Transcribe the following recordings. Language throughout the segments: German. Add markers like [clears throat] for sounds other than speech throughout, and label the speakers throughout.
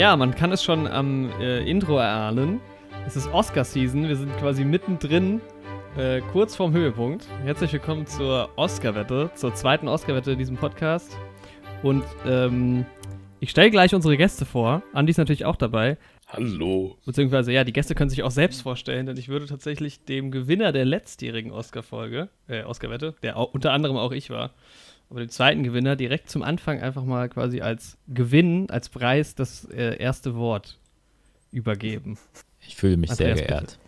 Speaker 1: Ja, man kann es schon am äh, Intro erahnen. Es ist Oscar-Season. Wir sind quasi mittendrin, äh, kurz vorm Höhepunkt. Herzlich willkommen zur Oscar-Wette, zur zweiten Oscar-Wette in diesem Podcast. Und ähm, ich stelle gleich unsere Gäste vor. Andi ist natürlich auch dabei.
Speaker 2: Hallo.
Speaker 1: Beziehungsweise, ja, die Gäste können sich auch selbst vorstellen, denn ich würde tatsächlich dem Gewinner der letztjährigen Oscar-Folge, äh, Oscar-Wette, der auch, unter anderem auch ich war, aber den zweiten Gewinner direkt zum Anfang einfach mal quasi als Gewinn, als Preis das äh, erste Wort übergeben.
Speaker 3: Ich fühle mich Andreas, sehr geehrt.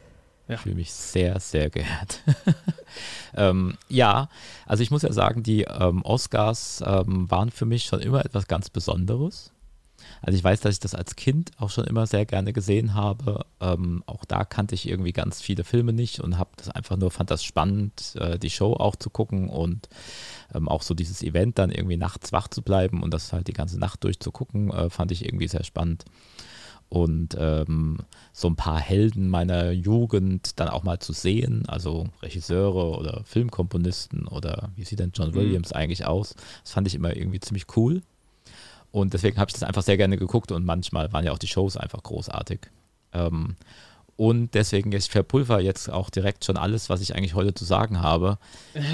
Speaker 3: Ja. Ich fühle mich sehr, sehr geehrt. [laughs] ähm, ja, also ich muss ja sagen, die ähm, Oscars ähm, waren für mich schon immer etwas ganz Besonderes. Also ich weiß, dass ich das als Kind auch schon immer sehr gerne gesehen habe. Ähm, auch da kannte ich irgendwie ganz viele Filme nicht und habe das einfach nur, fand das spannend, äh, die Show auch zu gucken und ähm, auch so dieses Event dann irgendwie nachts wach zu bleiben und das halt die ganze Nacht durchzugucken, äh, fand ich irgendwie sehr spannend. Und ähm, so ein paar Helden meiner Jugend dann auch mal zu sehen, also Regisseure oder Filmkomponisten oder wie sieht denn John mhm. Williams mhm. eigentlich aus, das fand ich immer irgendwie ziemlich cool. Und deswegen habe ich das einfach sehr gerne geguckt und manchmal waren ja auch die Shows einfach großartig. Ähm, und deswegen, ich verpulver jetzt auch direkt schon alles, was ich eigentlich heute zu sagen habe.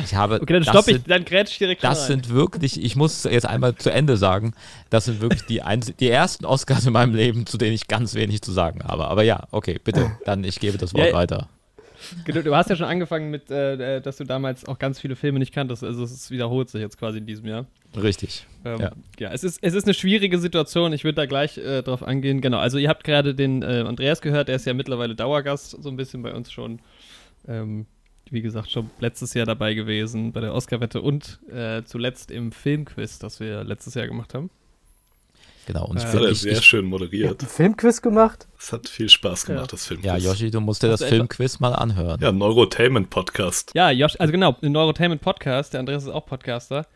Speaker 3: Ich habe
Speaker 1: okay, dann stopp ich, dann grätsch ich direkt
Speaker 3: Das sind wirklich, ich muss jetzt einmal zu Ende sagen, das sind wirklich die, die ersten Oscars in meinem Leben, zu denen ich ganz wenig zu sagen habe. Aber ja, okay, bitte, dann ich gebe das Wort ja, weiter.
Speaker 1: Du hast ja schon angefangen mit, äh, äh, dass du damals auch ganz viele Filme nicht kanntest. Also es wiederholt sich jetzt quasi in diesem Jahr.
Speaker 3: Richtig.
Speaker 1: Ähm, ja. ja, es, ist, es ist eine schwierige Situation. Ich würde da gleich äh, drauf angehen. Genau, also ihr habt gerade den äh, Andreas gehört, der ist ja mittlerweile Dauergast, so ein bisschen bei uns schon. Ähm, wie gesagt, schon letztes Jahr dabei gewesen bei der Oscar-Wette und äh, zuletzt im Filmquiz, das wir letztes Jahr gemacht haben.
Speaker 2: Genau, und das hat er sehr ich, schön moderiert.
Speaker 4: Filmquiz gemacht?
Speaker 2: Es hat viel Spaß gemacht, ja. das Filmquiz.
Speaker 3: Ja, Yoshi, du musst dir das Filmquiz mal anhören.
Speaker 2: Ja, Neurotainment Podcast.
Speaker 1: Ja, Josh, also genau, ein Neurotainment Podcast. Der Andreas ist auch Podcaster.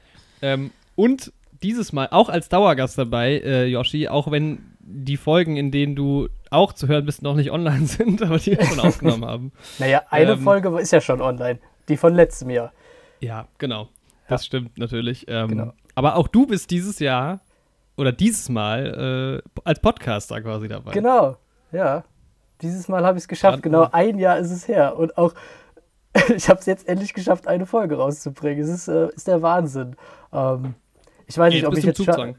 Speaker 1: Ähm, und dieses Mal auch als Dauergast dabei, äh, Yoshi, auch wenn die Folgen, in denen du auch zu hören bist, noch nicht online [laughs] sind, aber die wir schon [laughs] aufgenommen haben.
Speaker 4: Naja, eine ähm, Folge ist ja schon online. Die von letztem Jahr.
Speaker 1: Ja, genau. Das ja. stimmt natürlich. Ähm, genau. Aber auch du bist dieses Jahr oder dieses Mal äh, als Podcaster quasi dabei.
Speaker 4: Genau, ja. Dieses Mal habe ich es geschafft. Dann, genau ein Jahr ist es her. Und auch, [laughs] ich habe es jetzt endlich geschafft, eine Folge rauszubringen. Es ist, äh, ist der Wahnsinn. Ähm, ich weiß nicht, ob ich jetzt schon,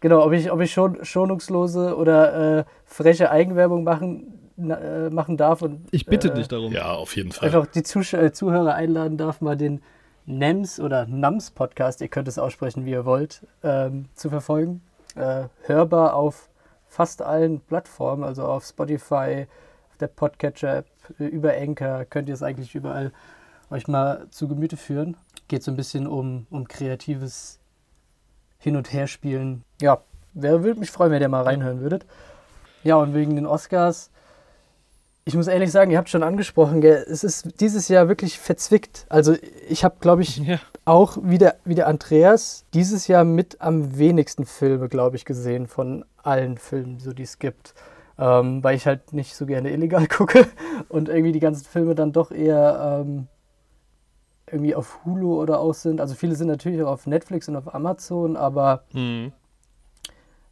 Speaker 4: genau, ob ich, ob ich schon schonungslose oder äh, freche Eigenwerbung machen, äh, machen darf. Und,
Speaker 1: ich bitte dich darum.
Speaker 2: Ja, auf jeden Fall.
Speaker 4: Einfach die Zuh äh, Zuhörer einladen darf, mal den NEMS oder NAMS Podcast, ihr könnt es aussprechen, wie ihr wollt, ähm, zu verfolgen. Äh, hörbar auf fast allen Plattformen, also auf Spotify, auf der Podcatcher-App, über Anchor, könnt ihr es eigentlich überall euch mal zu Gemüte führen. Geht so ein bisschen um, um kreatives Hin- und Herspielen. Ja, wer würde mich freuen, wenn ihr mal reinhören würdet. Ja, und wegen den Oscars ich muss ehrlich sagen, ihr habt schon angesprochen, gell, es ist dieses Jahr wirklich verzwickt. Also ich habe, glaube ich, ja. auch wie der, wie der Andreas dieses Jahr mit am wenigsten Filme, glaube ich, gesehen von allen Filmen, so die es gibt. Ähm, weil ich halt nicht so gerne illegal [laughs] gucke und irgendwie die ganzen Filme dann doch eher ähm, irgendwie auf Hulu oder aus sind. Also viele sind natürlich auch auf Netflix und auf Amazon, aber mhm.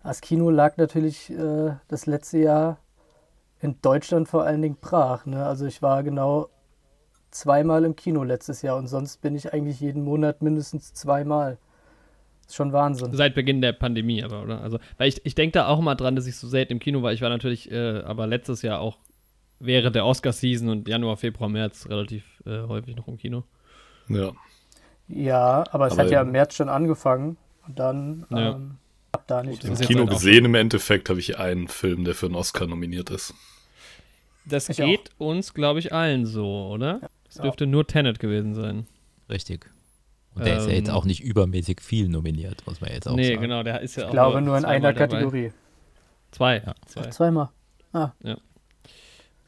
Speaker 4: das Kino lag natürlich äh, das letzte Jahr in Deutschland vor allen Dingen brach. Ne? Also ich war genau zweimal im Kino letztes Jahr und sonst bin ich eigentlich jeden Monat mindestens zweimal. Das ist schon Wahnsinn.
Speaker 1: Seit Beginn der Pandemie aber, oder? Also, weil ich, ich denke da auch mal dran, dass ich so selten im Kino war. Ich war natürlich äh, aber letztes Jahr auch während der Oscar-Season und Januar, Februar, März relativ äh, häufig noch im Kino.
Speaker 2: Ja.
Speaker 4: Ja, aber es aber hat ja im März schon angefangen und dann ja. ähm,
Speaker 2: da nicht. Im Kino halt gesehen im Endeffekt habe ich einen Film, der für einen Oscar nominiert ist.
Speaker 1: Das ich geht auch. uns, glaube ich, allen so, oder? Es dürfte ja. nur Tenet gewesen sein.
Speaker 3: Richtig. Und der ähm, ist ja jetzt ähm. auch nicht übermäßig viel nominiert, muss man jetzt auch nee, sagen.
Speaker 1: Nee, genau, der ist ja
Speaker 4: ich
Speaker 1: auch.
Speaker 4: Ich glaube nur in einer Kategorie.
Speaker 1: Zwei. Ja.
Speaker 4: Zwei. Zweimal. Ah.
Speaker 1: Ja.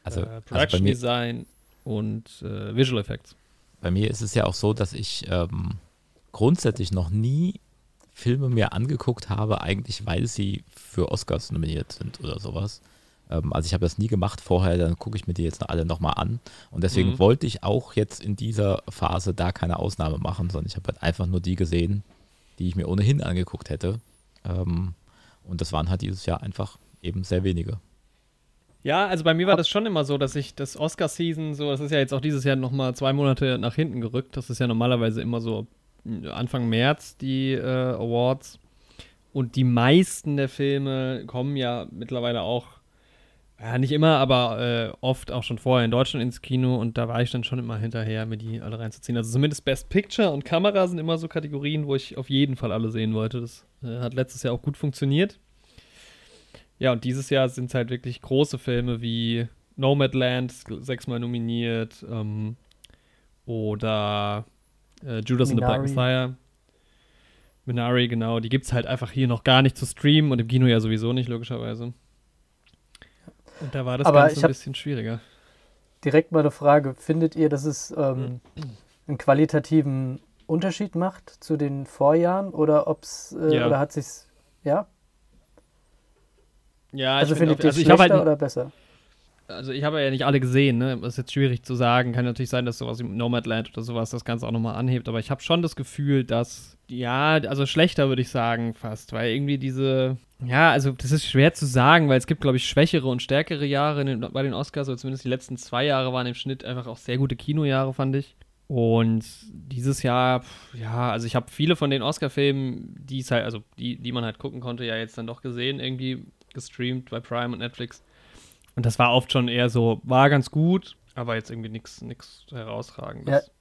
Speaker 1: Also, äh, Production also Design und äh, Visual Effects.
Speaker 3: Bei mir ist es ja auch so, dass ich ähm, grundsätzlich noch nie Filme mir angeguckt habe, eigentlich weil sie für Oscars nominiert sind oder sowas. Ähm, also ich habe das nie gemacht vorher, dann gucke ich mir die jetzt alle nochmal an. Und deswegen mhm. wollte ich auch jetzt in dieser Phase da keine Ausnahme machen, sondern ich habe halt einfach nur die gesehen, die ich mir ohnehin angeguckt hätte. Ähm, und das waren halt dieses Jahr einfach eben sehr wenige.
Speaker 1: Ja, also bei mir war das schon immer so, dass ich das Oscar-Season, so, das ist ja jetzt auch dieses Jahr nochmal zwei Monate nach hinten gerückt. Das ist ja normalerweise immer so Anfang März die äh, Awards. Und die meisten der Filme kommen ja mittlerweile auch, ja, nicht immer, aber äh, oft auch schon vorher in Deutschland ins Kino. Und da war ich dann schon immer hinterher, mir die alle reinzuziehen. Also zumindest Best Picture und Kamera sind immer so Kategorien, wo ich auf jeden Fall alle sehen wollte. Das äh, hat letztes Jahr auch gut funktioniert. Ja, und dieses Jahr sind es halt wirklich große Filme wie Nomadland, sechsmal nominiert, ähm, oder äh, Judas Minari. and the Black Messiah. Minari, genau, die gibt es halt einfach hier noch gar nicht zu streamen und im Kino ja sowieso nicht, logischerweise. Und da war das Aber Ganze ein bisschen schwieriger.
Speaker 4: Direkt mal eine Frage: Findet ihr, dass es ähm, einen qualitativen Unterschied macht zu den Vorjahren oder ob's äh, ja. oder hat sich's ja?
Speaker 1: Ja,
Speaker 4: also
Speaker 1: ich findet
Speaker 4: ihr also schlechter halt, oder besser?
Speaker 1: Also ich habe ja nicht alle gesehen, ne? Das ist jetzt schwierig zu sagen. Kann natürlich sein, dass sowas wie Nomadland oder sowas das Ganze auch nochmal anhebt, aber ich habe schon das Gefühl, dass, ja, also schlechter würde ich sagen fast, weil irgendwie diese, ja, also das ist schwer zu sagen, weil es gibt, glaube ich, schwächere und stärkere Jahre den, bei den Oscars, oder zumindest die letzten zwei Jahre waren im Schnitt einfach auch sehr gute Kinojahre, fand ich. Und dieses Jahr, ja, also ich habe viele von den Oscar-Filmen, die es halt, also die, die man halt gucken konnte, ja jetzt dann doch gesehen, irgendwie gestreamt bei Prime und Netflix. Und das war oft schon eher so, war ganz gut, aber jetzt irgendwie nichts herausragendes.
Speaker 4: Ja,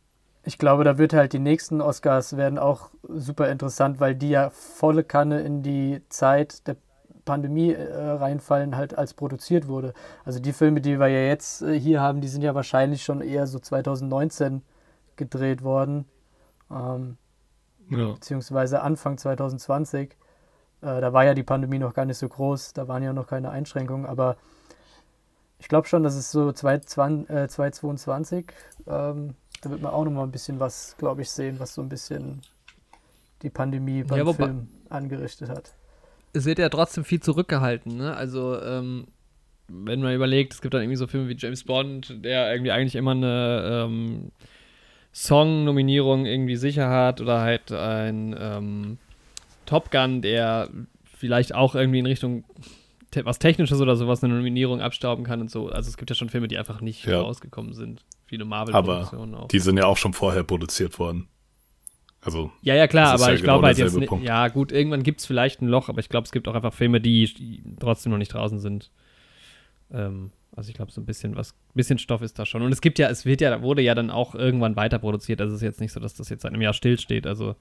Speaker 4: ich glaube, da wird halt die nächsten Oscars werden auch super interessant, weil die ja volle Kanne in die Zeit der Pandemie äh, reinfallen, halt als produziert wurde. Also die Filme, die wir ja jetzt äh, hier haben, die sind ja wahrscheinlich schon eher so 2019 gedreht worden. Ähm, ja. Beziehungsweise Anfang 2020. Äh, da war ja die Pandemie noch gar nicht so groß, da waren ja noch keine Einschränkungen, aber ich glaube schon, dass es so 2022, äh, ähm, da wird man auch noch mal ein bisschen was, glaube ich, sehen, was so ein bisschen die Pandemie beim ja, Film angerichtet hat.
Speaker 1: Es wird ja trotzdem viel zurückgehalten, ne? Also, ähm, wenn man überlegt, es gibt dann irgendwie so Filme wie James Bond, der irgendwie eigentlich immer eine ähm, Song-Nominierung irgendwie sicher hat oder halt ein ähm, Top Gun, der vielleicht auch irgendwie in Richtung te was Technisches oder sowas eine Nominierung abstauben kann und so. Also es gibt ja schon Filme, die einfach nicht ja. rausgekommen sind. Viele Marvel-Produktionen
Speaker 2: auch. Die sind ja auch schon vorher produziert worden. Also.
Speaker 1: Ja, ja, klar, aber ja ich genau glaube halt jetzt. Nicht, ja, gut, irgendwann gibt es vielleicht ein Loch, aber ich glaube, es gibt auch einfach Filme, die, die trotzdem noch nicht draußen sind. Ähm, also ich glaube, so ein bisschen was, bisschen Stoff ist da schon. Und es gibt ja, es wird ja, wurde ja dann auch irgendwann weiter produziert. Also es ist jetzt nicht so, dass das jetzt seit einem Jahr stillsteht. Also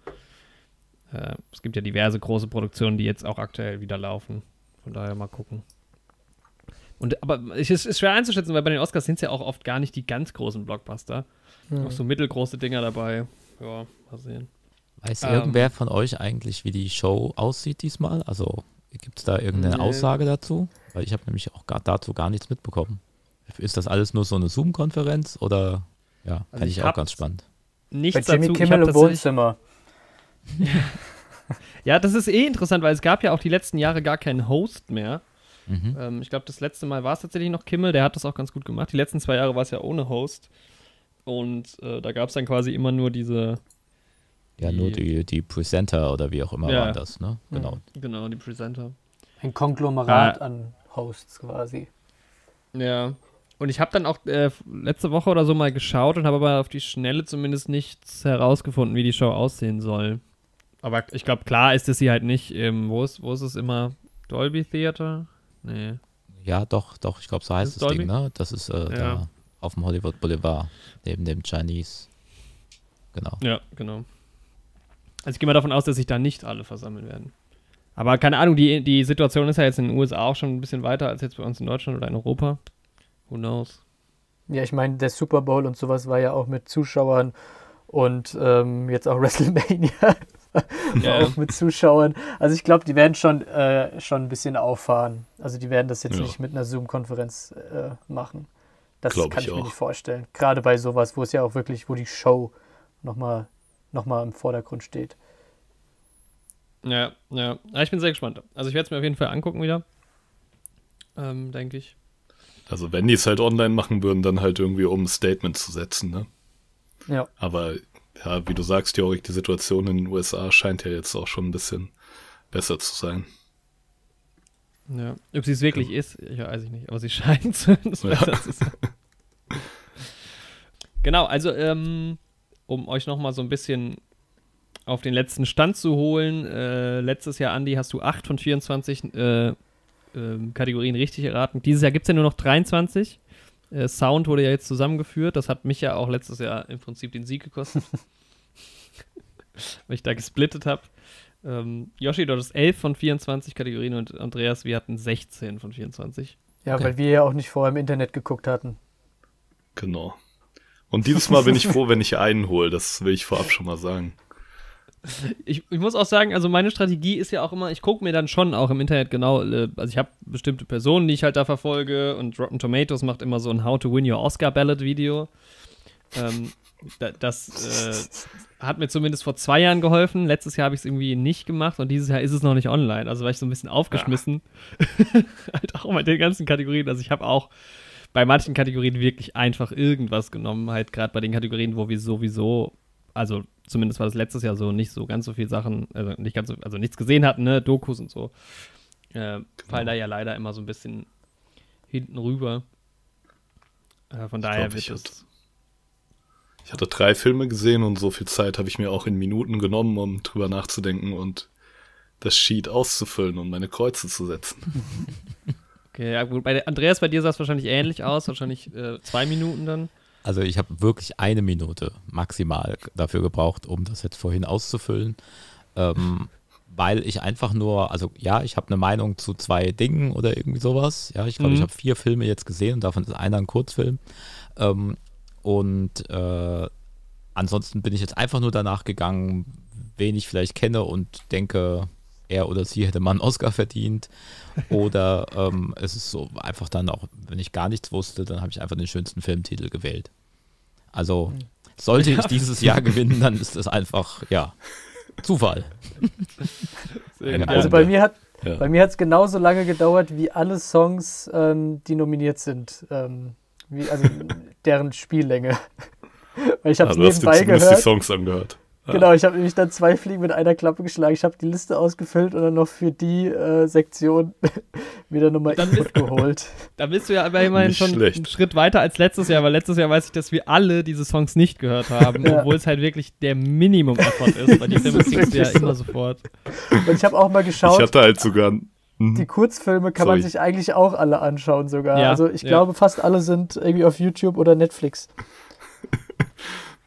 Speaker 1: äh, es gibt ja diverse große Produktionen, die jetzt auch aktuell wieder laufen. Von daher mal gucken. Und, aber es ist schwer einzuschätzen, weil bei den Oscars sind es ja auch oft gar nicht die ganz großen Blockbuster. Mhm. Auch so mittelgroße Dinger dabei. Ja, mal sehen.
Speaker 3: Weiß ähm, irgendwer von euch eigentlich, wie die Show aussieht diesmal? Also gibt es da irgendeine nee. Aussage dazu? Weil ich habe nämlich auch gar, dazu gar nichts mitbekommen. Ist das alles nur so eine Zoom-Konferenz oder ja, also fände ich, ich auch ganz spannend.
Speaker 4: Nichts Bei Jimmy dazu. Kimmel im Wohnzimmer. [laughs]
Speaker 1: ja, das ist eh interessant, weil es gab ja auch die letzten Jahre gar keinen Host mehr. Mhm. Ähm, ich glaube, das letzte Mal war es tatsächlich noch Kimmel, der hat das auch ganz gut gemacht. Die letzten zwei Jahre war es ja ohne Host. Und äh, da gab es dann quasi immer nur diese.
Speaker 3: Ja, die, nur die, die Presenter oder wie auch immer ja. waren das, ne?
Speaker 1: Genau. Mhm. Genau, die Presenter.
Speaker 4: Ein Konglomerat ah. an Hosts quasi.
Speaker 1: Ja. Und ich habe dann auch äh, letzte Woche oder so mal geschaut und habe aber auf die Schnelle zumindest nichts herausgefunden, wie die Show aussehen soll. Aber ich glaube, klar ist es sie halt nicht. Ähm, wo, ist, wo ist es immer? Dolby Theater? Nee.
Speaker 3: Ja, doch, doch. Ich glaube, so heißt das Dolby? Ding, ne? Das ist äh, ja. da auf dem Hollywood Boulevard, neben dem Chinese. Genau.
Speaker 1: Ja, genau. Also ich gehe mal davon aus, dass sich da nicht alle versammeln werden. Aber keine Ahnung, die, die Situation ist ja jetzt in den USA auch schon ein bisschen weiter als jetzt bei uns in Deutschland oder in Europa. Who knows?
Speaker 4: Ja, ich meine, der Super Bowl und sowas war ja auch mit Zuschauern und ähm, jetzt auch [laughs] WrestleMania [laughs] ja. auch mit Zuschauern. Also ich glaube, die werden schon, äh, schon ein bisschen auffahren. Also die werden das jetzt ja. nicht mit einer Zoom-Konferenz äh, machen. Das glaub kann ich, ich mir nicht vorstellen. Gerade bei sowas, wo es ja auch wirklich, wo die Show nochmal noch mal im Vordergrund steht.
Speaker 1: Ja, ja. Ich bin sehr gespannt. Also ich werde es mir auf jeden Fall angucken wieder. Ähm, denke ich.
Speaker 2: Also wenn die es halt online machen würden, dann halt irgendwie um ein Statement zu setzen, ne?
Speaker 4: Ja.
Speaker 2: Aber ja, wie du sagst, Jorik, die Situation in den USA scheint ja jetzt auch schon ein bisschen besser zu sein.
Speaker 1: Ja. Ob sie es wirklich ja. ist, ich weiß ich nicht, aber sie [laughs] scheint zumindest ja. besser zu sein. Genau, also ähm, um euch nochmal so ein bisschen auf den letzten Stand zu holen. Äh, letztes Jahr, Andi, hast du 8 von 24 äh, äh, Kategorien richtig erraten. Dieses Jahr gibt es ja nur noch 23. Äh, Sound wurde ja jetzt zusammengeführt. Das hat mich ja auch letztes Jahr im Prinzip den Sieg gekostet. [laughs] weil ich da gesplittet habe. Ähm, Yoshi, du hattest 11 von 24 Kategorien und Andreas, wir hatten 16 von 24.
Speaker 4: Ja, okay. weil wir ja auch nicht vorher im Internet geguckt hatten.
Speaker 2: Genau. Und dieses Mal bin ich froh, wenn ich einen hole. Das will ich vorab schon mal sagen.
Speaker 1: Ich, ich, muss auch sagen, also meine Strategie ist ja auch immer, ich gucke mir dann schon auch im Internet genau, äh, also ich habe bestimmte Personen, die ich halt da verfolge und Rotten Tomatoes macht immer so ein How to Win Your Oscar Ballot Video. Ähm, das äh, hat mir zumindest vor zwei Jahren geholfen. Letztes Jahr habe ich es irgendwie nicht gemacht und dieses Jahr ist es noch nicht online. Also war ich so ein bisschen aufgeschmissen. Ja. [laughs] halt auch mit den ganzen Kategorien. Also ich habe auch bei manchen Kategorien wirklich einfach irgendwas genommen. Halt gerade bei den Kategorien, wo wir sowieso, also zumindest war das letztes Jahr so, nicht so ganz so viele Sachen, also nicht ganz so, also nichts gesehen hatten, ne, Dokus und so. Äh, genau. Fallen da ja leider immer so ein bisschen hinten rüber. Äh, von ich daher glaub, wird es
Speaker 2: ich hatte drei Filme gesehen und so viel Zeit habe ich mir auch in Minuten genommen, um drüber nachzudenken und das Sheet auszufüllen und meine Kreuze zu setzen. [laughs]
Speaker 1: Okay, ja gut. Bei Andreas, bei dir sah es wahrscheinlich ähnlich aus, wahrscheinlich äh, zwei Minuten dann.
Speaker 3: Also ich habe wirklich eine Minute maximal dafür gebraucht, um das jetzt vorhin auszufüllen. Ähm, weil ich einfach nur, also ja, ich habe eine Meinung zu zwei Dingen oder irgendwie sowas. Ja, ich glaube, mhm. ich habe vier Filme jetzt gesehen und davon ist einer ein Kurzfilm. Ähm, und äh, ansonsten bin ich jetzt einfach nur danach gegangen, wen ich vielleicht kenne und denke, er oder sie hätte mal einen Oscar verdient. Oder ähm, es ist so einfach dann auch, wenn ich gar nichts wusste, dann habe ich einfach den schönsten Filmtitel gewählt. Also sollte ich dieses Jahr gewinnen, dann ist das einfach, ja, Zufall.
Speaker 4: also bei mir hat ja. bei mir hat es genauso lange gedauert wie alle Songs, ähm, die nominiert sind. Ähm, wie, also deren Spiellänge. [laughs] Weil ich habe es also nebenbei gehört.
Speaker 2: die Songs angehört.
Speaker 4: Genau, ich habe nämlich dann zwei Fliegen mit einer Klappe geschlagen. Ich habe die Liste ausgefüllt und dann noch für die äh, Sektion [laughs] wieder nochmal Input geholt. [laughs]
Speaker 1: Da bist du ja aber immerhin nicht schon schlecht. einen Schritt weiter als letztes Jahr, weil letztes Jahr weiß ich, dass wir alle diese Songs nicht gehört haben, [laughs] ja. obwohl es halt wirklich der Minimum-Effort ist, weil die Filme kriegst du ja so. immer sofort.
Speaker 4: Und ich habe auch mal geschaut.
Speaker 2: Ich hatte halt sogar
Speaker 4: Mhm. Die Kurzfilme kann Sorry. man sich eigentlich auch alle anschauen sogar. Ja, also ich ja. glaube, fast alle sind irgendwie auf YouTube oder Netflix.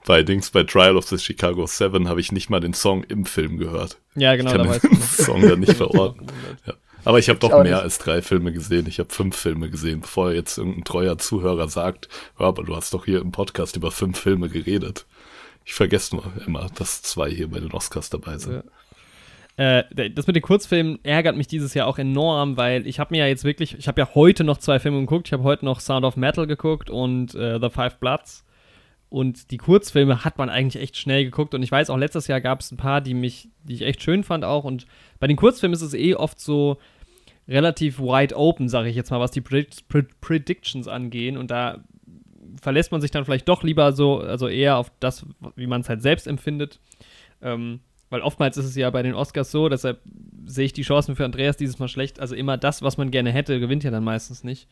Speaker 2: Bei Dings, bei Trial of the Chicago 7 habe ich nicht mal den Song im Film gehört.
Speaker 1: Ja, genau,
Speaker 2: ich kann da den [laughs] Song dann nicht verorten. [laughs] ja. Aber ich habe doch mehr nicht. als drei Filme gesehen. Ich habe fünf Filme gesehen, bevor jetzt irgendein treuer Zuhörer sagt, ja, aber du hast doch hier im Podcast über fünf Filme geredet. Ich vergesse nur immer, dass zwei hier bei den Oscars dabei sind. Ja.
Speaker 1: Äh, das mit den Kurzfilmen ärgert mich dieses Jahr auch enorm, weil ich habe mir ja jetzt wirklich, ich habe ja heute noch zwei Filme geguckt. Ich habe heute noch Sound of Metal geguckt und äh, The Five Bloods. Und die Kurzfilme hat man eigentlich echt schnell geguckt. Und ich weiß, auch letztes Jahr gab es ein paar, die mich, die ich echt schön fand auch. Und bei den Kurzfilmen ist es eh oft so relativ wide open, sage ich jetzt mal, was die Predict Predictions angehen. Und da verlässt man sich dann vielleicht doch lieber so, also eher auf das, wie man es halt selbst empfindet. Ähm, weil oftmals ist es ja bei den Oscars so, deshalb sehe ich die Chancen für Andreas dieses Mal schlecht. Also immer das, was man gerne hätte, gewinnt ja dann meistens nicht.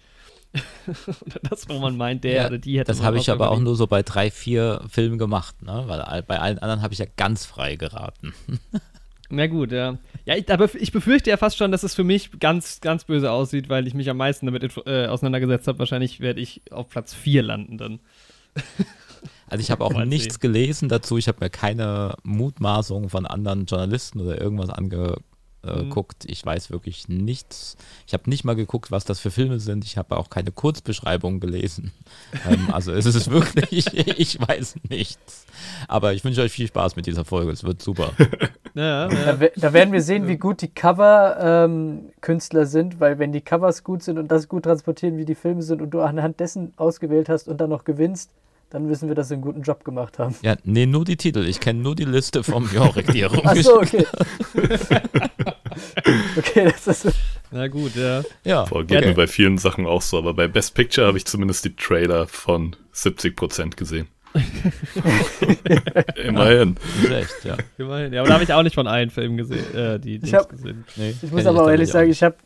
Speaker 1: [laughs] das, wo man meint, der ja, oder die hätte.
Speaker 3: Das habe ich aber auch nur so bei drei, vier Filmen gemacht, ne? Weil bei allen anderen habe ich ja ganz frei geraten. [laughs]
Speaker 1: Na gut, ja. Ja, ich, aber ich befürchte ja fast schon, dass es für mich ganz, ganz böse aussieht, weil ich mich am meisten damit äh, auseinandergesetzt habe. Wahrscheinlich werde ich auf Platz 4 landen dann. [laughs]
Speaker 3: Also ich habe auch nichts gelesen dazu. Ich habe mir keine Mutmaßungen von anderen Journalisten oder irgendwas angeguckt. Mhm. Ich weiß wirklich nichts. Ich habe nicht mal geguckt, was das für Filme sind. Ich habe auch keine Kurzbeschreibung gelesen. [laughs] ähm, also es ist wirklich, [laughs] ich weiß nichts. Aber ich wünsche euch viel Spaß mit dieser Folge. Es wird super. [laughs]
Speaker 4: Ja, ja. Da, da, werden wir sehen, wie gut die Cover-Künstler ähm, sind, weil wenn die Covers gut sind und das gut transportieren, wie die Filme sind und du anhand dessen ausgewählt hast und dann noch gewinnst, dann wissen wir, dass sie einen guten Job gemacht haben.
Speaker 3: Ja, nee, nur die Titel. Ich kenne nur die Liste vom [laughs] Jorik, die
Speaker 4: Achso, okay. [laughs] okay, das ist.
Speaker 1: Na gut, ja.
Speaker 2: ja. Boah, geht ja, mir bei vielen Sachen auch so, aber bei Best Picture habe ich zumindest die Trailer von 70% gesehen. [laughs] Immerhin.
Speaker 3: Echt, ja.
Speaker 1: Immerhin. Ja, aber da habe ich auch nicht von allen Filmen gesehen, äh, die, die
Speaker 4: ich, hab,
Speaker 1: gesehen.
Speaker 4: Nee, ich muss aber auch ehrlich sagen, ich habe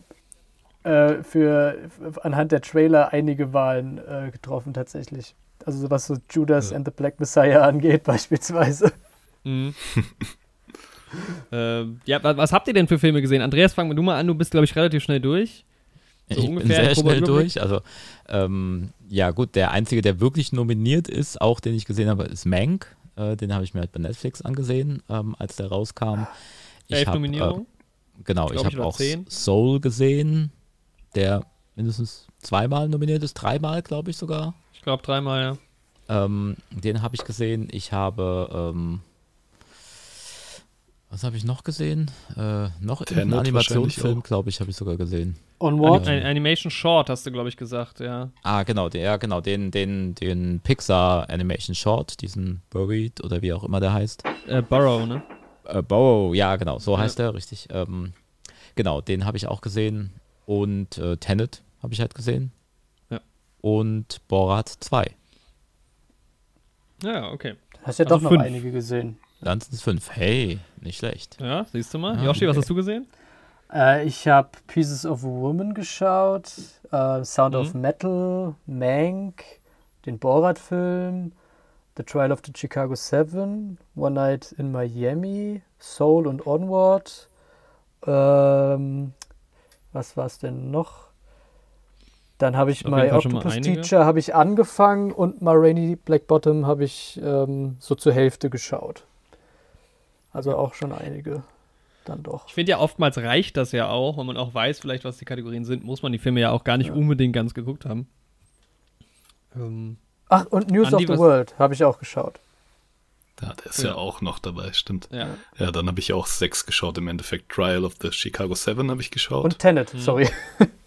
Speaker 4: äh, für, anhand der Trailer einige Wahlen äh, getroffen tatsächlich. Also was so Judas ja. and the Black Messiah [laughs] angeht beispielsweise. Mhm. [laughs]
Speaker 1: ähm, ja, was habt ihr denn für Filme gesehen? Andreas, fang du mal an, du bist, glaube ich, relativ schnell durch.
Speaker 3: So ich bin sehr schnell durch. Also, ähm, ja, gut, der einzige, der wirklich nominiert ist, auch den ich gesehen habe, ist Mank. Äh, den habe ich mir halt bei Netflix angesehen, ähm, als der rauskam.
Speaker 1: Ich Elf hab, Nominierungen?
Speaker 3: Äh, genau, ich, ich habe auch 10. Soul gesehen, der mindestens zweimal nominiert ist, dreimal, glaube ich sogar.
Speaker 1: Ich glaube dreimal,
Speaker 3: ja. Ähm, den habe ich gesehen. Ich habe ähm, was habe ich noch gesehen? Äh, noch einen Animationsfilm, glaube ich, habe ich sogar gesehen.
Speaker 1: Onward? Ein Animation Short hast du, glaube ich, gesagt, ja.
Speaker 3: Ah, genau, der, ja, genau, den, den, den Pixar Animation Short, diesen Buried oder wie auch immer der heißt.
Speaker 1: Äh, Burrow, ne?
Speaker 3: Äh, Burrow, ja, genau, so ja. heißt der, richtig. Ähm, genau, den habe ich auch gesehen. Und äh, Tenet habe ich halt gesehen. Und Borat 2.
Speaker 1: Ja, okay.
Speaker 4: Hast ja also doch noch fünf. einige gesehen.
Speaker 3: Dann sind es fünf. Hey, nicht schlecht.
Speaker 1: Ja, siehst du mal. Ja, Yoshi, okay. was hast du gesehen?
Speaker 4: Äh, ich habe Pieces of a Woman geschaut, äh, Sound mhm. of Metal, Mank, den Borat-Film, The Trial of the Chicago Seven, One Night in Miami, Soul und Onward. Ähm, was war es denn noch? Dann habe ich My Octopus Teacher habe ich angefangen und My Rainy Black Bottom habe ich ähm, so zur Hälfte geschaut. Also auch schon einige dann doch.
Speaker 1: Ich finde ja, oftmals reicht das ja auch, wenn man auch weiß, vielleicht, was die Kategorien sind, muss man die Filme ja auch gar nicht ja. unbedingt ganz geguckt haben.
Speaker 4: Ähm, Ach, und News Andi, of the World habe ich auch geschaut.
Speaker 2: Ja, der ist ja, ja auch noch dabei, stimmt. Ja, ja dann habe ich auch sechs geschaut im Endeffekt. Trial of the Chicago Seven habe ich geschaut.
Speaker 4: Und Tenet, hm. sorry. [laughs]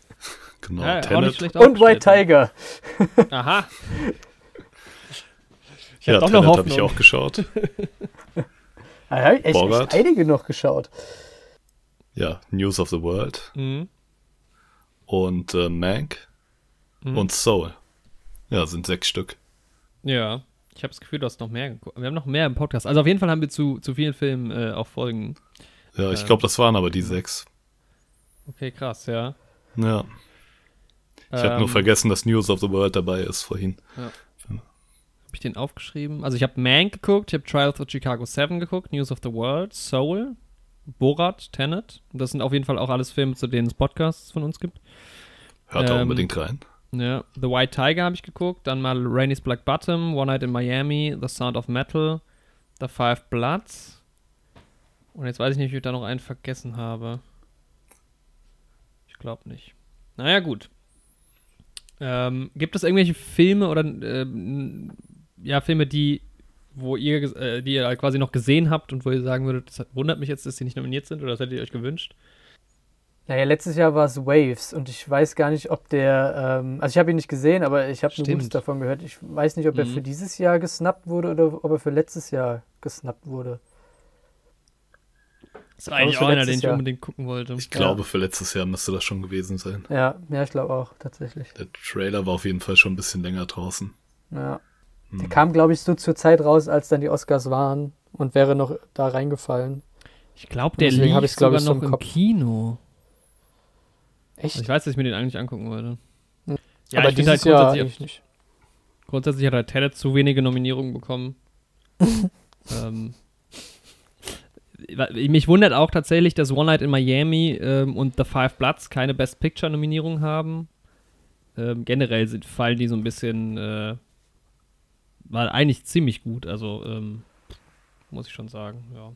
Speaker 2: genau, ja, Tenet.
Speaker 4: Und White Tiger.
Speaker 1: Aha.
Speaker 2: Ich ja, Tenet habe ich auch geschaut. [laughs]
Speaker 4: Da habe ich echt, echt, einige noch geschaut.
Speaker 2: Ja, News of the World. Mhm. Und äh, Mank. Mhm. Und Soul. Ja, sind sechs Stück.
Speaker 1: Ja, ich habe das Gefühl, du hast noch mehr geguckt. Wir haben noch mehr im Podcast. Also auf jeden Fall haben wir zu, zu vielen Filmen äh, auch Folgen.
Speaker 2: Ja, ich glaube, das waren aber die sechs.
Speaker 1: Okay, krass, ja.
Speaker 2: Ja. Ich ähm, habe nur vergessen, dass News of the World dabei ist vorhin. Ja
Speaker 1: ich den aufgeschrieben? Also ich habe Man geguckt, ich habe Trial of Chicago 7 geguckt, News of the World, Soul, Borat, Tenet. Das sind auf jeden Fall auch alles Filme, zu denen es Podcasts von uns gibt.
Speaker 2: Hört ähm, da unbedingt rein.
Speaker 1: Ja, The White Tiger habe ich geguckt, dann mal Rainey's Black Bottom, One Night in Miami, The Sound of Metal, The Five Bloods. Und jetzt weiß ich nicht, wie ich da noch einen vergessen habe. Ich glaube nicht. Naja, gut. Ähm, gibt es irgendwelche Filme oder äh, ja, Filme, die, wo ihr, äh, die ihr quasi noch gesehen habt und wo ihr sagen würdet, das wundert mich jetzt, dass die nicht nominiert sind oder das hättet ihr euch gewünscht?
Speaker 4: Naja, letztes Jahr war es Waves und ich weiß gar nicht, ob der, ähm, also ich habe ihn nicht gesehen, aber ich habe nur Gutes davon gehört. Ich weiß nicht, ob er mhm. für dieses Jahr gesnappt wurde oder ob er für letztes Jahr gesnappt wurde.
Speaker 1: Das ist eigentlich auch einer, den ich Jahr. unbedingt gucken wollte.
Speaker 2: Ich glaube, ja. für letztes Jahr müsste das schon gewesen sein.
Speaker 4: Ja, ja, ich glaube auch, tatsächlich.
Speaker 2: Der Trailer war auf jeden Fall schon ein bisschen länger draußen.
Speaker 4: Ja. Hm. Der kam, glaube ich, so zur Zeit raus, als dann die Oscars waren und wäre noch da reingefallen.
Speaker 1: Ich glaube, der lief ich, sogar noch im, im Kino. Echt? Also ich weiß, dass ich mir den eigentlich angucken wollte.
Speaker 4: Hm. Ja, Aber ich dieses halt Jahr eigentlich nicht.
Speaker 1: Grundsätzlich hat er Tenet zu wenige Nominierungen bekommen. [laughs] ähm, mich wundert auch tatsächlich, dass One Night in Miami ähm, und The Five Bloods keine Best Picture Nominierung haben. Ähm, generell sind, fallen die so ein bisschen äh, war eigentlich ziemlich gut, also ähm, muss ich schon sagen, ja.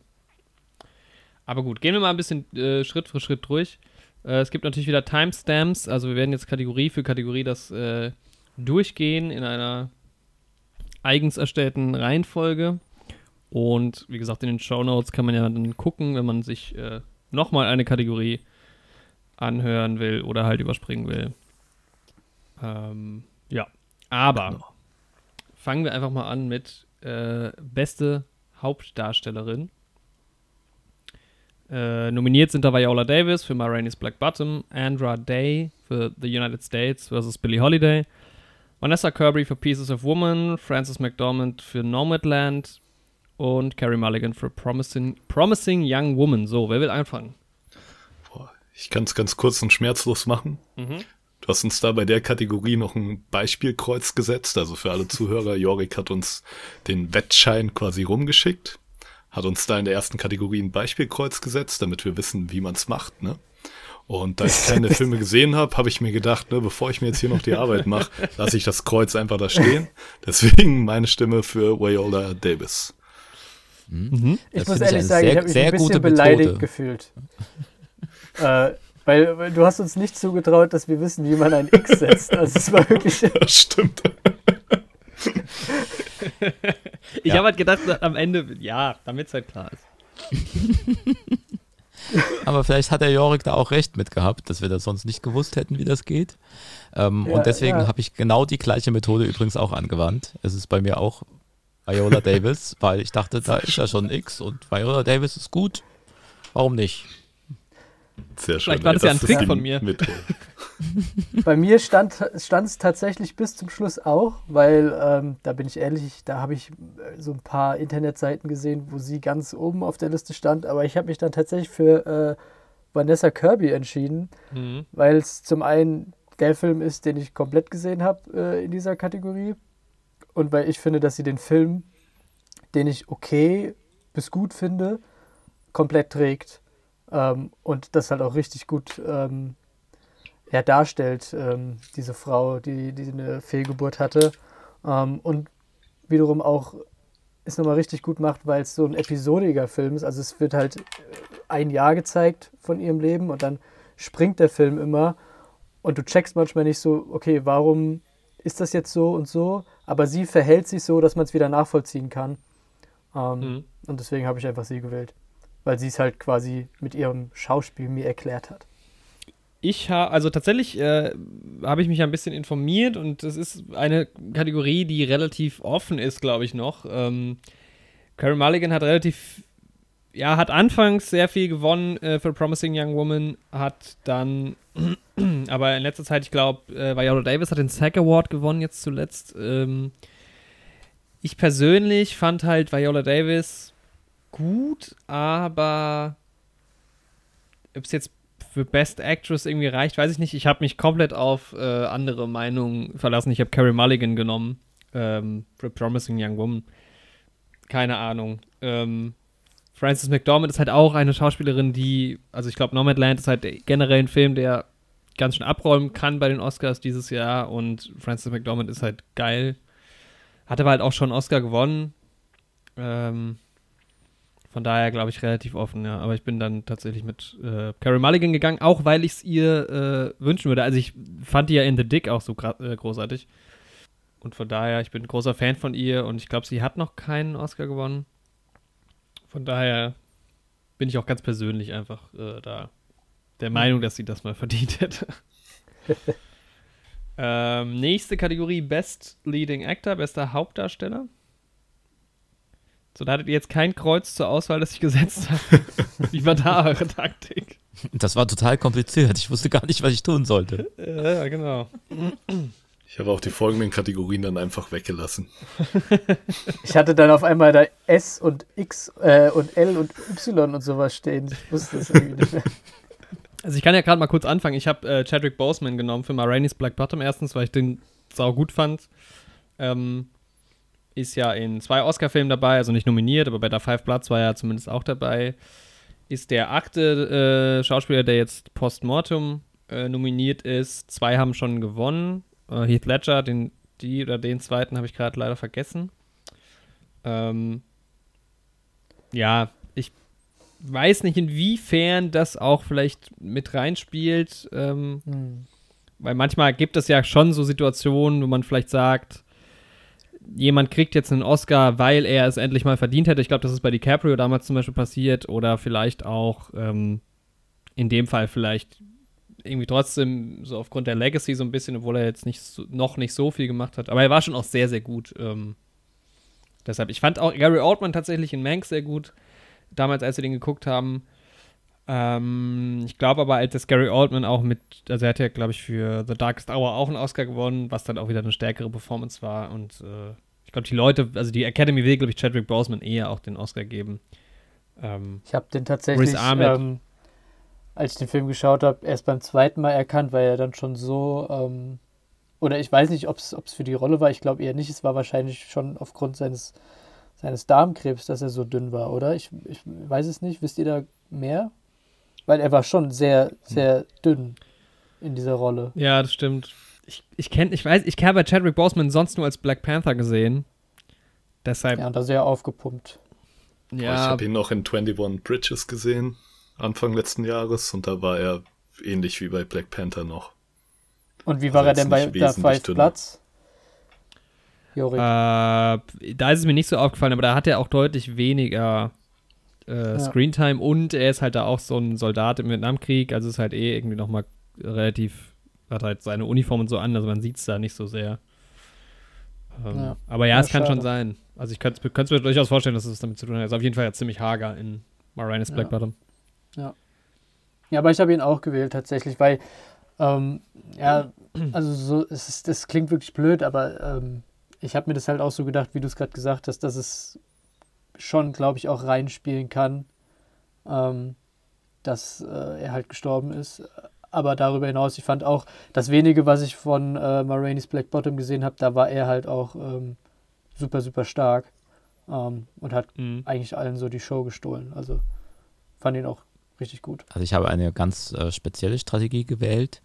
Speaker 1: Aber gut, gehen wir mal ein bisschen äh, Schritt für Schritt durch. Äh, es gibt natürlich wieder Timestamps, also wir werden jetzt Kategorie für Kategorie das äh, durchgehen in einer eigens erstellten Reihenfolge. Und wie gesagt, in den Show Notes kann man ja dann gucken, wenn man sich äh, nochmal eine Kategorie anhören will oder halt überspringen will. Ähm, ja, aber genau fangen wir einfach mal an mit äh, beste Hauptdarstellerin. Äh, nominiert sind da Viola Davis für Ma Rainey's Black Bottom, Andra Day für The United States vs. Billie Holiday, Vanessa Kirby für Pieces of Woman, Frances McDormand für Nomadland und Carrie Mulligan für Promising, Promising Young Woman. So, wer will anfangen?
Speaker 2: Ich kann es ganz kurz und schmerzlos machen. Mhm. Du hast uns da bei der Kategorie noch ein Beispielkreuz gesetzt. Also für alle [laughs] Zuhörer, Jorik hat uns den Wettschein quasi rumgeschickt, hat uns da in der ersten Kategorie ein Beispielkreuz gesetzt, damit wir wissen, wie man es macht. Ne? Und da ich [laughs] keine Filme gesehen habe, habe ich mir gedacht, ne, bevor ich mir jetzt hier noch die Arbeit mache, [laughs] lasse ich das Kreuz einfach da stehen. Deswegen meine Stimme für Wayola Davis.
Speaker 4: Mhm. Ich muss ehrlich sagen, sehr, ich habe mich ein bisschen beleidigt Methode. gefühlt. [laughs] äh, weil, weil, du hast uns nicht zugetraut, dass wir wissen, wie man ein X setzt. Also es war wirklich. [laughs]
Speaker 2: Ja, stimmt. [laughs]
Speaker 1: ich ja. habe halt gedacht, am Ende, ja, damit es halt klar ist.
Speaker 3: Aber vielleicht hat der Jorik da auch recht mit gehabt, dass wir das sonst nicht gewusst hätten, wie das geht. Ähm, ja, und deswegen ja. habe ich genau die gleiche Methode übrigens auch angewandt. Es ist bei mir auch Viola [laughs] Davis, weil ich dachte, da ist ja schon ein X und Viola Davis ist gut. Warum nicht?
Speaker 2: Sehr
Speaker 1: schön. Vielleicht war das ja ein Trick von mir. [laughs]
Speaker 4: Bei mir stand es tatsächlich bis zum Schluss auch, weil ähm, da bin ich ehrlich, da habe ich äh, so ein paar Internetseiten gesehen, wo sie ganz oben auf der Liste stand, aber ich habe mich dann tatsächlich für äh, Vanessa Kirby entschieden, mhm. weil es zum einen der Film ist, den ich komplett gesehen habe äh, in dieser Kategorie und weil ich finde, dass sie den Film, den ich okay bis gut finde, komplett trägt. Ähm, und das halt auch richtig gut ähm, ja, darstellt, ähm, diese Frau, die, die eine Fehlgeburt hatte. Ähm, und wiederum auch es nochmal richtig gut macht, weil es so ein episodiger Film ist. Also es wird halt ein Jahr gezeigt von ihrem Leben und dann springt der Film immer und du checkst manchmal nicht so, okay, warum ist das jetzt so und so? Aber sie verhält sich so, dass man es wieder nachvollziehen kann. Ähm, mhm. Und deswegen habe ich einfach sie gewählt weil sie es halt quasi mit ihrem Schauspiel mir erklärt hat.
Speaker 1: Ich habe, also tatsächlich äh, habe ich mich ein bisschen informiert und es ist eine Kategorie, die relativ offen ist, glaube ich noch. Ähm, Carey Mulligan hat relativ, ja, hat anfangs sehr viel gewonnen äh, für Promising Young Woman, hat dann, [clears throat] aber in letzter Zeit, ich glaube, äh, Viola Davis hat den SAG Award gewonnen jetzt zuletzt. Ähm, ich persönlich fand halt Viola Davis gut, aber ob es jetzt für Best Actress irgendwie reicht, weiß ich nicht. Ich habe mich komplett auf äh, andere Meinungen verlassen. Ich habe Carrie Mulligan genommen ähm, Promising Young Woman. Keine Ahnung. Ähm, Frances McDormand ist halt auch eine Schauspielerin, die, also ich glaube, Nomadland ist halt generell ein Film, der ganz schön abräumen kann bei den Oscars dieses Jahr und Frances McDormand ist halt geil. Hatte aber halt auch schon einen Oscar gewonnen. Ähm, von daher glaube ich relativ offen, ja. Aber ich bin dann tatsächlich mit äh, Carrie Mulligan gegangen, auch weil ich es ihr äh, wünschen würde. Also ich fand die ja in The Dick auch so äh, großartig. Und von daher, ich bin ein großer Fan von ihr und ich glaube, sie hat noch keinen Oscar gewonnen. Von daher bin ich auch ganz persönlich einfach äh, da der Meinung, dass sie das mal verdient hätte. [laughs] ähm, nächste Kategorie: Best Leading Actor, bester Hauptdarsteller. So, da hattet ihr jetzt kein Kreuz zur Auswahl, das ich gesetzt habe. [laughs] Wie war da eure Taktik?
Speaker 3: Das war total kompliziert. Ich wusste gar nicht, was ich tun sollte.
Speaker 1: Ja, genau.
Speaker 2: Ich habe auch die folgenden Kategorien dann einfach weggelassen. [laughs]
Speaker 4: Ich hatte dann auf einmal da S und X äh, und L und Y und sowas stehen. Ich wusste das irgendwie nicht mehr.
Speaker 1: Also ich kann ja gerade mal kurz anfangen. Ich habe äh, Chadwick Boseman genommen für Marainis Black Bottom erstens, weil ich den sau gut fand. Ähm, ist ja in zwei Oscar-Filmen dabei, also nicht nominiert, aber bei der Five Bloods war er zumindest auch dabei. Ist der achte äh, Schauspieler, der jetzt postmortem äh, nominiert ist. Zwei haben schon gewonnen. Äh, Heath Ledger, den, die oder den zweiten habe ich gerade leider vergessen. Ähm, ja, ich weiß nicht, inwiefern das auch vielleicht mit reinspielt. Ähm, hm. Weil manchmal gibt es ja schon so Situationen, wo man vielleicht sagt, jemand kriegt jetzt einen Oscar, weil er es endlich mal verdient hätte. Ich glaube, das ist bei DiCaprio damals zum Beispiel passiert oder vielleicht auch ähm, in dem Fall vielleicht irgendwie trotzdem so aufgrund der Legacy so ein bisschen, obwohl er jetzt nicht so, noch nicht so viel gemacht hat. Aber er war schon auch sehr, sehr gut. Ähm, deshalb, ich fand auch Gary Oldman tatsächlich in Manx sehr gut, damals, als wir den geguckt haben. Ähm, ich glaube aber, als Gary Oldman auch mit, also er hat ja, glaube ich, für The Darkest Hour auch einen Oscar gewonnen, was dann auch wieder eine stärkere Performance war. Und äh, ich glaube, die Leute, also die Academy will, glaube ich, Chadwick Boseman eher auch den Oscar geben.
Speaker 4: Ähm, ich habe den tatsächlich ähm, als ich den Film geschaut habe, erst beim zweiten Mal erkannt, weil er dann schon so, ähm, oder ich weiß nicht, ob es für die Rolle war, ich glaube eher nicht, es war wahrscheinlich schon aufgrund seines, seines Darmkrebs, dass er so dünn war, oder? Ich, ich weiß es nicht, wisst ihr da mehr? Weil er war schon sehr, sehr dünn in dieser Rolle.
Speaker 1: Ja, das stimmt. Ich, ich kenne, ich weiß, ich habe Chadwick Boseman sonst nur als Black Panther gesehen. Deshalb.
Speaker 4: Ja, und da sehr aufgepumpt.
Speaker 2: Ja. Ich habe ihn noch in 21 Bridges gesehen, Anfang letzten Jahres, und da war er ähnlich wie bei Black Panther noch.
Speaker 4: Und wie war also er denn bei der Five Platz?
Speaker 1: Äh, da ist es mir nicht so aufgefallen, aber da hat er auch deutlich weniger äh, ja. Screentime und er ist halt da auch so ein Soldat im Vietnamkrieg, also ist halt eh irgendwie nochmal relativ, hat halt seine Uniform und so an, also man sieht es da nicht so sehr. Ähm, ja. Aber ja, ja, es kann schon sein. Also ich könnte es mir durchaus vorstellen, dass es damit zu tun hat. Ist auf jeden Fall ja ziemlich hager in Marinus Black Bottom.
Speaker 4: Ja. Ja, aber ich habe ihn auch gewählt tatsächlich, weil ähm, ja, [clears throat] also so, es ist, das klingt wirklich blöd, aber ähm, ich habe mir das halt auch so gedacht, wie du es gerade gesagt hast, dass es schon, glaube ich, auch reinspielen kann, ähm, dass äh, er halt gestorben ist. Aber darüber hinaus, ich fand auch, das wenige, was ich von äh, Marainis Black Bottom gesehen habe, da war er halt auch ähm, super, super stark ähm, und hat mhm. eigentlich allen so die Show gestohlen. Also fand ihn auch richtig gut.
Speaker 3: Also ich habe eine ganz äh, spezielle Strategie gewählt.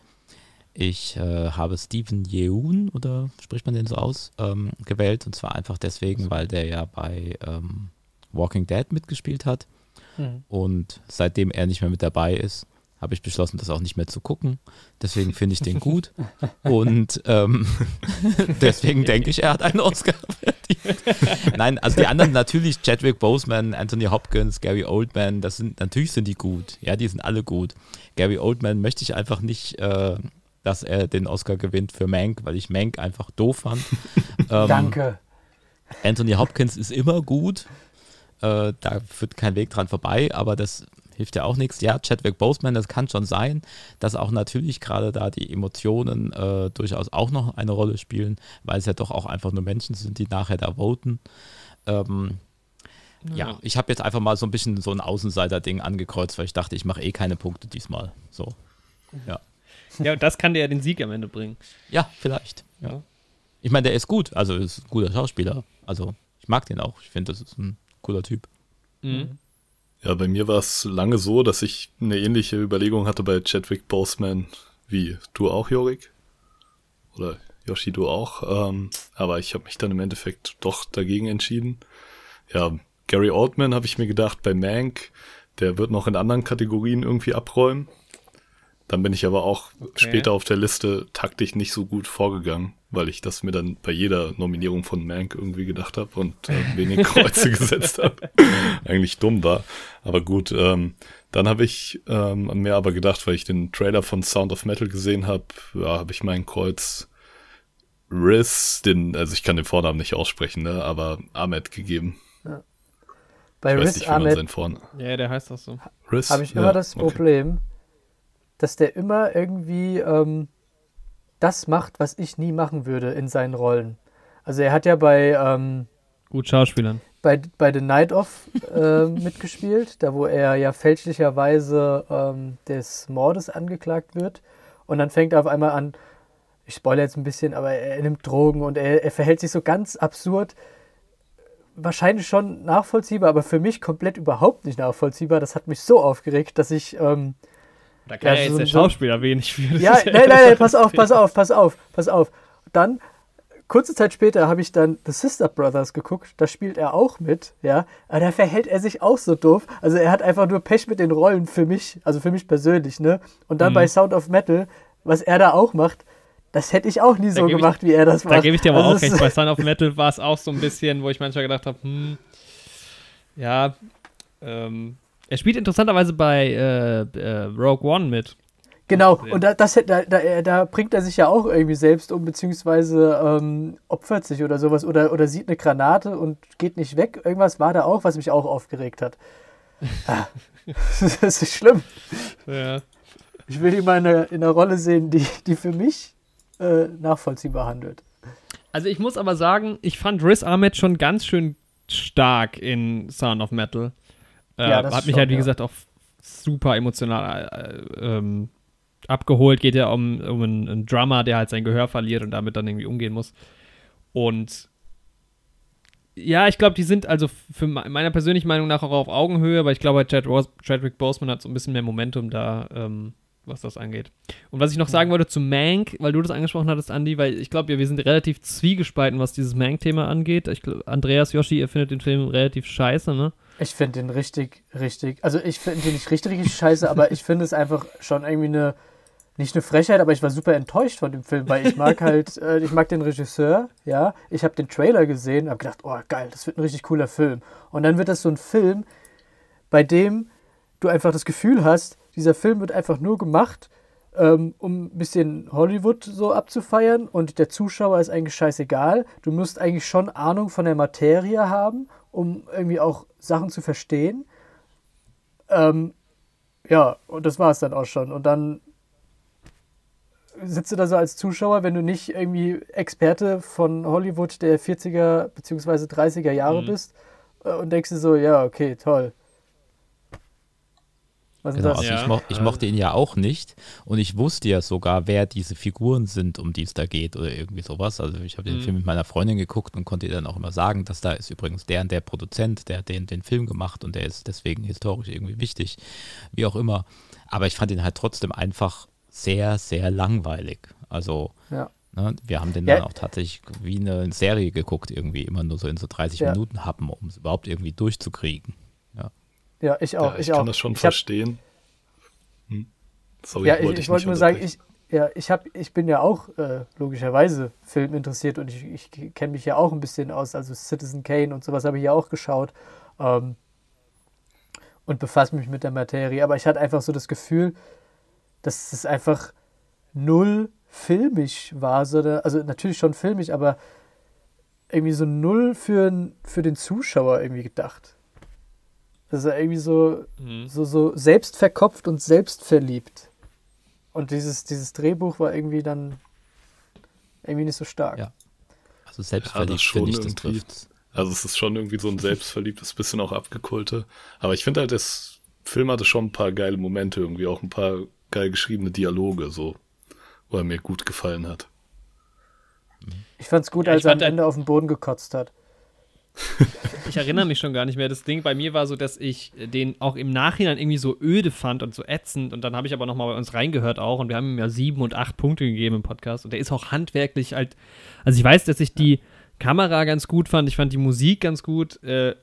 Speaker 3: Ich äh, habe Steven Yeun, oder spricht man den so aus, ähm, gewählt. Und zwar einfach deswegen, weil der ja bei ähm, Walking Dead mitgespielt hat. Mhm. Und seitdem er nicht mehr mit dabei ist, habe ich beschlossen, das auch nicht mehr zu gucken. Deswegen finde ich den gut. [laughs] Und ähm, [laughs] deswegen denke ich, er hat einen Oscar verdient. [laughs] Nein, also die anderen natürlich, Chadwick Boseman, Anthony Hopkins, Gary Oldman, das sind, natürlich sind die gut. Ja, die sind alle gut. Gary Oldman möchte ich einfach nicht, äh, dass er den Oscar gewinnt für Mank, weil ich Mank einfach doof fand. [laughs]
Speaker 4: ähm, Danke.
Speaker 3: Anthony Hopkins ist immer gut. Äh, da führt kein Weg dran vorbei, aber das hilft ja auch nichts. Ja, Chadwick Boseman, das kann schon sein, dass auch natürlich gerade da die Emotionen äh, durchaus auch noch eine Rolle spielen, weil es ja doch auch einfach nur Menschen sind, die nachher da voten. Ähm, ja. ja. ich habe jetzt einfach mal so ein bisschen so ein Außenseiter-Ding angekreuzt, weil ich dachte, ich mache eh keine Punkte diesmal. So, ja.
Speaker 1: Ja, und das kann dir ja den Sieg am Ende bringen.
Speaker 3: Ja, vielleicht. Ja. Ich meine, der ist gut, also ist ein guter Schauspieler. Also ich mag den auch. Ich finde, das ist ein cooler Typ. Mhm.
Speaker 2: Ja, bei mir war es lange so, dass ich eine ähnliche Überlegung hatte bei Chadwick Boseman wie du auch, Jorik. Oder Yoshi, du auch. Ähm, aber ich habe mich dann im Endeffekt doch dagegen entschieden. Ja, Gary Oldman habe ich mir gedacht, bei Mank, der wird noch in anderen Kategorien irgendwie abräumen. Dann bin ich aber auch okay. später auf der Liste taktisch nicht so gut vorgegangen, weil ich das mir dann bei jeder Nominierung von Mank irgendwie gedacht habe und äh, [laughs] wenig Kreuze gesetzt habe. [laughs] Eigentlich dumm war. Aber gut, ähm, dann habe ich ähm, an mir aber gedacht, weil ich den Trailer von Sound of Metal gesehen habe, ja, habe ich mein Kreuz Riz, den, also ich kann den Vornamen nicht aussprechen, ne, aber Ahmed gegeben. Ja.
Speaker 4: Bei Riz Ahmed.
Speaker 1: Ja, der heißt das so.
Speaker 4: Riz. Habe ich immer ja, das Problem. Okay dass der immer irgendwie ähm, das macht, was ich nie machen würde in seinen Rollen. Also er hat ja bei ähm,
Speaker 1: gut Schauspielern
Speaker 4: bei, bei The Night Of äh, [laughs] mitgespielt, da wo er ja fälschlicherweise ähm, des Mordes angeklagt wird und dann fängt er auf einmal an, ich spoilere jetzt ein bisschen, aber er, nimmt Drogen und er, er verhält sich so ganz absurd wahrscheinlich schon nachvollziehbar, aber für mich komplett überhaupt nicht nachvollziehbar. Das hat mich so aufgeregt, dass ich ähm,
Speaker 1: da kann ja, ja jetzt so der Schauspieler wenig [laughs] für.
Speaker 4: Ja, nein, nein, nein, pass auf, pass auf, pass auf, pass auf. Dann, kurze Zeit später, habe ich dann The Sister Brothers geguckt. Da spielt er auch mit, ja. Aber da verhält er sich auch so doof. Also er hat einfach nur Pech mit den Rollen für mich, also für mich persönlich, ne? Und dann mhm. bei Sound of Metal, was er da auch macht, das hätte ich auch nie so gemacht,
Speaker 1: ich,
Speaker 4: wie er das macht.
Speaker 1: Da gebe ich dir aber also auch recht. Bei Sound of [laughs] Metal war es auch so ein bisschen, wo ich manchmal gedacht habe, hm, ja, ähm, er spielt interessanterweise bei äh, äh, Rogue One mit.
Speaker 4: Genau, und da, das, da, da, da, bringt er sich ja auch irgendwie selbst um, beziehungsweise ähm, opfert sich oder sowas oder, oder sieht eine Granate und geht nicht weg. Irgendwas war da auch, was mich auch aufgeregt hat. [laughs] Ah, [laughs] das ist schlimm. Ja. Ich will ihn mal in einer, in einer Rolle sehen, die, die für mich äh, nachvollziehbar handelt.
Speaker 1: Also ich muss aber sagen, ich fand Riz Ahmed schon ganz schön stark in Sound of Metal. Äh, ja, hat mich schon, halt, wie ja. gesagt, auch super emotional äh, ähm, abgeholt. Geht ja um, um einen, einen Drummer, der halt sein Gehör verliert und damit dann irgendwie umgehen muss. Und ja, ich glaube, die sind also für meiner persönlichen Meinung nach auch auf Augenhöhe, aber ich glaube, Chad Chadwick Boseman hat so ein bisschen mehr Momentum da, ähm, was das angeht. Und was ich noch sagen wollte zu Mank, weil du das angesprochen hattest, Andy, weil ich glaube, ja, wir sind relativ zwiegespalten, was dieses Mank-Thema angeht. Ich glaub, Andreas Yoshi, ihr findet den Film relativ scheiße, ne?
Speaker 4: Ich finde den richtig, richtig, also ich finde den nicht richtig, richtig scheiße, aber ich finde es einfach schon irgendwie eine nicht eine Frechheit, aber ich war super enttäuscht von dem Film, weil ich mag halt, [laughs] äh, ich mag den Regisseur, ja. Ich habe den Trailer gesehen, habe gedacht, oh geil, das wird ein richtig cooler Film. Und dann wird das so ein Film, bei dem du einfach das Gefühl hast, dieser Film wird einfach nur gemacht, ähm, um ein bisschen Hollywood so abzufeiern und der Zuschauer ist eigentlich scheißegal. Du musst eigentlich schon Ahnung von der Materie haben, um irgendwie auch Sachen zu verstehen. Ähm, ja, und das war es dann auch schon. Und dann sitzt du da so als Zuschauer, wenn du nicht irgendwie Experte von Hollywood der 40er bzw. 30er Jahre mhm. bist äh, und denkst dir so, ja, okay, toll.
Speaker 3: Was genau, also ja. ich, mo ich, mochte ihn ja auch nicht und ich wusste ja sogar, wer diese Figuren sind, um die es da geht oder irgendwie sowas. Also ich habe den mhm. Film mit meiner Freundin geguckt und konnte ihr dann auch immer sagen, dass da ist übrigens der und der Produzent, der hat den, den Film gemacht und der ist deswegen historisch irgendwie wichtig, wie auch immer. Aber ich fand ihn halt trotzdem einfach sehr, sehr langweilig. Also ja. ne, wir haben den ja. dann auch tatsächlich wie eine Serie geguckt, irgendwie immer nur so in so 30 ja. Minuten haben, um es überhaupt irgendwie durchzukriegen. Ja,
Speaker 4: ja ich auch.
Speaker 2: ich,
Speaker 4: ich
Speaker 2: kann
Speaker 4: auch.
Speaker 2: das schon ich verstehen.
Speaker 4: Hm. Sorry, ja, wollte ich, ich wollte nur sagen, ich, ja, ich, hab, ich bin ja auch äh, logischerweise Film interessiert und ich, ich kenne mich ja auch ein bisschen aus. Also Citizen Kane und sowas habe ich ja auch geschaut ähm, und befasse mich mit der Materie. Aber ich hatte einfach so das Gefühl, dass es einfach null filmisch war, sondern, also natürlich schon filmisch, aber irgendwie so null für, für den Zuschauer irgendwie gedacht. Das ist irgendwie so, mhm. so, so selbstverkopft und selbstverliebt. Und dieses, dieses Drehbuch war irgendwie dann irgendwie nicht so stark.
Speaker 3: Ja. Also selbstverliebt ja, finde ich, das trifft.
Speaker 2: Also es ist schon irgendwie so ein selbstverliebtes, bisschen auch abgekulte. Aber ich finde halt, das Film hatte schon ein paar geile Momente, irgendwie auch ein paar geil geschriebene Dialoge, so, wo er mir gut gefallen hat.
Speaker 4: Ich fand's gut, ja, als er am Ende auf den Boden gekotzt hat. [laughs]
Speaker 1: ich erinnere mich schon gar nicht mehr. Das Ding bei mir war so, dass ich den auch im Nachhinein irgendwie so öde fand und so ätzend. Und dann habe ich aber nochmal bei uns reingehört auch. Und wir haben ihm ja sieben und acht Punkte gegeben im Podcast. Und der ist auch handwerklich halt. Also ich weiß, dass ich die Kamera ganz gut fand. Ich fand die Musik ganz gut. Äh,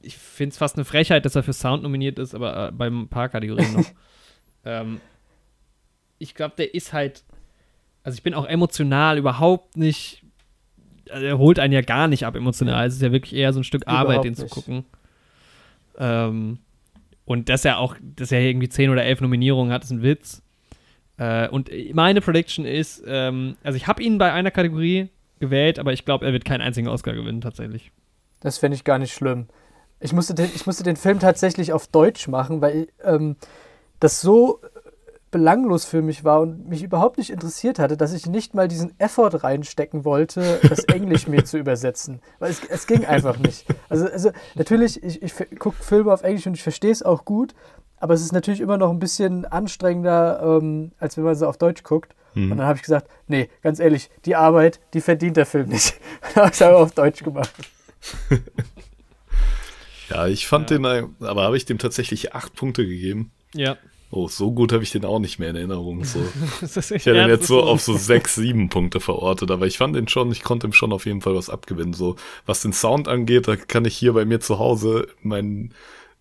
Speaker 1: ich finde es fast eine Frechheit, dass er für Sound nominiert ist, aber äh, beim paar Kategorien noch. [laughs] ähm, ich glaube, der ist halt. Also ich bin auch emotional überhaupt nicht. Also er holt einen ja gar nicht ab emotional. Es ist ja wirklich eher so ein Stück überhaupt Arbeit, den nicht. zu gucken. Ähm, und dass er auch, dass er irgendwie 10 oder 11 Nominierungen hat, ist ein Witz. Äh, und meine Prediction ist, ähm, also ich habe ihn bei einer Kategorie gewählt, aber ich glaube, er wird keinen einzigen Oscar gewinnen, tatsächlich.
Speaker 4: Das fände ich gar nicht schlimm. Ich musste, den, ich musste den Film tatsächlich auf Deutsch machen, weil ähm, das so belanglos für mich war und mich überhaupt nicht interessiert hatte, dass ich nicht mal diesen Effort reinstecken wollte, das [laughs] Englisch mir zu übersetzen. Weil es, es ging einfach nicht. Also, also natürlich, ich, ich gucke Filme auf Englisch und ich verstehe es auch gut, aber es ist natürlich immer noch ein bisschen anstrengender, ähm, als wenn man so auf Deutsch guckt. Mhm. Und dann habe ich gesagt, nee, ganz ehrlich, die Arbeit, die verdient der Film nicht. [laughs] dann habe ich es aber auf Deutsch gemacht. [laughs]
Speaker 2: ja, ich fand ja. den, aber habe ich dem tatsächlich acht Punkte gegeben.
Speaker 1: Ja.
Speaker 2: Oh, so gut habe ich den auch nicht mehr in Erinnerung. So. [laughs] ich hätte ihn jetzt so auf so sechs, sieben Punkte verortet, aber ich fand ihn schon, ich konnte ihm schon auf jeden Fall was abgewinnen. So, was den Sound angeht, da kann ich hier bei mir zu Hause meinen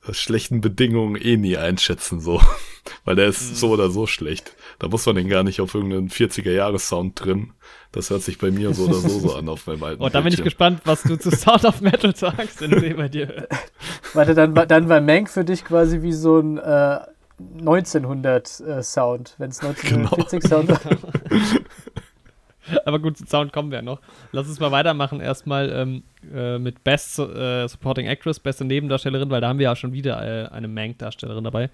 Speaker 2: äh, schlechten Bedingungen eh nie einschätzen, so. [laughs] Weil der ist mhm. so oder so schlecht. Da muss man den gar nicht auf irgendeinen 40er-Jahres-Sound trimmen. Das hört sich bei mir so oder so so an auf meinem alten [laughs]
Speaker 1: Oh, da bin ich gespannt, was du zu Sound of Metal sagst, wenn du den bei dir hörst.
Speaker 4: Warte, dann, dann war Mank für dich quasi wie so ein äh, 1900 äh, Sound, wenn es 1940 genau. Sound war. [laughs]
Speaker 1: Aber gut, zu Sound kommen wir noch. Lass uns mal weitermachen. Erstmal ähm, äh, mit Best äh, Supporting Actress, beste Nebendarstellerin, weil da haben wir ja schon wieder äh, eine Mank-Darstellerin dabei.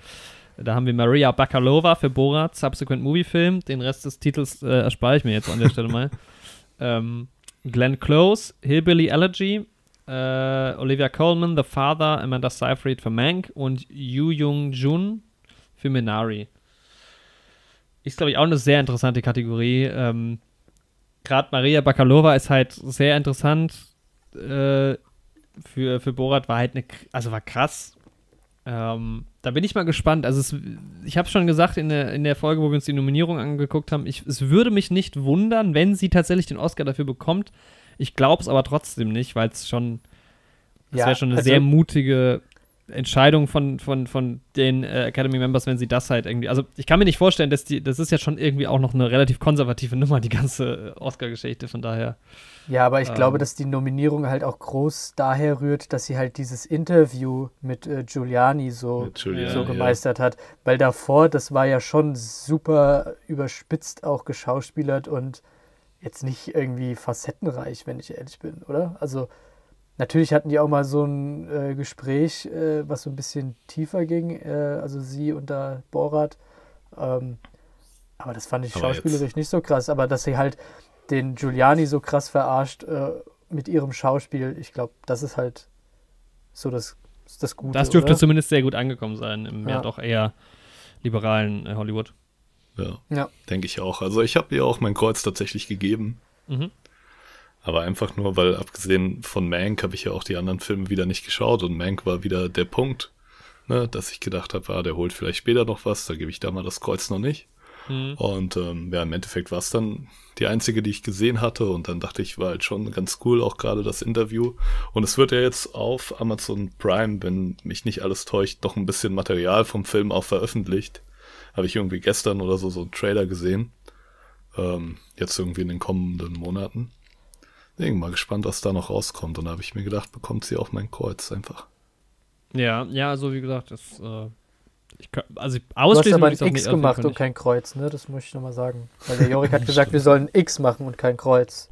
Speaker 1: Da haben wir Maria Bakalova für Borat, Subsequent Movie Film. Den Rest des Titels äh, erspare ich mir jetzt an der Stelle mal. [laughs] Ähm, Glenn Close, Hillbilly Allergy, äh, Olivia Colman, The Father, Amanda Seyfried für Mank und Yu Jung Jun für Minari. Ist, glaube ich, auch eine sehr interessante Kategorie. Ähm, Gerade Maria Bakalova ist halt sehr interessant. Äh, für, für Borat war halt eine, also war krass. Ähm, da bin ich mal gespannt. Also, es, ich habe schon gesagt in der, in der Folge, wo wir uns die Nominierung angeguckt haben, ich, es würde mich nicht wundern, wenn sie tatsächlich den Oscar dafür bekommt. Ich glaube es aber trotzdem nicht, weil es schon, das ja, wäre schon eine also, sehr mutige Entscheidung von, von, von den äh, Academy Members, wenn sie das halt irgendwie. Also ich kann mir nicht vorstellen, dass die, das ist ja schon irgendwie auch noch eine relativ konservative Nummer, die ganze äh, Oscar-Geschichte, von daher.
Speaker 4: Ja, aber ich ähm, glaube, dass die Nominierung halt auch groß daher rührt, dass sie halt dieses Interview mit äh, Giuliani so, mit Giuliani, so gemeistert ja. hat. Weil davor, das war ja schon super überspitzt auch geschauspielert und jetzt nicht irgendwie facettenreich, wenn ich ehrlich bin, oder? Also Natürlich hatten die auch mal so ein äh, Gespräch, äh, was so ein bisschen tiefer ging, äh, also sie und der Borat. Ähm, aber das fand ich aber schauspielerisch jetzt. nicht so krass. Aber dass sie halt den Giuliani so krass verarscht äh, mit ihrem Schauspiel, ich glaube, das ist halt so das, das Gute.
Speaker 1: Das dürfte oder? zumindest sehr gut angekommen sein im ja. ja doch eher liberalen äh, Hollywood.
Speaker 2: Ja, ja. denke ich auch. Also ich habe ihr auch mein Kreuz tatsächlich gegeben. Mhm. Aber einfach nur, weil abgesehen von Mank habe ich ja auch die anderen Filme wieder nicht geschaut und Mank war wieder der Punkt, ne, dass ich gedacht habe, ah, der holt vielleicht später noch was, da gebe ich da mal das Kreuz noch nicht. Mhm. Und ähm, ja, im Endeffekt war es dann die einzige, die ich gesehen hatte und dann dachte ich, war halt schon ganz cool, auch gerade das Interview. Und es wird ja jetzt auf Amazon Prime, wenn mich nicht alles täuscht, noch ein bisschen Material vom Film auch veröffentlicht. Habe ich irgendwie gestern oder so so einen Trailer gesehen. Ähm, jetzt irgendwie in den kommenden Monaten. Deswegen mal gespannt, was da noch rauskommt. Und da habe ich mir gedacht, bekommt sie auch mein Kreuz einfach.
Speaker 1: Ja, ja, also wie gesagt, das, äh, ich kann, also
Speaker 4: ausschließen Du hast aber ein X gemacht und kein Kreuz, ne? Das muss ich nochmal sagen. Weil der Jorik hat gesagt, wir sollen ein X machen und kein Kreuz.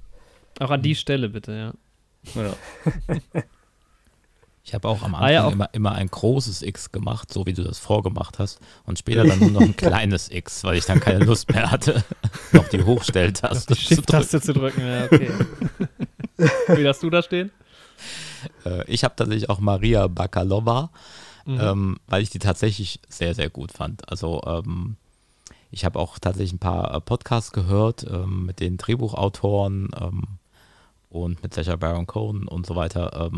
Speaker 1: Auch an die Stelle bitte, ja.
Speaker 3: Ja. [laughs] Ich habe auch am Anfang ah, ja, auch. Immer, immer ein großes X gemacht, so wie du das vorgemacht hast. Und später [laughs] dann nur noch ein kleines X, weil ich dann keine Lust mehr hatte, [laughs] noch die Hochstelltaste
Speaker 1: die Shift-Taste zu drücken. Ja, okay. [laughs] wie hast du da stehen?
Speaker 3: Äh, ich habe tatsächlich auch Maria Bakalova, mhm. ähm, weil ich die tatsächlich sehr, sehr gut fand. Also ähm, ich habe auch tatsächlich ein paar äh, Podcasts gehört ähm, mit den Drehbuchautoren ähm, und mit Sacha Baron Cohen und so weiter.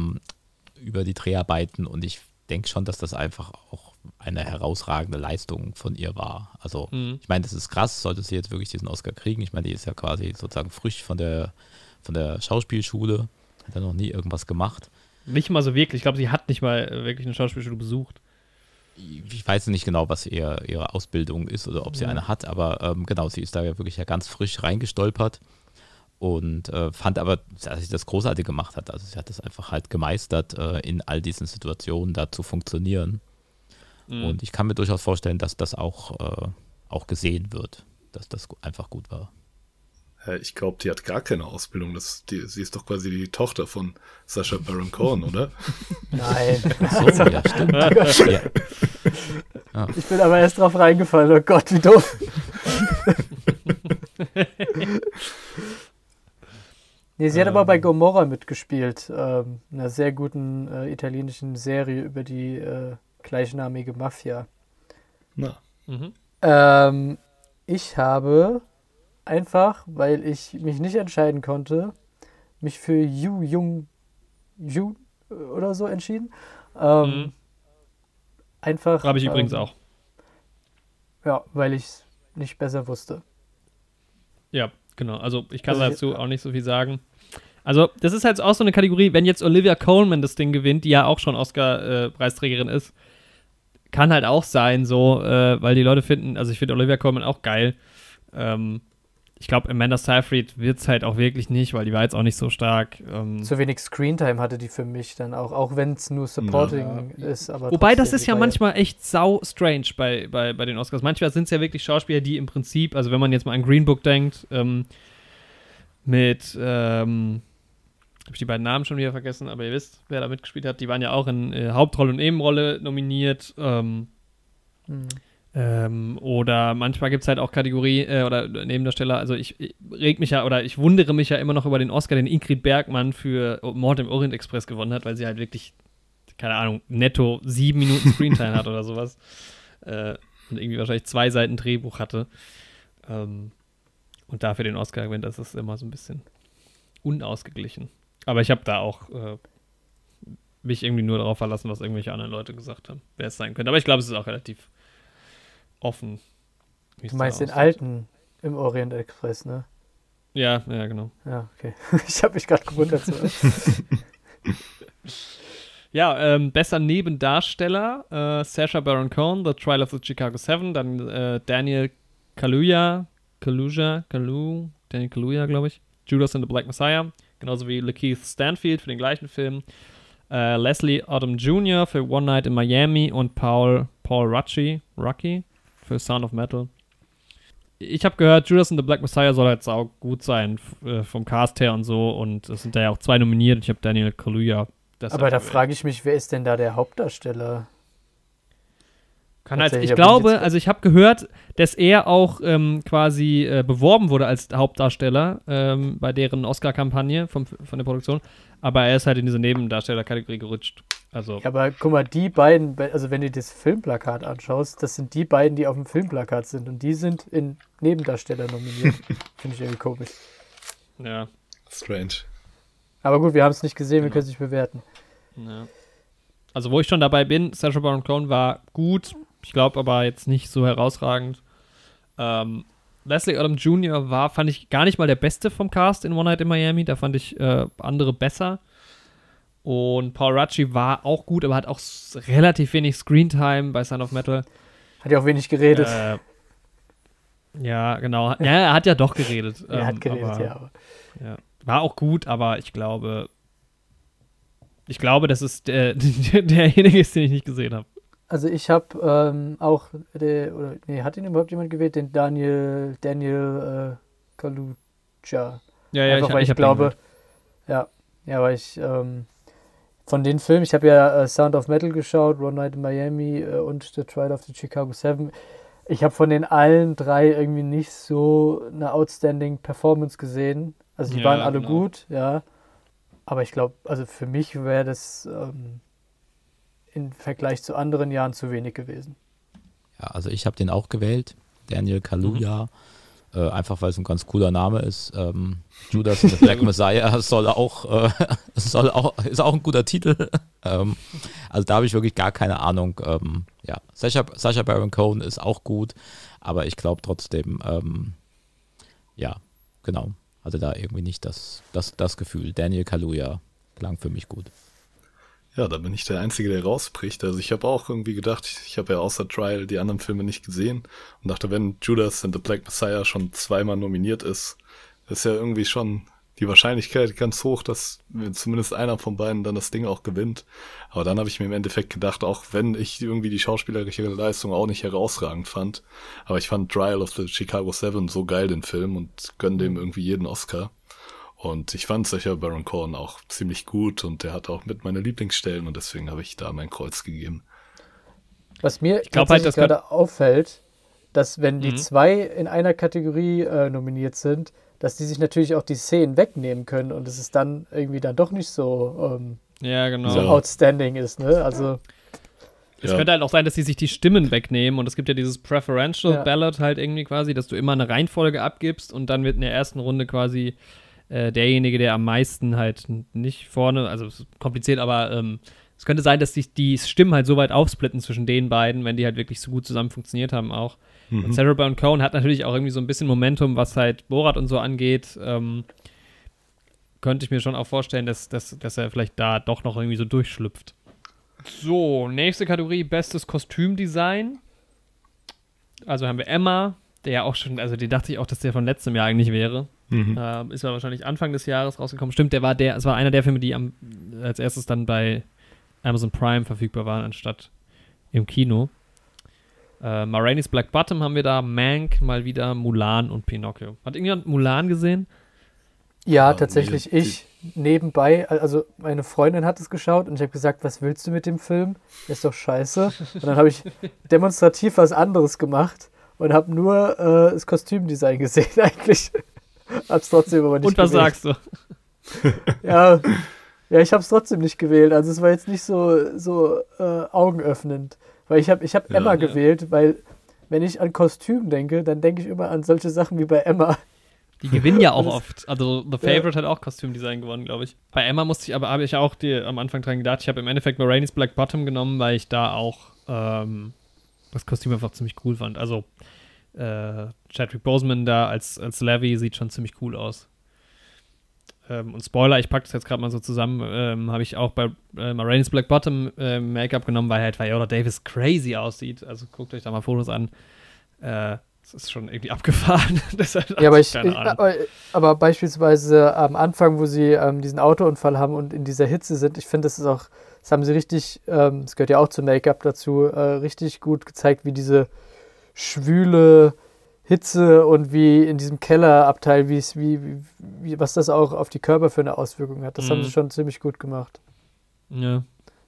Speaker 3: Über die Dreharbeiten und ich denke schon, dass das einfach auch eine herausragende Leistung von ihr war. Also, mhm. ich meine, das ist krass, sollte sie jetzt wirklich diesen Oscar kriegen. Ich meine, die ist ja quasi sozusagen frisch von der, von der Schauspielschule, hat ja noch nie irgendwas gemacht.
Speaker 1: Nicht mal so wirklich. Ich glaube, sie hat nicht mal wirklich eine Schauspielschule besucht.
Speaker 3: Ich weiß nicht genau, was ihr, ihre Ausbildung ist oder ob sie ja. eine hat, aber ähm, genau, sie ist da ja wirklich ja ganz frisch reingestolpert und äh, fand aber, dass sie das großartig gemacht hat. Also sie hat das einfach halt gemeistert, äh, in all diesen Situationen da zu funktionieren. Mhm. Und ich kann mir durchaus vorstellen, dass das auch, äh, auch gesehen wird, dass das einfach gut war.
Speaker 2: Ich glaube, die hat gar keine Ausbildung. Das, die, sie ist doch quasi die Tochter von Sascha Baron Cohen, oder? [laughs]
Speaker 4: Nein. So, ja, stimmt. [laughs] ja. Ja. Ich bin aber erst drauf reingefallen. Oh Gott, wie doof. [laughs] Nee, sie hat aber bei ähm. Gomorra mitgespielt, ähm, einer sehr guten äh, italienischen Serie über die äh, gleichnamige Mafia.
Speaker 2: Na. Mhm.
Speaker 4: Ähm, ich habe einfach, weil ich mich nicht entscheiden konnte, mich für Yu Jung Jun äh, oder so entschieden. Ähm, mhm. Einfach.
Speaker 1: Habe ich ähm, übrigens auch.
Speaker 4: Ja, weil ich es nicht besser wusste.
Speaker 1: Ja, genau. Also ich kann also dazu auch nicht so viel sagen. Also, das ist halt auch so eine Kategorie, wenn jetzt Olivia Coleman das Ding gewinnt, die ja auch schon Oscar-Preisträgerin äh, ist, kann halt auch sein, so, äh, weil die Leute finden, also ich finde Olivia Coleman auch geil. Ähm, ich glaube, Amanda Seyfried wird es halt auch wirklich nicht, weil die war jetzt auch nicht so stark. Ähm
Speaker 4: Zu wenig Screentime hatte die für mich dann auch, auch wenn es nur Supporting ja. ist. Aber
Speaker 1: Wobei das ist ja manchmal echt sau strange bei, bei, bei den Oscars. Manchmal sind es ja wirklich Schauspieler, die im Prinzip, also wenn man jetzt mal an Green Book denkt, ähm, mit, ähm, habe ich die beiden Namen schon wieder vergessen, aber ihr wisst, wer da mitgespielt hat. Die waren ja auch in äh, Hauptrolle und Nebenrolle nominiert. Ähm, mhm. ähm, oder manchmal gibt es halt auch Kategorie äh, oder Nebendarsteller. Also ich, ich, reg mich ja oder ich wundere mich ja immer noch über den Oscar, den Ingrid Bergmann für Mord im Orient Express gewonnen hat, weil sie halt wirklich, keine Ahnung, netto sieben Minuten [laughs] Screentime hat oder sowas. Äh, und irgendwie wahrscheinlich zwei Seiten Drehbuch hatte ähm, und dafür den Oscar gewinnt, das ist immer so ein bisschen unausgeglichen. Aber ich habe da auch äh, mich irgendwie nur darauf verlassen, was irgendwelche anderen Leute gesagt haben, wer es sein könnte. Aber ich glaube, es ist auch relativ offen.
Speaker 4: Du meinst den alten im Orient Express, ne?
Speaker 1: Ja, ja, genau.
Speaker 4: Ja, okay. [laughs] Ich habe mich gerade gewundert. [laughs]
Speaker 1: ja, ähm, besser Nebendarsteller: äh, Sacha Baron Cohen, The Trial of the Chicago Seven, dann äh, Daniel Kaluuya, Kaluuya, Kalu, Daniel Kaluuya, glaube ich, Judas and the Black Messiah, genauso wie Lakeith Stanfield für den gleichen Film, äh, Leslie Odom Jr. für One Night in Miami und Paul, Paul Rucci, Rucky für Sound of Metal ich habe gehört, Judas and the Black Messiah soll halt sau gut sein äh, vom Cast her und so. Und es sind da ja auch zwei nominiert. Ich habe Daniel Kaluuya.
Speaker 4: Aber da frage ich mich, wer ist denn da der Hauptdarsteller?
Speaker 1: Kann halt, ich glaube, also ich habe gehört, dass er auch ähm, quasi äh, beworben wurde als Hauptdarsteller ähm, bei deren Oscar-Kampagne von der Produktion, aber er ist halt in diese Nebendarstellerkategorie gerutscht. Also.
Speaker 4: Ja, aber guck mal, die beiden, also wenn du das Filmplakat anschaust, das sind die beiden, die auf dem Filmplakat sind und die sind in Nebendarsteller nominiert. [laughs] Finde ich irgendwie komisch.
Speaker 1: Ja.
Speaker 2: Strange.
Speaker 4: Aber gut, wir haben es nicht gesehen, wir können es nicht bewerten.
Speaker 1: Ja. Also, wo ich schon dabei bin, Sacha Baron Cohen war gut, ich glaube aber jetzt nicht so herausragend. Ähm, Leslie Odom Jr. war, fand ich gar nicht mal der Beste vom Cast in One Night in Miami. Da fand ich äh, andere besser. Und Paul Rucci war auch gut, aber hat auch relativ wenig Screentime bei Son of Metal.
Speaker 4: Hat ja auch wenig geredet. Äh,
Speaker 1: ja, genau. Ja, er hat ja doch geredet. [laughs]
Speaker 4: er ähm, hat geredet, aber, ja, aber.
Speaker 1: ja. War auch gut, aber ich glaube, ich glaube, dass [laughs] es der, derjenige ist, den ich nicht gesehen habe.
Speaker 4: Also ich habe ähm, auch, der, oder nee, hat ihn überhaupt jemand gewählt? Den Daniel, Daniel äh, Kalucha.
Speaker 1: Ja, ja,
Speaker 4: Einfach, ich, weil ich, ich glaube, ja, ja, weil ich ähm, von den Filmen, ich habe ja äh, Sound of Metal geschaut, One Night in Miami äh, und The Trial of the Chicago Seven. Ich habe von den allen drei irgendwie nicht so eine outstanding Performance gesehen. Also die ja, waren alle genau. gut, ja. Aber ich glaube, also für mich wäre das ähm, im Vergleich zu anderen Jahren zu wenig gewesen.
Speaker 3: Ja, also ich habe den auch gewählt, Daniel Kaluuya. Mhm. Äh, einfach weil es ein ganz cooler Name ist. Ähm, Judas and the Black [laughs] Messiah soll auch, äh, [laughs] soll auch, ist auch ein guter Titel. [laughs] ähm, also da habe ich wirklich gar keine Ahnung. Ähm, ja, Sasha, Sasha Baron Cohen ist auch gut, aber ich glaube trotzdem, ähm, ja, genau. Hatte da irgendwie nicht das, das, das Gefühl. Daniel Kaluuya klang für mich gut.
Speaker 2: Ja, da bin ich der Einzige, der rausbricht. Also ich habe auch irgendwie gedacht, ich habe ja außer Trial die anderen Filme nicht gesehen und dachte, wenn Judas and the Black Messiah schon zweimal nominiert ist, ist ja irgendwie schon die Wahrscheinlichkeit ganz hoch, dass zumindest einer von beiden dann das Ding auch gewinnt. Aber dann habe ich mir im Endeffekt gedacht, auch wenn ich irgendwie die schauspielerische Leistung auch nicht herausragend fand, aber ich fand Trial of the Chicago Seven so geil, den Film, und gönn dem irgendwie jeden Oscar. Und ich fand sicher Baron Cohen auch ziemlich gut und der hat auch mit meine Lieblingsstellen und deswegen habe ich da mein Kreuz gegeben.
Speaker 4: Was mir ich halt, das gerade auffällt, dass wenn die mhm. zwei in einer Kategorie äh, nominiert sind, dass die sich natürlich auch die Szenen wegnehmen können und es ist dann irgendwie dann doch nicht so, ähm,
Speaker 1: ja, genau.
Speaker 4: so outstanding ist, ne? Also
Speaker 1: es ja. könnte halt auch sein, dass sie sich die Stimmen wegnehmen und es gibt ja dieses Preferential ja. Ballot halt irgendwie quasi, dass du immer eine Reihenfolge abgibst und dann wird in der ersten Runde quasi äh, derjenige, der am meisten halt nicht vorne, also kompliziert, aber ähm, es könnte sein, dass sich die Stimmen halt so weit aufsplitten zwischen den beiden, wenn die halt wirklich so gut zusammen funktioniert haben auch. Mhm. Und Sarah Brown Cohen hat natürlich auch irgendwie so ein bisschen Momentum, was halt Borat und so angeht. Ähm, könnte ich mir schon auch vorstellen, dass, dass, dass er vielleicht da doch noch irgendwie so durchschlüpft. So, nächste Kategorie, bestes Kostümdesign. Also haben wir Emma, der ja auch schon, also die dachte ich auch, dass der von letztem Jahr eigentlich wäre. Mhm. Äh, ist ja wahrscheinlich Anfang des Jahres rausgekommen. Stimmt, der war der, es war einer der Filme, die am, als erstes dann bei Amazon Prime verfügbar waren, anstatt im Kino. Äh, Marainis Black Bottom haben wir da, Mank mal wieder, Mulan und Pinocchio. Hat irgendjemand Mulan gesehen?
Speaker 4: Ja, tatsächlich ich nebenbei, also meine Freundin hat es geschaut und ich habe gesagt, was willst du mit dem Film? ist doch scheiße. Und dann habe ich [laughs] demonstrativ was anderes gemacht und habe nur äh, das Kostümdesign gesehen [laughs] eigentlich. Hab's trotzdem aber nicht
Speaker 1: Und was gewählt. sagst du? [laughs]
Speaker 4: ja, ja, ich hab's trotzdem nicht gewählt. Also es war jetzt nicht so, so äh, augenöffnend. Weil ich habe ich hab ja, Emma ja. gewählt, weil wenn ich an Kostüm denke, dann denke ich immer an solche Sachen wie bei Emma.
Speaker 1: Die gewinnen ja auch oft. Also The Favorite ja. hat auch Kostümdesign gewonnen, glaube ich. Bei Emma musste ich aber, habe ich auch die, am Anfang dran gedacht, ich habe im Endeffekt Marainis Black Bottom genommen, weil ich da auch ähm, das Kostüm einfach ziemlich cool fand. Also äh, Chadwick Boseman da als, als Levy sieht schon ziemlich cool aus. Ähm, und Spoiler, ich packe das jetzt gerade mal so zusammen, ähm, habe ich auch bei äh, Marainis Black Bottom äh, Make-up genommen, weil halt Viola Davis crazy aussieht. Also guckt euch da mal Fotos an. Äh, das ist schon irgendwie [laughs] abgefahren. [laughs]
Speaker 4: ja, aber, [laughs] ich, ich, aber, aber, beispielsweise am Anfang, wo sie ähm, diesen Autounfall haben und in dieser Hitze sind, ich finde, das ist auch, das haben sie richtig, ähm, das gehört ja auch zum Make-up dazu, äh, richtig gut gezeigt, wie diese schwüle Hitze und wie in diesem Kellerabteil, wie, wie, wie, was das auch auf die Körper für eine Auswirkung hat. Das mhm. haben sie schon ziemlich gut gemacht.
Speaker 1: Ja.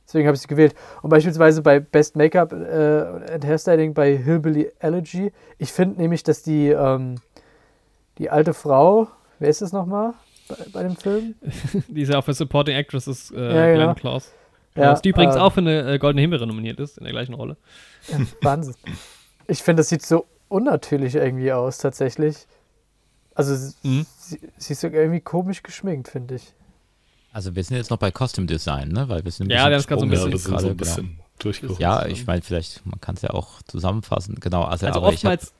Speaker 4: Deswegen habe ich sie gewählt. Und beispielsweise bei Best Make-up äh, and Hairstyling bei Hillbilly Allergy, ich finde nämlich, dass die, ähm, die alte Frau, wer ist das nochmal bei, bei dem Film? [laughs]
Speaker 1: die ist ja auch für Supporting Actress, ist äh, ja, Glenn genau. Klaus. Ja, die übrigens äh, auch für eine äh, Goldene Himbeere nominiert ist, in der gleichen Rolle.
Speaker 4: Ja, Wahnsinn. [laughs] Ich finde, das sieht so unnatürlich irgendwie aus, tatsächlich. Also, mhm. sie, sie, ist irgendwie komisch geschminkt, finde ich.
Speaker 3: Also, wir sind jetzt noch bei Costume Design, ne? Weil wir sind
Speaker 1: ja, das ist gerade so ein bisschen,
Speaker 2: ja, so ein bisschen
Speaker 3: genau. Ja, ich meine, vielleicht, man kann es ja auch zusammenfassen. Genau,
Speaker 1: also, also oftmals,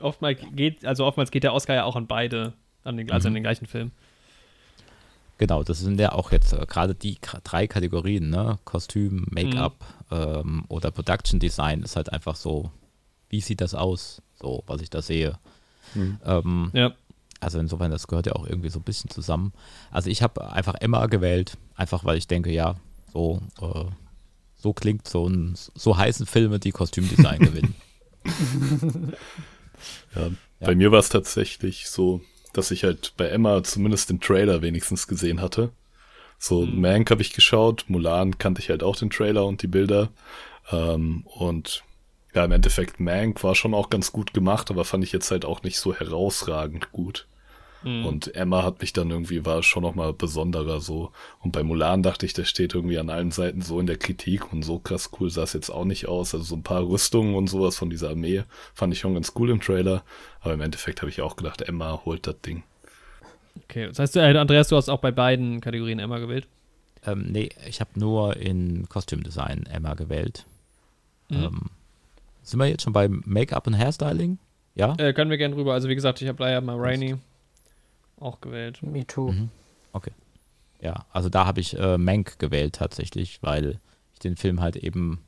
Speaker 1: oftmals geht, also oftmals geht der Oscar ja auch an beide, an den, also mhm. an den gleichen Film.
Speaker 3: Genau, das sind ja auch jetzt äh, gerade die drei Kategorien, ne? Kostüm, Make-up mhm. ähm, oder Production Design ist halt einfach so wie sieht das aus, so was ich da sehe. Mhm. Ähm, ja. Also insofern, das gehört ja auch irgendwie so ein bisschen zusammen. Also ich habe einfach Emma gewählt, einfach weil ich denke, ja, so, äh, so klingt so ein, so heißen Filme, die Kostümdesign gewinnen. [laughs]
Speaker 2: ja, ja, bei mir war es tatsächlich so, dass ich halt bei Emma zumindest den Trailer wenigstens gesehen hatte. So, mhm. Mank habe ich geschaut, Mulan kannte ich halt auch den Trailer und die Bilder. Ähm, und ja, im Endeffekt Mank war schon auch ganz gut gemacht, aber fand ich jetzt halt auch nicht so herausragend gut. Mhm. Und Emma hat mich dann irgendwie, war schon nochmal besonderer so. Und bei Mulan dachte ich, der steht irgendwie an allen Seiten so in der Kritik und so krass cool sah es jetzt auch nicht aus. Also so ein paar Rüstungen und sowas von dieser Armee fand ich schon ganz cool im Trailer. Aber im Endeffekt habe ich auch gedacht, Emma holt das Ding.
Speaker 1: Okay, das heißt, äh, Andreas, du hast auch bei beiden Kategorien Emma gewählt?
Speaker 3: Ähm, nee, ich habe nur in Kostümdesign Emma gewählt. Mhm. Ähm, sind wir jetzt schon bei Make-up und Hairstyling? Ja?
Speaker 1: Äh, können wir gerne rüber. Also, wie gesagt, ich habe leider mal Rainy auch gewählt.
Speaker 4: Me too. Mhm.
Speaker 3: Okay. Ja, also da habe ich äh, Mank gewählt tatsächlich, weil ich den Film halt eben.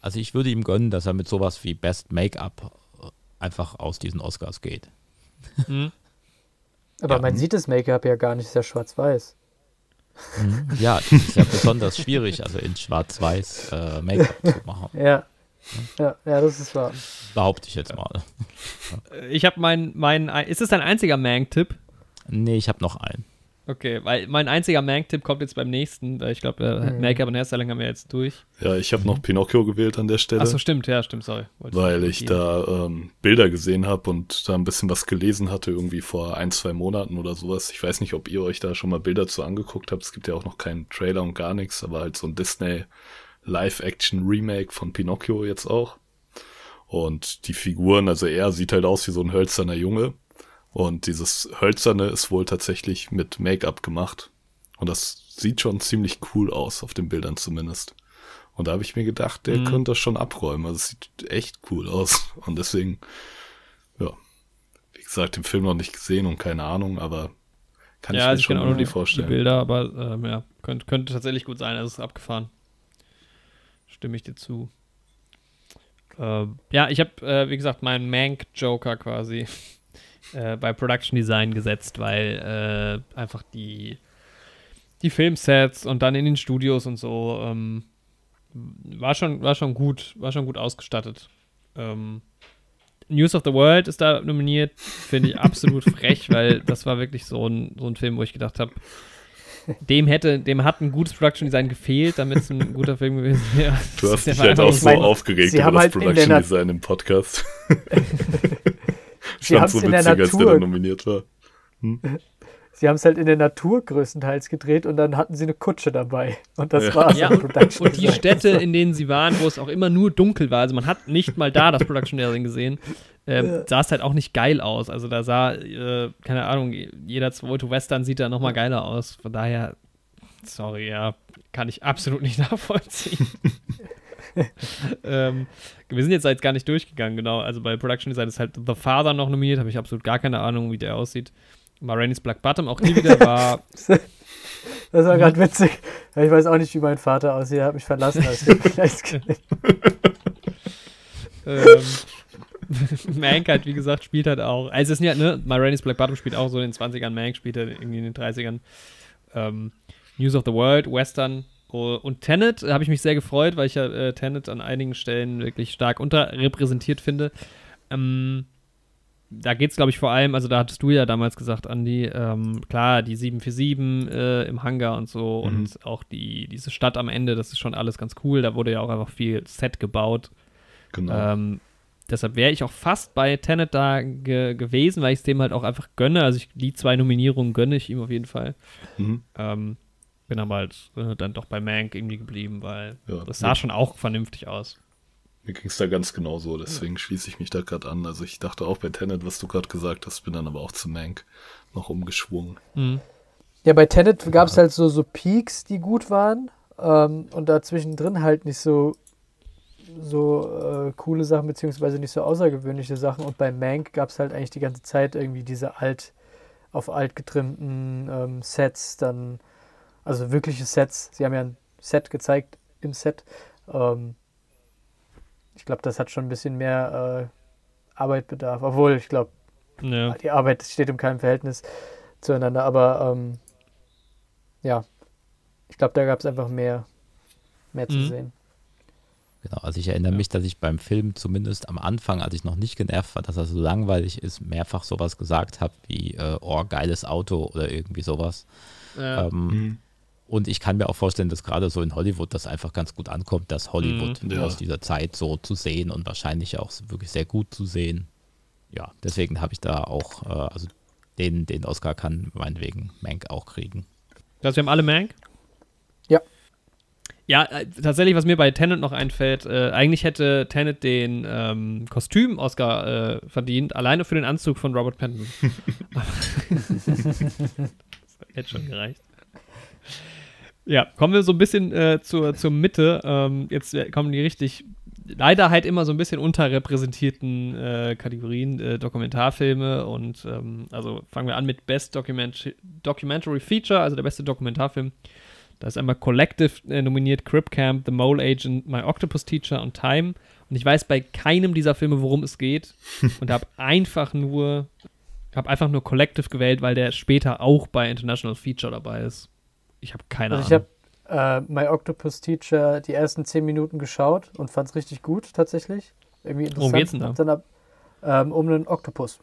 Speaker 3: Also, ich würde ihm gönnen, dass er mit sowas wie Best Make-up äh, einfach aus diesen Oscars geht.
Speaker 4: Mhm. [laughs] Aber ja. man sieht das Make-up ja gar nicht, ist ja schwarz-weiß.
Speaker 3: Mhm. Ja, das ist ja besonders schwierig, also in schwarz-weiß äh, Make-up zu machen. [laughs]
Speaker 4: Ja. Ja, ja, das ist wahr.
Speaker 3: Behaupte ich jetzt mal.
Speaker 1: Ich habe mein, mein, ist es dein einziger Mank-Tipp?
Speaker 3: Nee, ich habe noch einen.
Speaker 1: Okay, weil mein einziger Mank-Tipp kommt jetzt beim nächsten. Ich glaube, äh, mhm. Make-up und Hairstyling haben wir jetzt durch.
Speaker 2: Ja, ich habe noch Pinocchio gewählt an der Stelle.
Speaker 1: Achso, stimmt, ja, stimmt, sorry.
Speaker 2: Wollte weil ich da ähm, Bilder gesehen habe und da ein bisschen was gelesen hatte, irgendwie vor ein, zwei Monaten oder sowas. Ich weiß nicht, ob ihr euch da schon mal Bilder zu angeguckt habt. Es gibt ja auch noch keinen Trailer und gar nichts, aber halt so ein Disney- Live-Action-Remake von Pinocchio jetzt auch. Und die Figuren, also er sieht halt aus wie so ein hölzerner Junge. Und dieses Hölzerne ist wohl tatsächlich mit Make-up gemacht. Und das sieht schon ziemlich cool aus, auf den Bildern zumindest. Und da habe ich mir gedacht, der mhm. könnte das schon abräumen. Also es sieht echt cool aus. [laughs] Und deswegen, ja, wie gesagt, den Film noch nicht gesehen und keine Ahnung, aber kann ja, ich mir also schon irgendwie vorstellen.
Speaker 1: Die Bilder, aber ähm, ja, könnte, könnte tatsächlich gut sein. Also es ist abgefahren stimme ich dir zu. Äh, ja, ich habe, äh, wie gesagt, meinen Mank-Joker quasi [laughs] äh, bei Production Design gesetzt, weil äh, einfach die, die Filmsets und dann in den Studios und so ähm, war, schon, war schon gut, war schon gut ausgestattet. Ähm, News of the World ist da nominiert, finde ich [laughs] absolut frech, weil das war wirklich so ein, so ein Film, wo ich gedacht habe, dem hätte, dem hat ein gutes Production Design gefehlt, damit es ein guter Film gewesen wäre. [laughs]
Speaker 2: Du hast dich halt auch so meine, aufgeregt über das halt Production Design im Podcast. [laughs] [laughs]
Speaker 4: Sie haben es so in der Natur. als der nominiert war. Hm? Sie haben es halt in der Natur größtenteils gedreht und dann hatten sie eine Kutsche dabei. Und das
Speaker 1: ja.
Speaker 4: war
Speaker 1: ja, und, und die Städte, in denen sie waren, wo es auch immer nur dunkel war, also man hat nicht mal da das Production Design gesehen, ähm, ja. sah es halt auch nicht geil aus. Also da sah, äh, keine Ahnung, jeder zweite Western sieht da nochmal geiler aus. Von daher, sorry, ja, kann ich absolut nicht [laughs] nachvollziehen. [laughs] ähm, wir sind jetzt halt gar nicht durchgegangen, genau. Also bei Production Design ist halt The Father noch nominiert, habe ich absolut gar keine Ahnung, wie der aussieht. Marainis Black Bottom auch nie wieder war. [laughs]
Speaker 4: das war gerade witzig. Ich weiß auch nicht, wie mein Vater aussieht. Er hat mich verlassen, als ich [laughs]
Speaker 1: ähm, [laughs] Mank halt, wie gesagt, spielt halt auch. Also, es ist ja, ne, Marainis Black Bottom spielt auch so in den 20ern, Mank spielt halt irgendwie in den 30ern. Ähm, News of the World, Western, und Tenet habe ich mich sehr gefreut, weil ich ja äh, Tenet an einigen Stellen wirklich stark unterrepräsentiert finde. Ähm, da geht es, glaube ich, vor allem, also da hattest du ja damals gesagt, Andi, ähm, klar, die 747 äh, im Hangar und so mhm. und auch die, diese Stadt am Ende, das ist schon alles ganz cool. Da wurde ja auch einfach viel Set gebaut. Genau. Ähm, deshalb wäre ich auch fast bei Tenet da ge gewesen, weil ich es dem halt auch einfach gönne. Also ich, die zwei Nominierungen gönne ich ihm auf jeden Fall. Mhm. Ähm, bin aber halt äh, dann doch bei Mank irgendwie geblieben, weil ja, das sah schon auch vernünftig aus.
Speaker 2: Mir ging es da ganz genauso, deswegen ja. schließe ich mich da gerade an. Also ich dachte auch bei Tenet, was du gerade gesagt hast, bin dann aber auch zu Mank noch umgeschwungen. Mhm.
Speaker 4: Ja, bei Tenet gab es ja. halt so, so Peaks, die gut waren ähm, und dazwischen drin halt nicht so so äh, coole Sachen, beziehungsweise nicht so außergewöhnliche Sachen. Und bei Mank gab es halt eigentlich die ganze Zeit irgendwie diese alt, auf alt getrimmten ähm, Sets, dann also wirkliche Sets. Sie haben ja ein Set gezeigt im Set. Ähm, ich glaube, das hat schon ein bisschen mehr äh, Arbeit bedarf. Obwohl, ich glaube, ja. die Arbeit steht in keinem Verhältnis zueinander. Aber ähm, ja, ich glaube, da gab es einfach mehr, mehr mhm. zu sehen.
Speaker 3: Genau, also ich erinnere ja. mich, dass ich beim Film zumindest am Anfang, als ich noch nicht genervt war, dass er so langweilig ist, mehrfach sowas gesagt habe wie, äh, oh, geiles Auto oder irgendwie sowas. Ja. Ähm, mhm. Und ich kann mir auch vorstellen, dass gerade so in Hollywood das einfach ganz gut ankommt, das Hollywood mm, ja. aus dieser Zeit so zu sehen und wahrscheinlich auch wirklich sehr gut zu sehen. Ja, deswegen habe ich da auch, äh, also den, den Oscar kann meinetwegen Mank auch kriegen.
Speaker 1: Das wir haben alle Mank?
Speaker 4: Ja.
Speaker 1: Ja, äh, tatsächlich, was mir bei Tenet noch einfällt, äh, eigentlich hätte Tenet den ähm, Kostüm-Oscar äh, verdient, alleine für den Anzug von Robert Pattinson. das [laughs] [laughs] hätte schon gereicht. Ja, kommen wir so ein bisschen äh, zur, zur Mitte. Ähm, jetzt kommen die richtig, leider halt immer so ein bisschen unterrepräsentierten äh, Kategorien, äh, Dokumentarfilme und ähm, also fangen wir an mit Best Document Documentary Feature, also der beste Dokumentarfilm. Da ist einmal Collective äh, nominiert, Crip Camp, The Mole Agent, My Octopus Teacher und Time. Und ich weiß bei keinem dieser Filme, worum es geht. [laughs] und habe einfach nur, habe einfach nur Collective gewählt, weil der später auch bei International Feature dabei ist. Ich habe keine also
Speaker 4: Ahnung. Ich habe äh, My Octopus Teacher die ersten zehn Minuten geschaut und fand es richtig gut tatsächlich. Irgendwie interessant. Worum geht's denn da? Dann ab, ähm, um einen Octopus.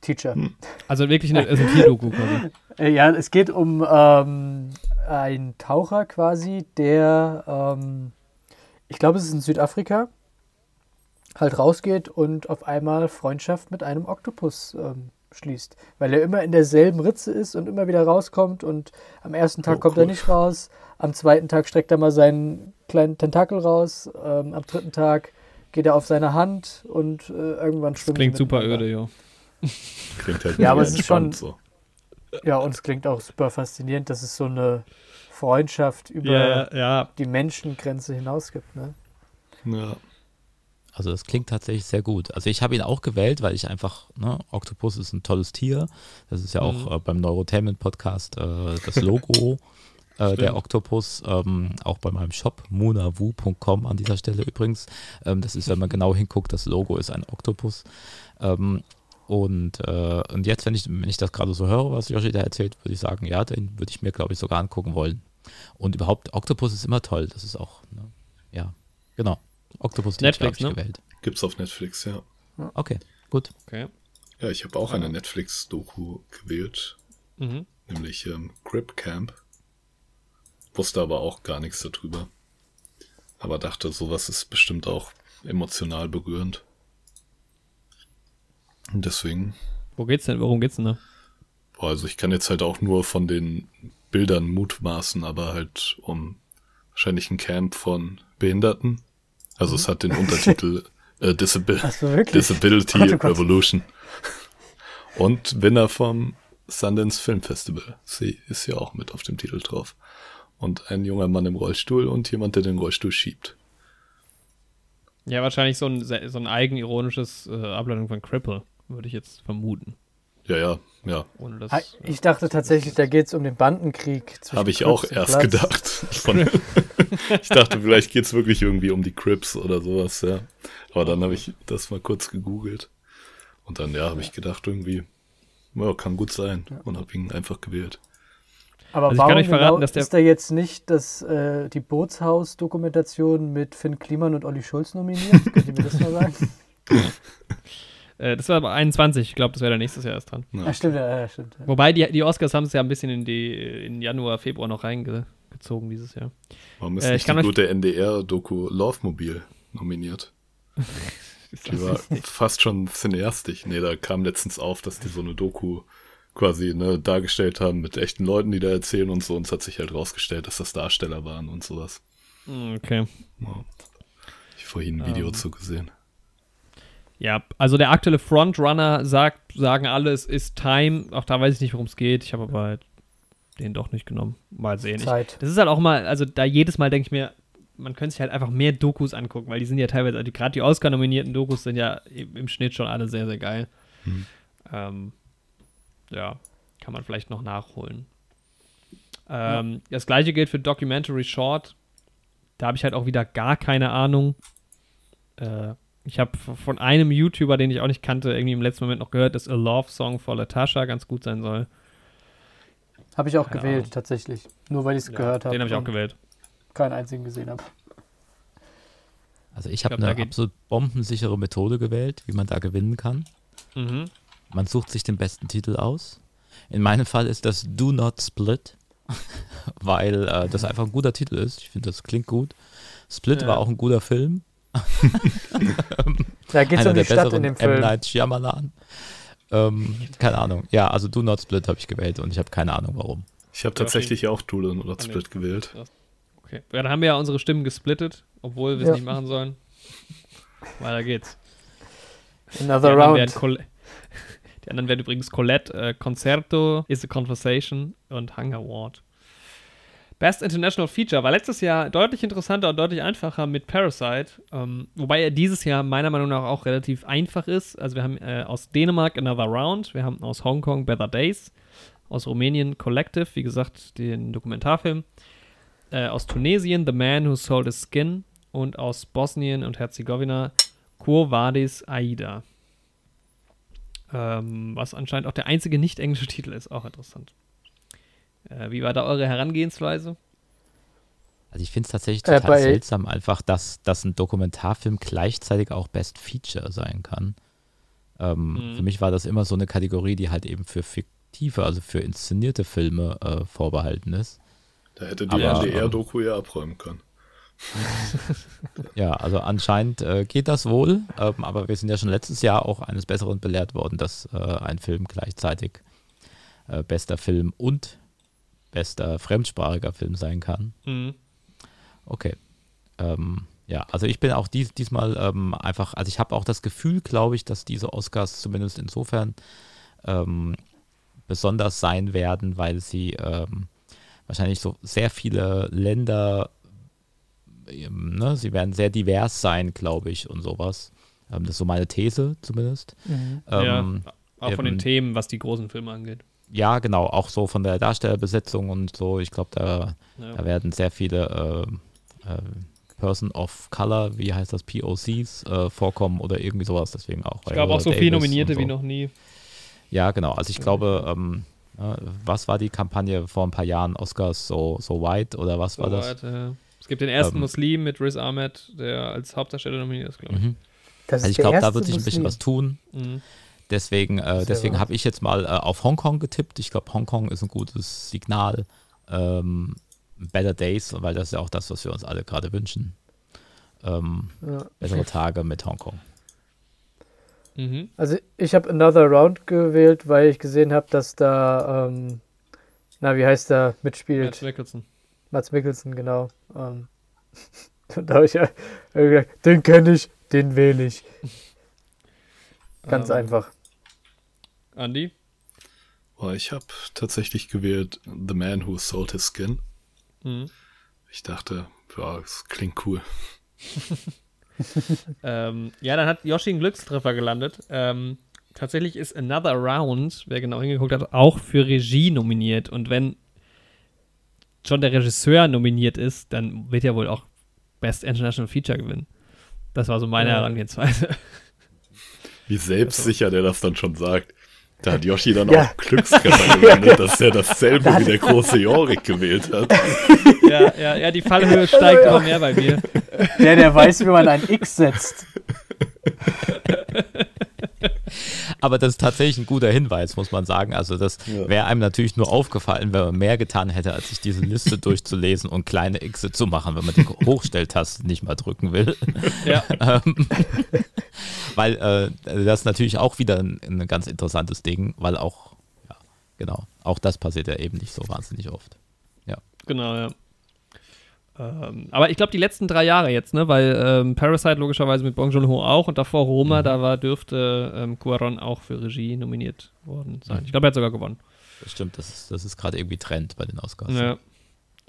Speaker 4: Teacher. Hm.
Speaker 1: Also wirklich eine, also ein Tierdoku quasi. [laughs]
Speaker 4: Äh, ja, es geht um ähm, einen Taucher quasi, der, ähm, ich glaube, es ist in Südafrika, halt rausgeht und auf einmal Freundschaft mit einem Oktopus ähm, schließt. Weil er immer in derselben Ritze ist und immer wieder rauskommt und am ersten Tag oh, kommt cool. er nicht raus, am zweiten Tag streckt er mal seinen kleinen Tentakel raus, ähm, am dritten Tag geht er auf seine Hand und äh, irgendwann schwimmt
Speaker 1: er. Klingt super öde, ja.
Speaker 2: Klingt halt [laughs]
Speaker 4: ja, aber es ist schon so. Ja, und es klingt auch super faszinierend, dass es so eine Freundschaft über yeah, ja. die Menschengrenze hinaus gibt, ne?
Speaker 2: Ja.
Speaker 3: Also das klingt tatsächlich sehr gut. Also ich habe ihn auch gewählt, weil ich einfach, ne, Octopus ist ein tolles Tier. Das ist ja mhm. auch äh, beim Neurotainment Podcast äh, das Logo [laughs] äh, der Octopus, ähm, auch bei meinem Shop, munawu.com an dieser Stelle übrigens. Ähm, das ist, wenn man genau hinguckt, das Logo ist ein Oktopus. Ähm, und, äh, und jetzt, wenn ich, wenn ich das gerade so höre, was Joshi da erzählt, würde ich sagen, ja, den würde ich mir, glaube ich, sogar angucken wollen. Und überhaupt, Octopus ist immer toll. Das ist auch, ne, ja, genau. Octopus
Speaker 1: Netflix, ne?
Speaker 2: gewählt. Gibt's auf Netflix, ja.
Speaker 3: Okay, gut.
Speaker 1: Okay.
Speaker 2: Ja, ich habe auch eine Netflix-Doku gewählt, mhm. nämlich ähm, Grip Camp. Wusste aber auch gar nichts darüber. Aber dachte, sowas ist bestimmt auch emotional berührend. Und deswegen.
Speaker 1: Wo geht's denn? Worum geht's denn da?
Speaker 2: Boah, also ich kann jetzt halt auch nur von den Bildern mutmaßen, aber halt um wahrscheinlich ein Camp von Behinderten. Also mhm. es hat den Untertitel [laughs] äh, Disabil Disability Gott, oh Gott. Revolution. [laughs] Und Winner vom Sundance Film Festival. Sie ist ja auch mit auf dem Titel drauf. Und ein junger Mann im Rollstuhl und jemand, der den Rollstuhl schiebt.
Speaker 1: Ja, wahrscheinlich so ein, so ein eigenironisches äh, Ableitung von Cripple, würde ich jetzt vermuten.
Speaker 2: Ja, ja, ja.
Speaker 4: Das, ah, ich dachte tatsächlich, da geht es um den Bandenkrieg.
Speaker 2: Habe ich auch erst Platz. gedacht. [laughs] Von, ich dachte, vielleicht geht es wirklich irgendwie um die Crips oder sowas, ja. Aber dann habe ich das mal kurz gegoogelt. Und dann, ja, habe ich gedacht, irgendwie, ja, kann gut sein. Und habe ihn einfach gewählt.
Speaker 4: Aber also warum verraten, genau dass der ist da jetzt nicht das, äh, die Bootshaus-Dokumentation mit Finn Kliman und Olli Schulz nominiert? [laughs] Könnt ihr mir das mal sagen? [laughs]
Speaker 1: äh, das war aber 21, ich glaube, das wäre der nächstes Jahr erst dran.
Speaker 4: Ja, stimmt, ja, stimmt.
Speaker 1: Ja. Wobei die, die Oscars haben es ja ein bisschen in die in Januar, Februar noch reingezogen dieses Jahr.
Speaker 2: Warum ist äh, nicht die gute NDR-Doku Love Mobile nominiert? [laughs] die war fast schon cineastisch. Nee, da kam letztens auf, dass die so eine Doku quasi ne, dargestellt haben mit echten Leuten, die da erzählen und so. Und es hat sich halt rausgestellt, dass das Darsteller waren und sowas.
Speaker 1: Hm, okay.
Speaker 2: Ja. Ich vorhin ein Video um. Ähm. zu gesehen.
Speaker 1: Ja, also der aktuelle Frontrunner sagt, sagen alle, es ist Time. Auch da weiß ich nicht, worum es geht. Ich habe aber halt den doch nicht genommen. Mal sehen. Zeit. Ich, das ist halt auch mal, also da jedes Mal denke ich mir, man könnte sich halt einfach mehr Dokus angucken, weil die sind ja teilweise, also gerade die Oscar-nominierten Dokus sind ja im Schnitt schon alle sehr, sehr geil. Hm. Ähm, ja, kann man vielleicht noch nachholen. Ähm, ja. Das gleiche gilt für Documentary Short. Da habe ich halt auch wieder gar keine Ahnung. Äh, ich habe von einem YouTuber, den ich auch nicht kannte, irgendwie im letzten Moment noch gehört, dass A Love Song for Latasha ganz gut sein soll.
Speaker 4: Habe ich auch keine gewählt, Ahnung. tatsächlich. Nur weil ich es ja, gehört habe.
Speaker 1: Den habe ich auch gewählt.
Speaker 4: Keinen einzigen gesehen habe.
Speaker 3: Also ich habe eine absolut bombensichere Methode gewählt, wie man da gewinnen kann. Mhm. Man sucht sich den besten Titel aus. In meinem Fall ist das Do Not Split, [laughs] weil äh, das einfach ein guter Titel ist. Ich finde, das klingt gut. Split ja. war auch ein guter Film.
Speaker 4: da geht [laughs] es um die Stadt in dem Film. M.
Speaker 3: Night Shyamalan. Ähm, keine Ahnung. Ja, also Do Not Split habe ich gewählt und ich habe keine Ahnung warum.
Speaker 2: Ich habe tatsächlich auch Do Not Split gewählt.
Speaker 1: Okay. Ja, dann haben wir ja unsere Stimmen gesplittet, obwohl wir es ja. nicht machen sollen. Weiter geht's.
Speaker 4: Another round. [laughs]
Speaker 1: Die anderen werden übrigens Colette, äh, Concerto, Is a Conversation und Hunger Ward. Best International Feature war letztes Jahr deutlich interessanter und deutlich einfacher mit Parasite, ähm, wobei er dieses Jahr meiner Meinung nach auch relativ einfach ist. Also wir haben äh, aus Dänemark Another Round, wir haben aus Hongkong Better Days, aus Rumänien Collective, wie gesagt, den Dokumentarfilm, äh, aus Tunesien The Man Who Sold His Skin und aus Bosnien und Herzegowina Quo Vadis Aida. Ähm, was anscheinend auch der einzige nicht englische [laughs] Titel ist. Auch interessant. Äh, wie war da eure Herangehensweise?
Speaker 3: Also ich finde es tatsächlich äh, total äh, seltsam einfach, dass, dass ein Dokumentarfilm gleichzeitig auch Best Feature sein kann. Ähm, mhm. Für mich war das immer so eine Kategorie, die halt eben für fiktive, also für inszenierte Filme äh, vorbehalten ist.
Speaker 2: Da hätte die NDR-Doku ja abräumen können. [laughs]
Speaker 3: ja, also anscheinend äh, geht das wohl, ähm, aber wir sind ja schon letztes Jahr auch eines Besseren belehrt worden, dass äh, ein Film gleichzeitig äh, bester Film und bester fremdsprachiger Film sein kann. Mhm. Okay. Ähm, ja, also ich bin auch dies, diesmal ähm, einfach, also ich habe auch das Gefühl, glaube ich, dass diese Oscars zumindest insofern ähm, besonders sein werden, weil sie ähm, wahrscheinlich so sehr viele Länder ähm, ne, sie werden sehr divers sein, glaube ich, und sowas. Ähm, das ist so meine These zumindest.
Speaker 1: Mhm. Ähm, ja, auch von den Themen, was die großen Filme angeht.
Speaker 3: Ja, genau, auch so von der Darstellerbesetzung und so. Ich glaube, da, ja. da werden sehr viele äh, äh, Person of Color, wie heißt das, POCs, äh, vorkommen oder irgendwie sowas. Deswegen auch.
Speaker 1: Ich glaube auch so viele Nominierte so. wie noch nie.
Speaker 3: Ja, genau. Also ich glaube, ähm, was war die Kampagne vor ein paar Jahren? Oscars so, so white oder was so war das? White, ja.
Speaker 1: Es gibt den ersten ähm, Muslim mit Riz Ahmed, der als Hauptdarsteller nominiert ist, glaube ich. Mhm.
Speaker 3: also ich glaube, da wird sich ein bisschen was tun. Mhm. Deswegen, äh, deswegen habe ich jetzt mal äh, auf Hongkong getippt. Ich glaube, Hongkong ist ein gutes Signal. Ähm, Better Days, weil das ist ja auch das, was wir uns alle gerade wünschen. Ähm, ja. Bessere Tage mit Hongkong.
Speaker 4: Mhm. Also ich habe Another Round gewählt, weil ich gesehen habe, dass da, ähm, na, wie heißt der, mitspielt?
Speaker 1: Mats Mikkelsen.
Speaker 4: Mats Mikkelsen, genau. Ähm, [laughs] da habe ich ja gesagt, den kenne ich, den wähle ich. Ganz ähm, einfach.
Speaker 1: Andy?
Speaker 2: Oh, ich habe tatsächlich gewählt The Man Who Sold His Skin. Mhm. Ich dachte, ja, das klingt cool. [laughs] [laughs]
Speaker 1: ähm, ja, dann hat Yoshi einen Glückstreffer gelandet. Ähm, tatsächlich ist Another Round, wer genau hingeguckt hat, auch für Regie nominiert. Und wenn schon der Regisseur nominiert ist, dann wird ja wohl auch Best International Feature gewinnen. Das war so meine ja. Herangehensweise.
Speaker 2: Wie selbstsicher der das dann schon sagt. Da hat Yoshi dann ja. auch Glückstreffer [laughs] gelandet, dass er dasselbe wie der große Jorik gewählt hat. [laughs]
Speaker 1: Ja, ja, ja, die Fallhöhe [laughs] steigt immer mehr bei mir.
Speaker 4: Der, der weiß, wie man ein X setzt. [laughs]
Speaker 3: Aber das ist tatsächlich ein guter Hinweis, muss man sagen. Also das wäre einem natürlich nur aufgefallen, wenn man mehr getan hätte, als sich diese Liste [laughs] durchzulesen und kleine X zu machen, wenn man die Hochstelltaste nicht mal drücken will. [laughs] Ja. Ähm, weil äh, das ist natürlich auch wieder ein, ein ganz interessantes Ding, weil auch, ja, genau, auch das passiert ja eben nicht so wahnsinnig oft. Ja.
Speaker 1: Genau, ja. Ähm, aber ich glaube, die letzten drei Jahre jetzt, ne, weil ähm, Parasite logischerweise mit Bong Joon-ho auch und davor Roma, mhm. da war, dürfte ähm, Cuaron auch für Regie nominiert worden sein. Ich glaube, er hat sogar gewonnen.
Speaker 3: Das stimmt, das ist, das ist gerade irgendwie Trend bei den Oscars.
Speaker 1: Ja.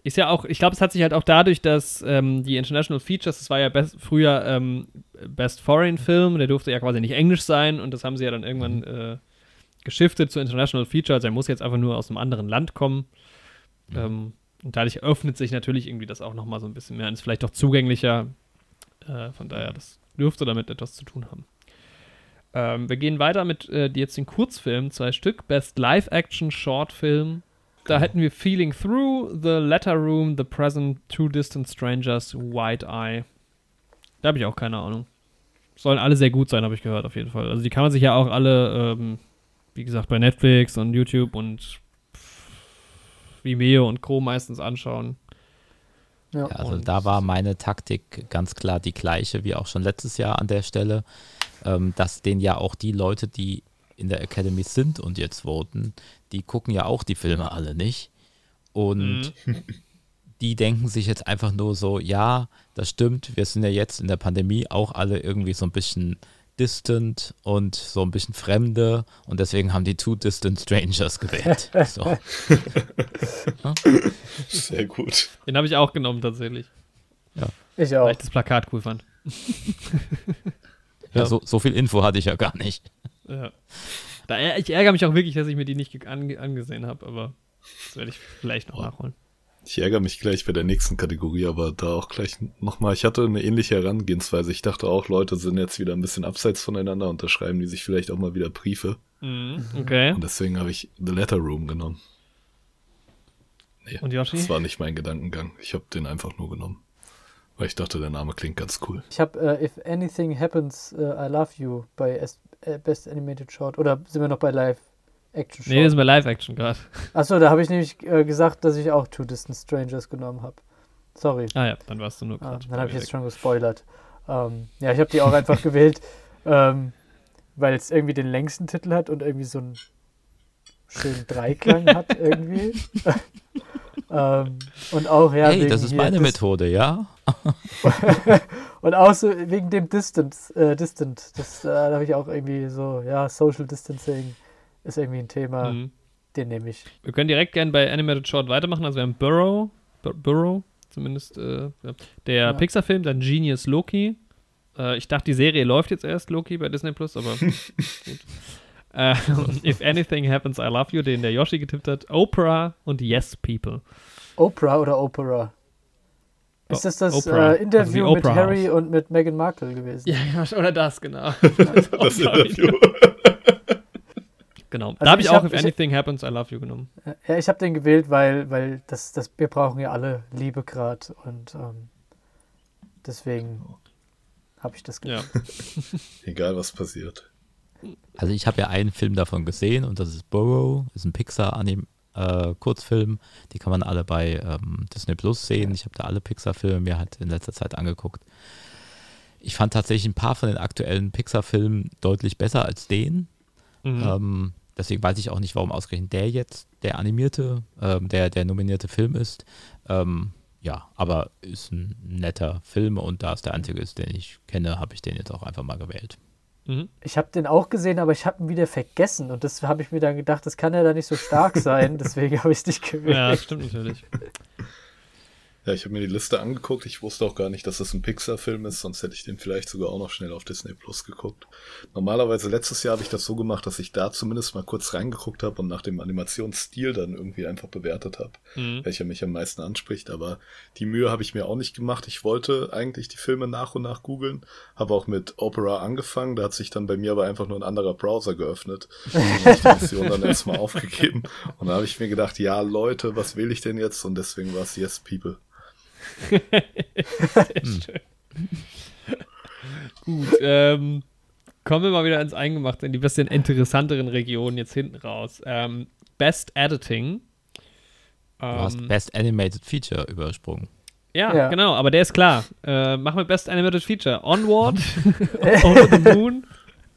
Speaker 1: Ist ja auch, ich glaube, es hat sich halt auch dadurch, dass ähm, die International Features, das war ja best, früher ähm, Best Foreign Film, der durfte ja quasi nicht Englisch sein und das haben sie ja dann irgendwann mhm. äh, geschiftet zu International Feature, also er muss jetzt einfach nur aus einem anderen Land kommen. Mhm. Ähm, und dadurch öffnet sich natürlich irgendwie das auch nochmal so ein bisschen mehr und ist vielleicht auch zugänglicher. Äh, von daher, das dürfte damit etwas zu tun haben. Ähm, wir gehen weiter mit äh, jetzt den Kurzfilmen, zwei Stück. Best Live-Action Short Film. Da genau. hätten wir Feeling Through, The Letter Room, The Present, Two Distant Strangers, White Eye. Da habe ich auch keine Ahnung. Sollen alle sehr gut sein, habe ich gehört, auf jeden Fall. Also die kann man sich ja auch alle, ähm, wie gesagt, bei Netflix und YouTube und Vimeo und Co. meistens anschauen.
Speaker 3: Ja, also und da war meine Taktik ganz klar die gleiche wie auch schon letztes Jahr an der Stelle, ähm, dass den ja auch die Leute, die in der Academy sind und jetzt voten, die gucken ja auch die Filme alle nicht. Und mhm. [laughs] die denken sich jetzt einfach nur so, ja, das stimmt, wir sind ja jetzt in der Pandemie auch alle irgendwie so ein bisschen distant und so ein bisschen Fremde und deswegen haben die Two Distant Strangers gewählt. [laughs] So.
Speaker 2: Sehr gut.
Speaker 1: Den habe ich auch genommen tatsächlich.
Speaker 3: Ja.
Speaker 4: Ich auch.
Speaker 1: Weil ich das Plakat cool fand.
Speaker 3: ja, so, so, viel Info hatte ich ja gar nicht.
Speaker 1: Ja. Da, ich ärgere mich auch wirklich, dass ich mir die nicht ange angesehen habe, aber das werde ich vielleicht noch oh. nachholen.
Speaker 2: Ich ärgere mich gleich bei der nächsten Kategorie, aber da auch gleich nochmal. Ich hatte eine ähnliche Herangehensweise. Ich dachte auch, Leute sind jetzt wieder ein bisschen abseits voneinander und da schreiben die sich vielleicht auch mal wieder Briefe.
Speaker 1: Mhm, okay.
Speaker 2: Und deswegen habe ich The Letter Room genommen.
Speaker 1: Nee, und Yoshi?
Speaker 2: Das war nicht mein Gedankengang. Ich habe den einfach nur genommen. Weil ich dachte, der Name klingt ganz cool.
Speaker 4: Ich habe uh, If Anything Happens, uh, I Love You bei S äh, Best Animated Short. Oder sind wir noch bei Live? Action
Speaker 1: Nee, das ist bei Live-Action gerade.
Speaker 4: Achso, da habe ich nämlich äh, gesagt, dass ich auch Two Distant Strangers genommen habe. Sorry.
Speaker 1: Ah ja, dann warst du nur
Speaker 4: gerade. Ah, dann habe ich jetzt schon gespoilert. Ähm, ja, ich habe die auch einfach gewählt, ähm, weil es irgendwie den längsten Titel hat und irgendwie so einen schönen Dreiklang [laughs] hat irgendwie. ähm, und auch, ja.
Speaker 3: Hey, das ist meine Methode, ja? [laughs]
Speaker 4: und auch so wegen dem Distance, äh, Distant. Das äh, habe ich auch irgendwie so, ja, Social Distancing ist irgendwie ein Thema, mhm. den nehme ich.
Speaker 1: Wir können direkt gerne bei Animated Short weitermachen. Also wir haben Burrow, Bur Burrow zumindest, äh, der ja. Pixar-Film, dann Genius Loki. Äh, ich dachte, die Serie läuft jetzt erst, Loki, bei Disney Plus, aber [laughs] gut. Äh, If Anything Happens, I Love You, den der Yoshi getippt hat. Oprah und Yes People.
Speaker 4: Oprah oder Opera? Ist das das äh, Interview also mit Harry House. und mit Meghan Markle gewesen?
Speaker 1: Ja, ja, [laughs] oder das, genau. [laughs]
Speaker 2: das Interview.
Speaker 1: Genau. Also da habe ich, ich auch hab, If Anything ich, Happens, I Love You genommen.
Speaker 4: Ja, ich habe den gewählt, weil, weil das, das, wir brauchen ja alle Liebe gerade und ähm, deswegen habe ich das gewählt. Ja. [laughs]
Speaker 2: Egal, was passiert.
Speaker 3: Also ich habe ja einen Film davon gesehen und das ist Burrow, ist ein Pixar-Kurzfilm. Äh, die kann man alle bei ähm, Disney Plus sehen. Ich habe da alle Pixar-Filme mir halt in letzter Zeit angeguckt. ich fand tatsächlich ein paar von den aktuellen Pixar-Filmen deutlich besser als den. Mhm. Ähm, deswegen weiß ich auch nicht, warum ausgerechnet der jetzt der animierte, ähm, der, der nominierte Film ist. Ähm, ja, aber ist ein netter Film und da es der einzige ist, den ich kenne, habe ich den jetzt auch einfach mal gewählt.
Speaker 4: Mhm. Ich habe den auch gesehen, aber ich habe ihn wieder vergessen und das habe ich mir dann gedacht, das kann ja da nicht so stark [laughs] sein, deswegen habe ich es nicht gewählt. Ja,
Speaker 1: stimmt natürlich.
Speaker 2: Ja, ich habe mir die Liste angeguckt. Ich wusste auch gar nicht, dass das ein Pixar-Film ist, sonst hätte ich den vielleicht sogar auch noch schnell auf Disney Plus geguckt. Normalerweise letztes Jahr habe ich das so gemacht, dass ich da zumindest mal kurz reingeguckt habe und nach dem Animationsstil dann irgendwie einfach bewertet habe, mhm. welcher mich am meisten anspricht. Aber die Mühe habe ich mir auch nicht gemacht. Ich wollte eigentlich die Filme nach und nach googeln, habe auch mit Opera angefangen. Da hat sich dann bei mir aber einfach nur ein anderer Browser geöffnet. [laughs] Und ich die Mission dann erstmal aufgegeben. Und da habe ich mir gedacht, ja Leute, was will ich denn jetzt? Und deswegen war es Yes People. Sehr [laughs]
Speaker 1: hm. schön. Gut, ähm, kommen wir mal wieder ins Eingemachte, in die bisschen interessanteren Regionen jetzt hinten raus. Ähm, Best Editing.
Speaker 3: Du ähm, hast Best Animated Feature übersprungen.
Speaker 1: Ja, ja, genau, aber der ist klar. Äh, machen wir Best Animated Feature. Onward, [laughs] [laughs] Over the Moon,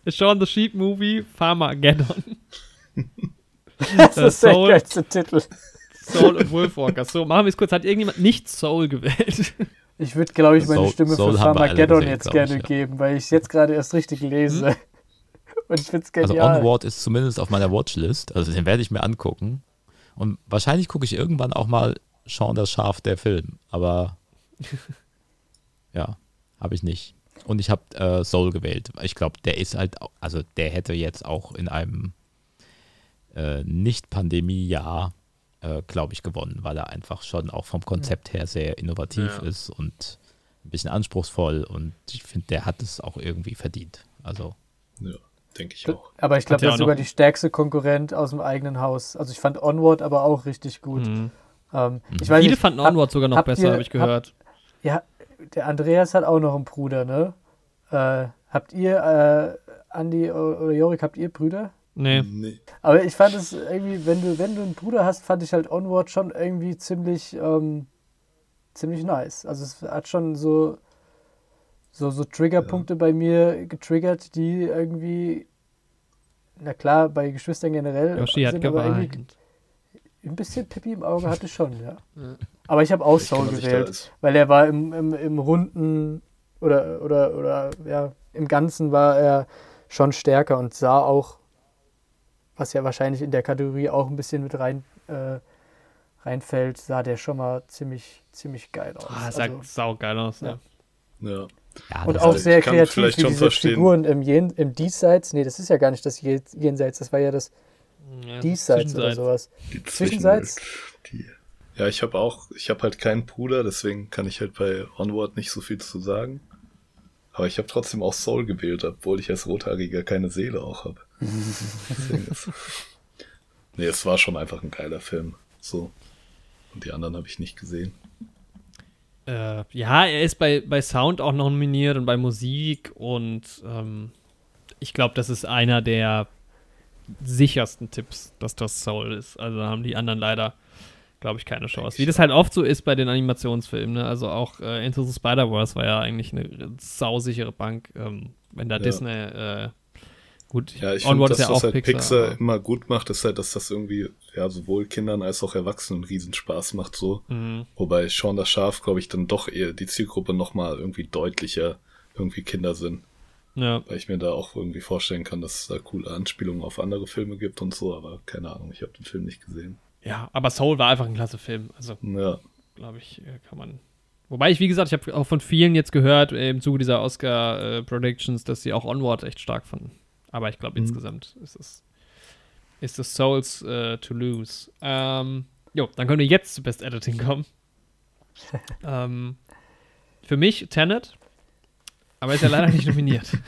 Speaker 1: A Shaun the Sheep Movie, Farmageddon.
Speaker 4: Das ist der geilste Titel.
Speaker 1: Soul und Wolfwalker. So, machen wir es kurz. Hat irgendjemand nicht Soul gewählt?
Speaker 4: Ich würde, glaube ich, meine Soul, Stimme Soul für Farmageddon jetzt gerne ich, ja. geben, weil ich es jetzt gerade erst richtig lese. Hm? [laughs] Und ich finde es also genial.
Speaker 3: Also Onward ist zumindest auf meiner Watchlist. Also den werde ich mir angucken. Und wahrscheinlich gucke ich irgendwann auch mal Sean das Schaf der Film. Aber [laughs] ja, habe ich nicht. Und ich habe äh, Soul gewählt. Ich glaube, der ist halt, also der hätte jetzt auch in einem äh, Nicht-Pandemie-Jahr äh, glaube ich, gewonnen, weil er einfach schon auch vom Konzept her sehr innovativ ja. ist und ein bisschen anspruchsvoll und ich finde, der hat es auch irgendwie verdient. Also.
Speaker 2: Ja, denke ich auch.
Speaker 4: Aber ich glaube, das ist sogar die stärkste Konkurrent aus dem eigenen Haus. Also ich fand Onward aber auch richtig gut. Mhm. Ähm, ich
Speaker 1: Viele nicht, fanden Onward hab, sogar noch besser, habe ich gehört.
Speaker 4: Hab, ja, der Andreas hat auch noch einen Bruder, ne? Äh, habt ihr, äh, Andi oder Jorik, habt ihr Brüder?
Speaker 1: Nee. nee.
Speaker 4: Aber ich fand es irgendwie, wenn du, wenn du einen Bruder hast, fand ich halt Onward schon irgendwie ziemlich, ähm, ziemlich nice. Also es hat schon so, so, so Triggerpunkte ja. bei mir getriggert, die irgendwie, na klar, bei Geschwistern generell.
Speaker 1: Yoshi hat geweint.
Speaker 4: Ein bisschen Pippi im Auge hatte schon, ja. [laughs] ja. Aber ich habe auch Soul gewählt, weil er war im, im, im runden oder, oder, oder ja, im Ganzen war er schon stärker und sah auch was ja wahrscheinlich in der Kategorie auch ein bisschen mit rein, äh, reinfällt, sah der schon mal ziemlich, ziemlich geil aus.
Speaker 1: Ah, sah also, saugeil aus,
Speaker 2: ja. ja.
Speaker 4: ja. und auch sehr kreativ, wie diese verstehen. Figuren im, Jen im Diesseits, nee, das ist ja gar nicht das Jenseits, das war ja das ja, Diesseits oder sowas.
Speaker 2: Die Zwischenseits? Die, ja, ich habe auch, ich habe halt keinen Bruder, deswegen kann ich halt bei Onward nicht so viel zu sagen. Aber ich habe trotzdem auch Soul gewählt, obwohl ich als Rothaariger keine Seele auch habe. [laughs] nee, es war schon einfach ein geiler Film. So. Und die anderen habe ich nicht gesehen.
Speaker 1: Äh, ja, er ist bei, bei Sound auch noch nominiert und bei Musik und ähm, ich glaube, das ist einer der sichersten Tipps, dass das Soul ist. Also haben die anderen leider glaube ich, keine Chance. Wie das halt oft so ist bei den Animationsfilmen. Ne? Also auch äh, Into the Spider-Verse war ja eigentlich eine sausichere Bank. Ähm, wenn da ja. Disney, äh, gut,
Speaker 2: ja, ich finde, das, ja was halt Pixar, Pixar immer gut macht, ist halt, dass das irgendwie ja sowohl Kindern als auch Erwachsenen Riesenspaß macht so. Mhm. Wobei Sean das Schaf, glaube ich, dann doch eher die Zielgruppe nochmal irgendwie deutlicher irgendwie Kinder sind. Ja. Weil ich mir da auch irgendwie vorstellen kann, dass es da coole Anspielungen auf andere Filme gibt und so, aber keine Ahnung, ich habe den Film nicht gesehen.
Speaker 1: Ja, aber Soul war einfach ein klasse Film. Also, ja. glaube ich, äh, kann man. Wobei ich, wie gesagt, ich habe auch von vielen jetzt gehört, äh, im Zuge dieser Oscar-Predictions, äh, dass sie auch Onward echt stark fanden. Aber ich glaube, mhm. insgesamt ist es, ist es Souls uh, to lose. Ähm, jo, dann können wir jetzt zu Best Editing kommen. [laughs] ähm, für mich Tenet, aber ist ja leider nicht nominiert. [laughs]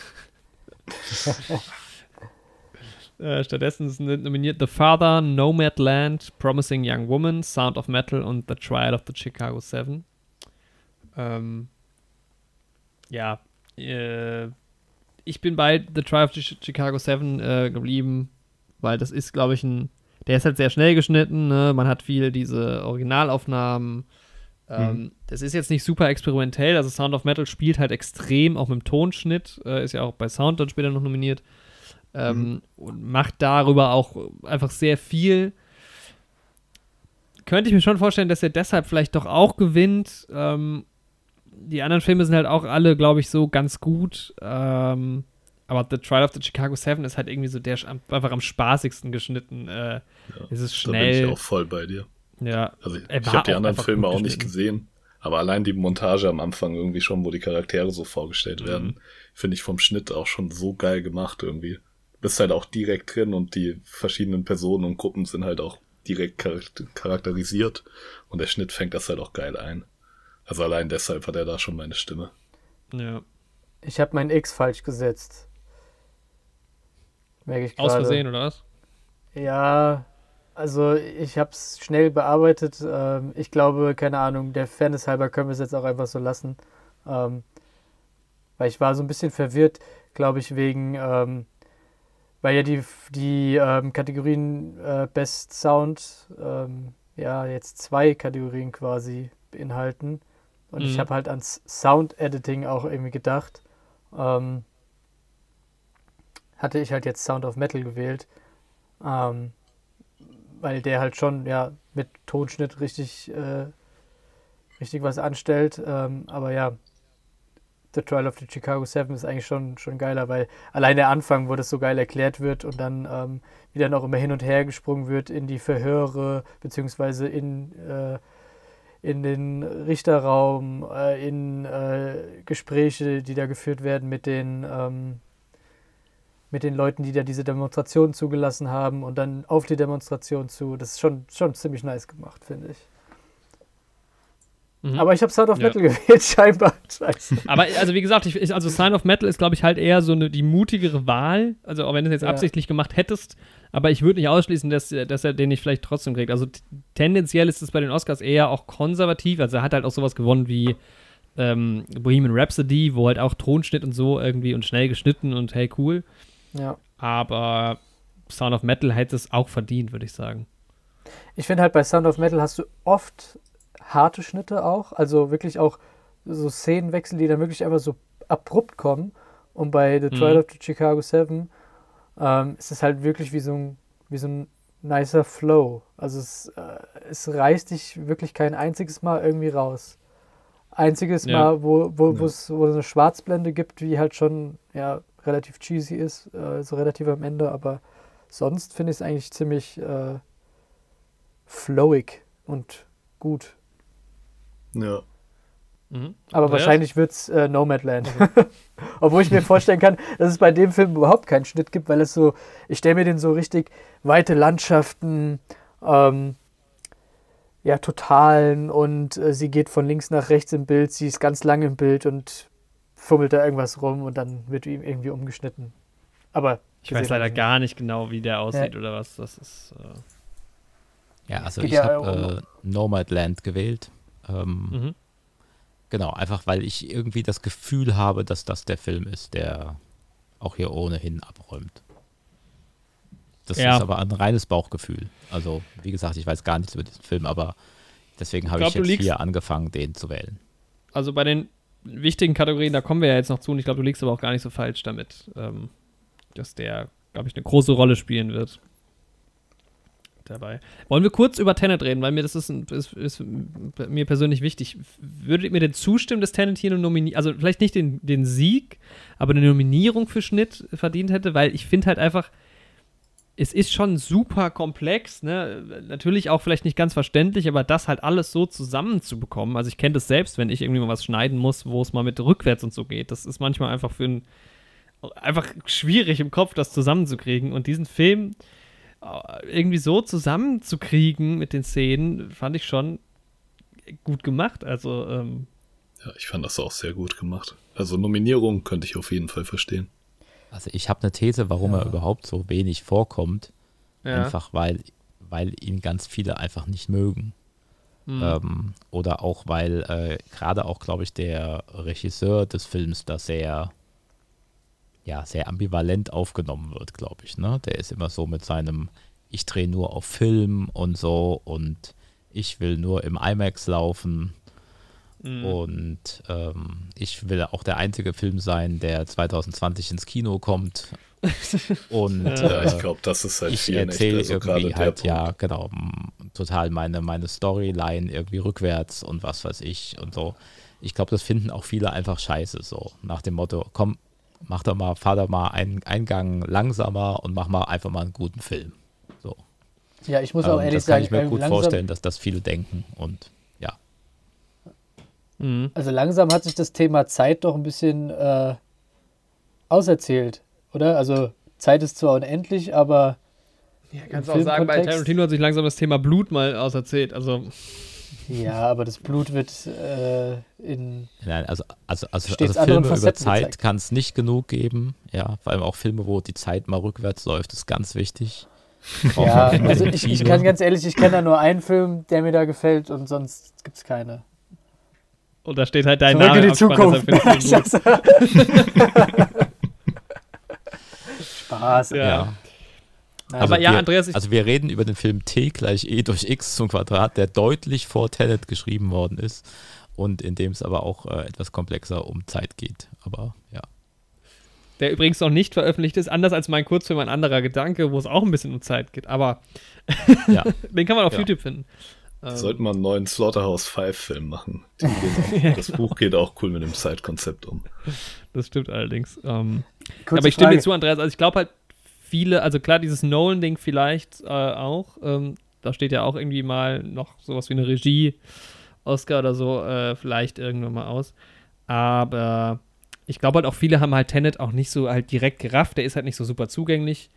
Speaker 1: Äh, stattdessen sind nominiert The Father, Nomadland, Promising Young Woman, Sound of Metal und The Trial of the Chicago Seven. Ähm, ja, äh, ich bin bei The Trial of Chicago Seven äh, geblieben, weil das ist, glaube ich, ein. Der ist halt sehr schnell geschnitten, ne? man hat viel diese Originalaufnahmen. Ähm, mhm. Das ist jetzt nicht super experimentell. Also Sound of Metal spielt halt extrem, auch mit dem Tonschnitt. Äh, ist ja auch bei Sound dann später noch nominiert. Ähm, mhm. Und macht darüber auch einfach sehr viel. Könnte ich mir schon vorstellen, dass er deshalb vielleicht doch auch gewinnt. Ähm, die anderen Filme sind halt auch alle, glaube ich, so ganz gut. Ähm, aber The Trial of the Chicago Seven ist halt irgendwie so der einfach am spaßigsten geschnitten. Äh, ja, es ist schnell. Da bin
Speaker 2: ich auch voll bei dir.
Speaker 1: Ja.
Speaker 2: Also ich, ich habe die anderen Filme auch nicht gesehen. Aber allein die Montage am Anfang irgendwie schon, wo die Charaktere so vorgestellt mhm. werden, finde ich vom Schnitt auch schon so geil gemacht irgendwie. Du bist halt auch direkt drin und die verschiedenen Personen und Gruppen sind halt auch direkt charakterisiert und der Schnitt fängt das halt auch geil ein. Also allein deshalb hat er da schon meine Stimme.
Speaker 1: Ja.
Speaker 4: Ich habe mein X falsch gesetzt.
Speaker 1: Merke ich gerade. Aus Versehen, oder was?
Speaker 4: Ja, also ich habe es schnell bearbeitet. Ähm, ich glaube, keine Ahnung, der Fairness halber können wir es jetzt auch einfach so lassen. Ähm, weil ich war so ein bisschen verwirrt, glaube ich, wegen, ähm, weil ja die, die Kategorien äh, Best Sound ja jetzt zwei Kategorien quasi beinhalten. Und mhm. ich habe halt ans Sound Editing auch irgendwie gedacht. Ähm, hatte ich halt jetzt Sound of Metal gewählt. Ähm, weil der halt schon ja mit Tonschnitt richtig, äh, richtig was anstellt. Ähm, aber ja, The Trial of the Chicago Seven ist eigentlich schon, schon geiler, weil allein der Anfang, wo das so geil erklärt wird und dann ähm, wieder noch immer hin und her gesprungen wird in die Verhöre, beziehungsweise in, äh, in den Richterraum, äh, in äh, Gespräche, die da geführt werden mit den ähm, mit den Leuten, die da diese Demonstration zugelassen haben und dann auf die Demonstration zu. Das ist schon, schon ziemlich nice gemacht, finde ich. Mhm. Aber ich habe Sound of Metal ja. [laughs] gewählt, scheinbar. Scheiße.
Speaker 1: Aber also wie gesagt, ich, also Sign of Metal ist, glaube ich, halt eher so eine, die mutigere Wahl. Also auch wenn du es jetzt ja. absichtlich gemacht hättest. Aber ich würde nicht ausschließen, dass, dass er den nicht vielleicht trotzdem kriegt. Also tendenziell ist es bei den Oscars eher auch konservativ. Also er hat halt auch sowas gewonnen wie ähm, Bohemian Rhapsody, wo halt auch Tonschnitt und so irgendwie und schnell geschnitten und hey, cool.
Speaker 4: Ja.
Speaker 1: Aber Sound of Metal hätte es auch verdient, würde ich sagen.
Speaker 4: Ich finde halt bei Sound of Metal hast du oft harte Schnitte auch, also wirklich auch so Szenenwechsel, die dann wirklich einfach so abrupt kommen. Und bei The Trial mhm. of the Chicago Seven ähm, ist es halt wirklich wie so ein, wie so ein nicer Flow. Also es, äh, es reißt dich wirklich kein einziges Mal irgendwie raus. Einziges ja. Mal, wo, wo, ja. wo es eine Schwarzblende gibt, wie halt schon ja, relativ cheesy ist, äh, so relativ am Ende, aber sonst finde ich es eigentlich ziemlich äh, flowig und gut.
Speaker 2: Ja.
Speaker 4: Mhm. Aber ja, wahrscheinlich wird es äh, Nomadland. [laughs] Obwohl ich mir vorstellen kann, dass es bei dem Film überhaupt keinen Schnitt gibt, weil es so, ich stelle mir den so richtig weite Landschaften, ähm, ja, totalen und äh, sie geht von links nach rechts im Bild, sie ist ganz lang im Bild und fummelt da irgendwas rum und dann wird ihm irgendwie umgeschnitten. Aber
Speaker 1: ich weiß leider gar nicht genau, wie der aussieht ja. oder was. Das ist.
Speaker 3: Äh ja, also ich ja habe äh, Nomadland gewählt. Ähm, mhm. Genau, einfach weil ich irgendwie das Gefühl habe, dass das der Film ist, der auch hier ohnehin abräumt. Das ja. ist aber ein reines Bauchgefühl. Also, wie gesagt, ich weiß gar nichts über diesen Film, aber deswegen habe ich, ich jetzt hier angefangen, den zu wählen.
Speaker 1: Also bei den wichtigen Kategorien, da kommen wir ja jetzt noch zu und ich glaube, du liegst aber auch gar nicht so falsch damit, ähm, dass der, glaube ich, eine große Rolle spielen wird. Dabei. Wollen wir kurz über Tenet reden, weil mir das ist, ist, ist mir persönlich wichtig. Würdet mir denn zustimmen, dass Tenet hier eine Nominierung, also vielleicht nicht den, den Sieg, aber eine Nominierung für Schnitt verdient hätte, weil ich finde halt einfach, es ist schon super komplex, ne? Natürlich auch vielleicht nicht ganz verständlich, aber das halt alles so zusammenzubekommen. Also ich kenne das selbst, wenn ich irgendwie mal was schneiden muss, wo es mal mit rückwärts und so geht. Das ist manchmal einfach für ein einfach schwierig im Kopf, das zusammenzukriegen. Und diesen Film irgendwie so zusammenzukriegen mit den Szenen, fand ich schon gut gemacht. Also, ähm,
Speaker 2: Ja, ich fand das auch sehr gut gemacht. Also Nominierung könnte ich auf jeden Fall verstehen.
Speaker 3: Also ich habe eine These, warum ja. er überhaupt so wenig vorkommt. Ja. Einfach weil, weil ihn ganz viele einfach nicht mögen. Mhm. Ähm, oder auch weil äh, gerade auch, glaube ich, der Regisseur des Films da sehr, ja, sehr ambivalent aufgenommen wird, glaube ich. Ne? Der ist immer so mit seinem, ich drehe nur auf Film und so und ich will nur im IMAX laufen. Mhm. Und ähm, ich will auch der einzige Film sein, der 2020 ins Kino kommt. [laughs] Und
Speaker 2: ja, ich glaube, das ist halt
Speaker 3: ich erzähle also irgendwie halt, ja, genau, total meine, meine Storyline irgendwie rückwärts und was weiß ich und so. Ich glaube, das finden auch viele einfach scheiße, so nach dem Motto, komm, mach doch mal, fahr doch mal einen Eingang langsamer und mach mal einfach mal einen guten Film. So.
Speaker 4: Ja, ich muss auch ähm, ehrlich sagen,
Speaker 3: das kann ich mir gut vorstellen, dass das viele denken und ja.
Speaker 4: Mhm. Also langsam hat sich das Thema Zeit doch ein bisschen äh, auserzählt, oder? Also Zeit ist zwar unendlich, aber
Speaker 1: ja, kannst du auch sagen, bei Tarantino hat sich langsam das Thema Blut mal auserzählt. Also
Speaker 4: ja, aber das Blut wird äh, in.
Speaker 3: Nein, also, also, also, also Filme über Zeit kann es nicht genug geben. Ja, vor allem auch Filme, wo die Zeit mal rückwärts läuft, ist ganz wichtig. [laughs]
Speaker 4: ja, also ich, ich, kann ganz ehrlich, ich kenne da nur einen Film, der mir da gefällt und sonst gibt es keine.
Speaker 1: Und da steht halt dein Zurück Name in
Speaker 4: die Zukunft. [laughs] [laughs] Spaß.
Speaker 3: Ja. ja. Also aber ja, wir, Andreas. Also wir reden über den Film T gleich E durch X zum Quadrat, der deutlich vor Tenet geschrieben worden ist und in dem es aber auch äh, etwas komplexer um Zeit geht. Aber ja.
Speaker 1: Der übrigens noch nicht veröffentlicht ist, anders als mein Kurzfilm Ein anderer Gedanke, wo es auch ein bisschen um Zeit geht. Aber ja. [laughs] den kann man auf ja. YouTube finden.
Speaker 2: Ähm. Sollten wir einen neuen Slaughterhouse 5 Film machen. [laughs] Auch, das Buch geht auch cool mit dem Zeitkonzept um.
Speaker 1: Das stimmt allerdings. Ähm, aber ich stimme Frage. dir zu, Andreas. Also ich glaube halt, viele, also klar, dieses Nolan-Ding vielleicht äh, auch. Ähm, da steht ja auch irgendwie mal noch sowas wie eine Regie, Oscar oder so, äh, vielleicht irgendwann mal aus. Aber ich glaube halt auch, viele haben halt Tenet auch nicht so halt direkt gerafft. Der ist halt nicht so super zugänglich.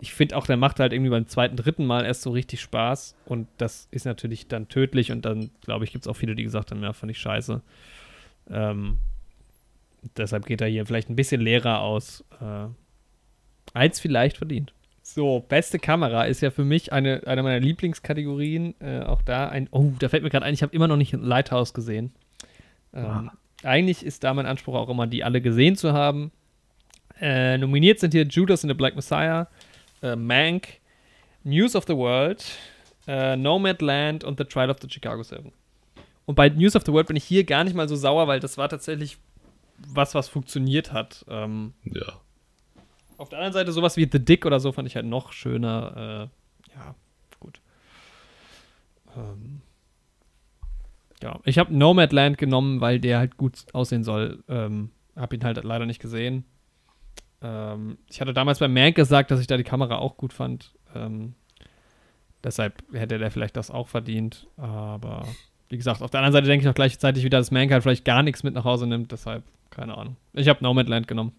Speaker 1: Ich finde auch, der macht halt irgendwie beim zweiten, dritten Mal erst so richtig Spaß. Und das ist natürlich dann tödlich. Und dann, glaube ich, gibt es auch viele, die gesagt haben, ja, fand ich scheiße. Ähm, deshalb geht er hier vielleicht ein bisschen leerer aus. Äh, als vielleicht verdient. So, beste Kamera ist ja für mich eine, eine meiner Lieblingskategorien. Äh, auch da ein. Oh, da fällt mir gerade ein, ich habe immer noch nicht Lighthouse gesehen. Ähm, ah. Eigentlich ist da mein Anspruch auch immer, die alle gesehen zu haben. Äh, nominiert sind hier Judas and the Black Messiah, äh, Mank, News of the World, äh, Nomadland und The Trial of the Chicago Seven. Und bei News of the World bin ich hier gar nicht mal so sauer, weil das war tatsächlich was, was funktioniert hat. Ähm,
Speaker 2: ja.
Speaker 1: Auf der anderen Seite sowas wie The Dick oder so fand ich halt noch schöner. Äh, ja, gut. Ähm, ja, ich habe Nomadland genommen, weil der halt gut aussehen soll. Ähm, hab ihn halt leider nicht gesehen. Ähm, ich hatte damals bei Mank gesagt, dass ich da die Kamera auch gut fand. Ähm, deshalb hätte der vielleicht das auch verdient. Aber wie gesagt, auf der anderen Seite denke ich auch gleichzeitig wieder, dass Mank halt vielleicht gar nichts mit nach Hause nimmt. Deshalb, keine Ahnung. Ich habe Nomadland genommen.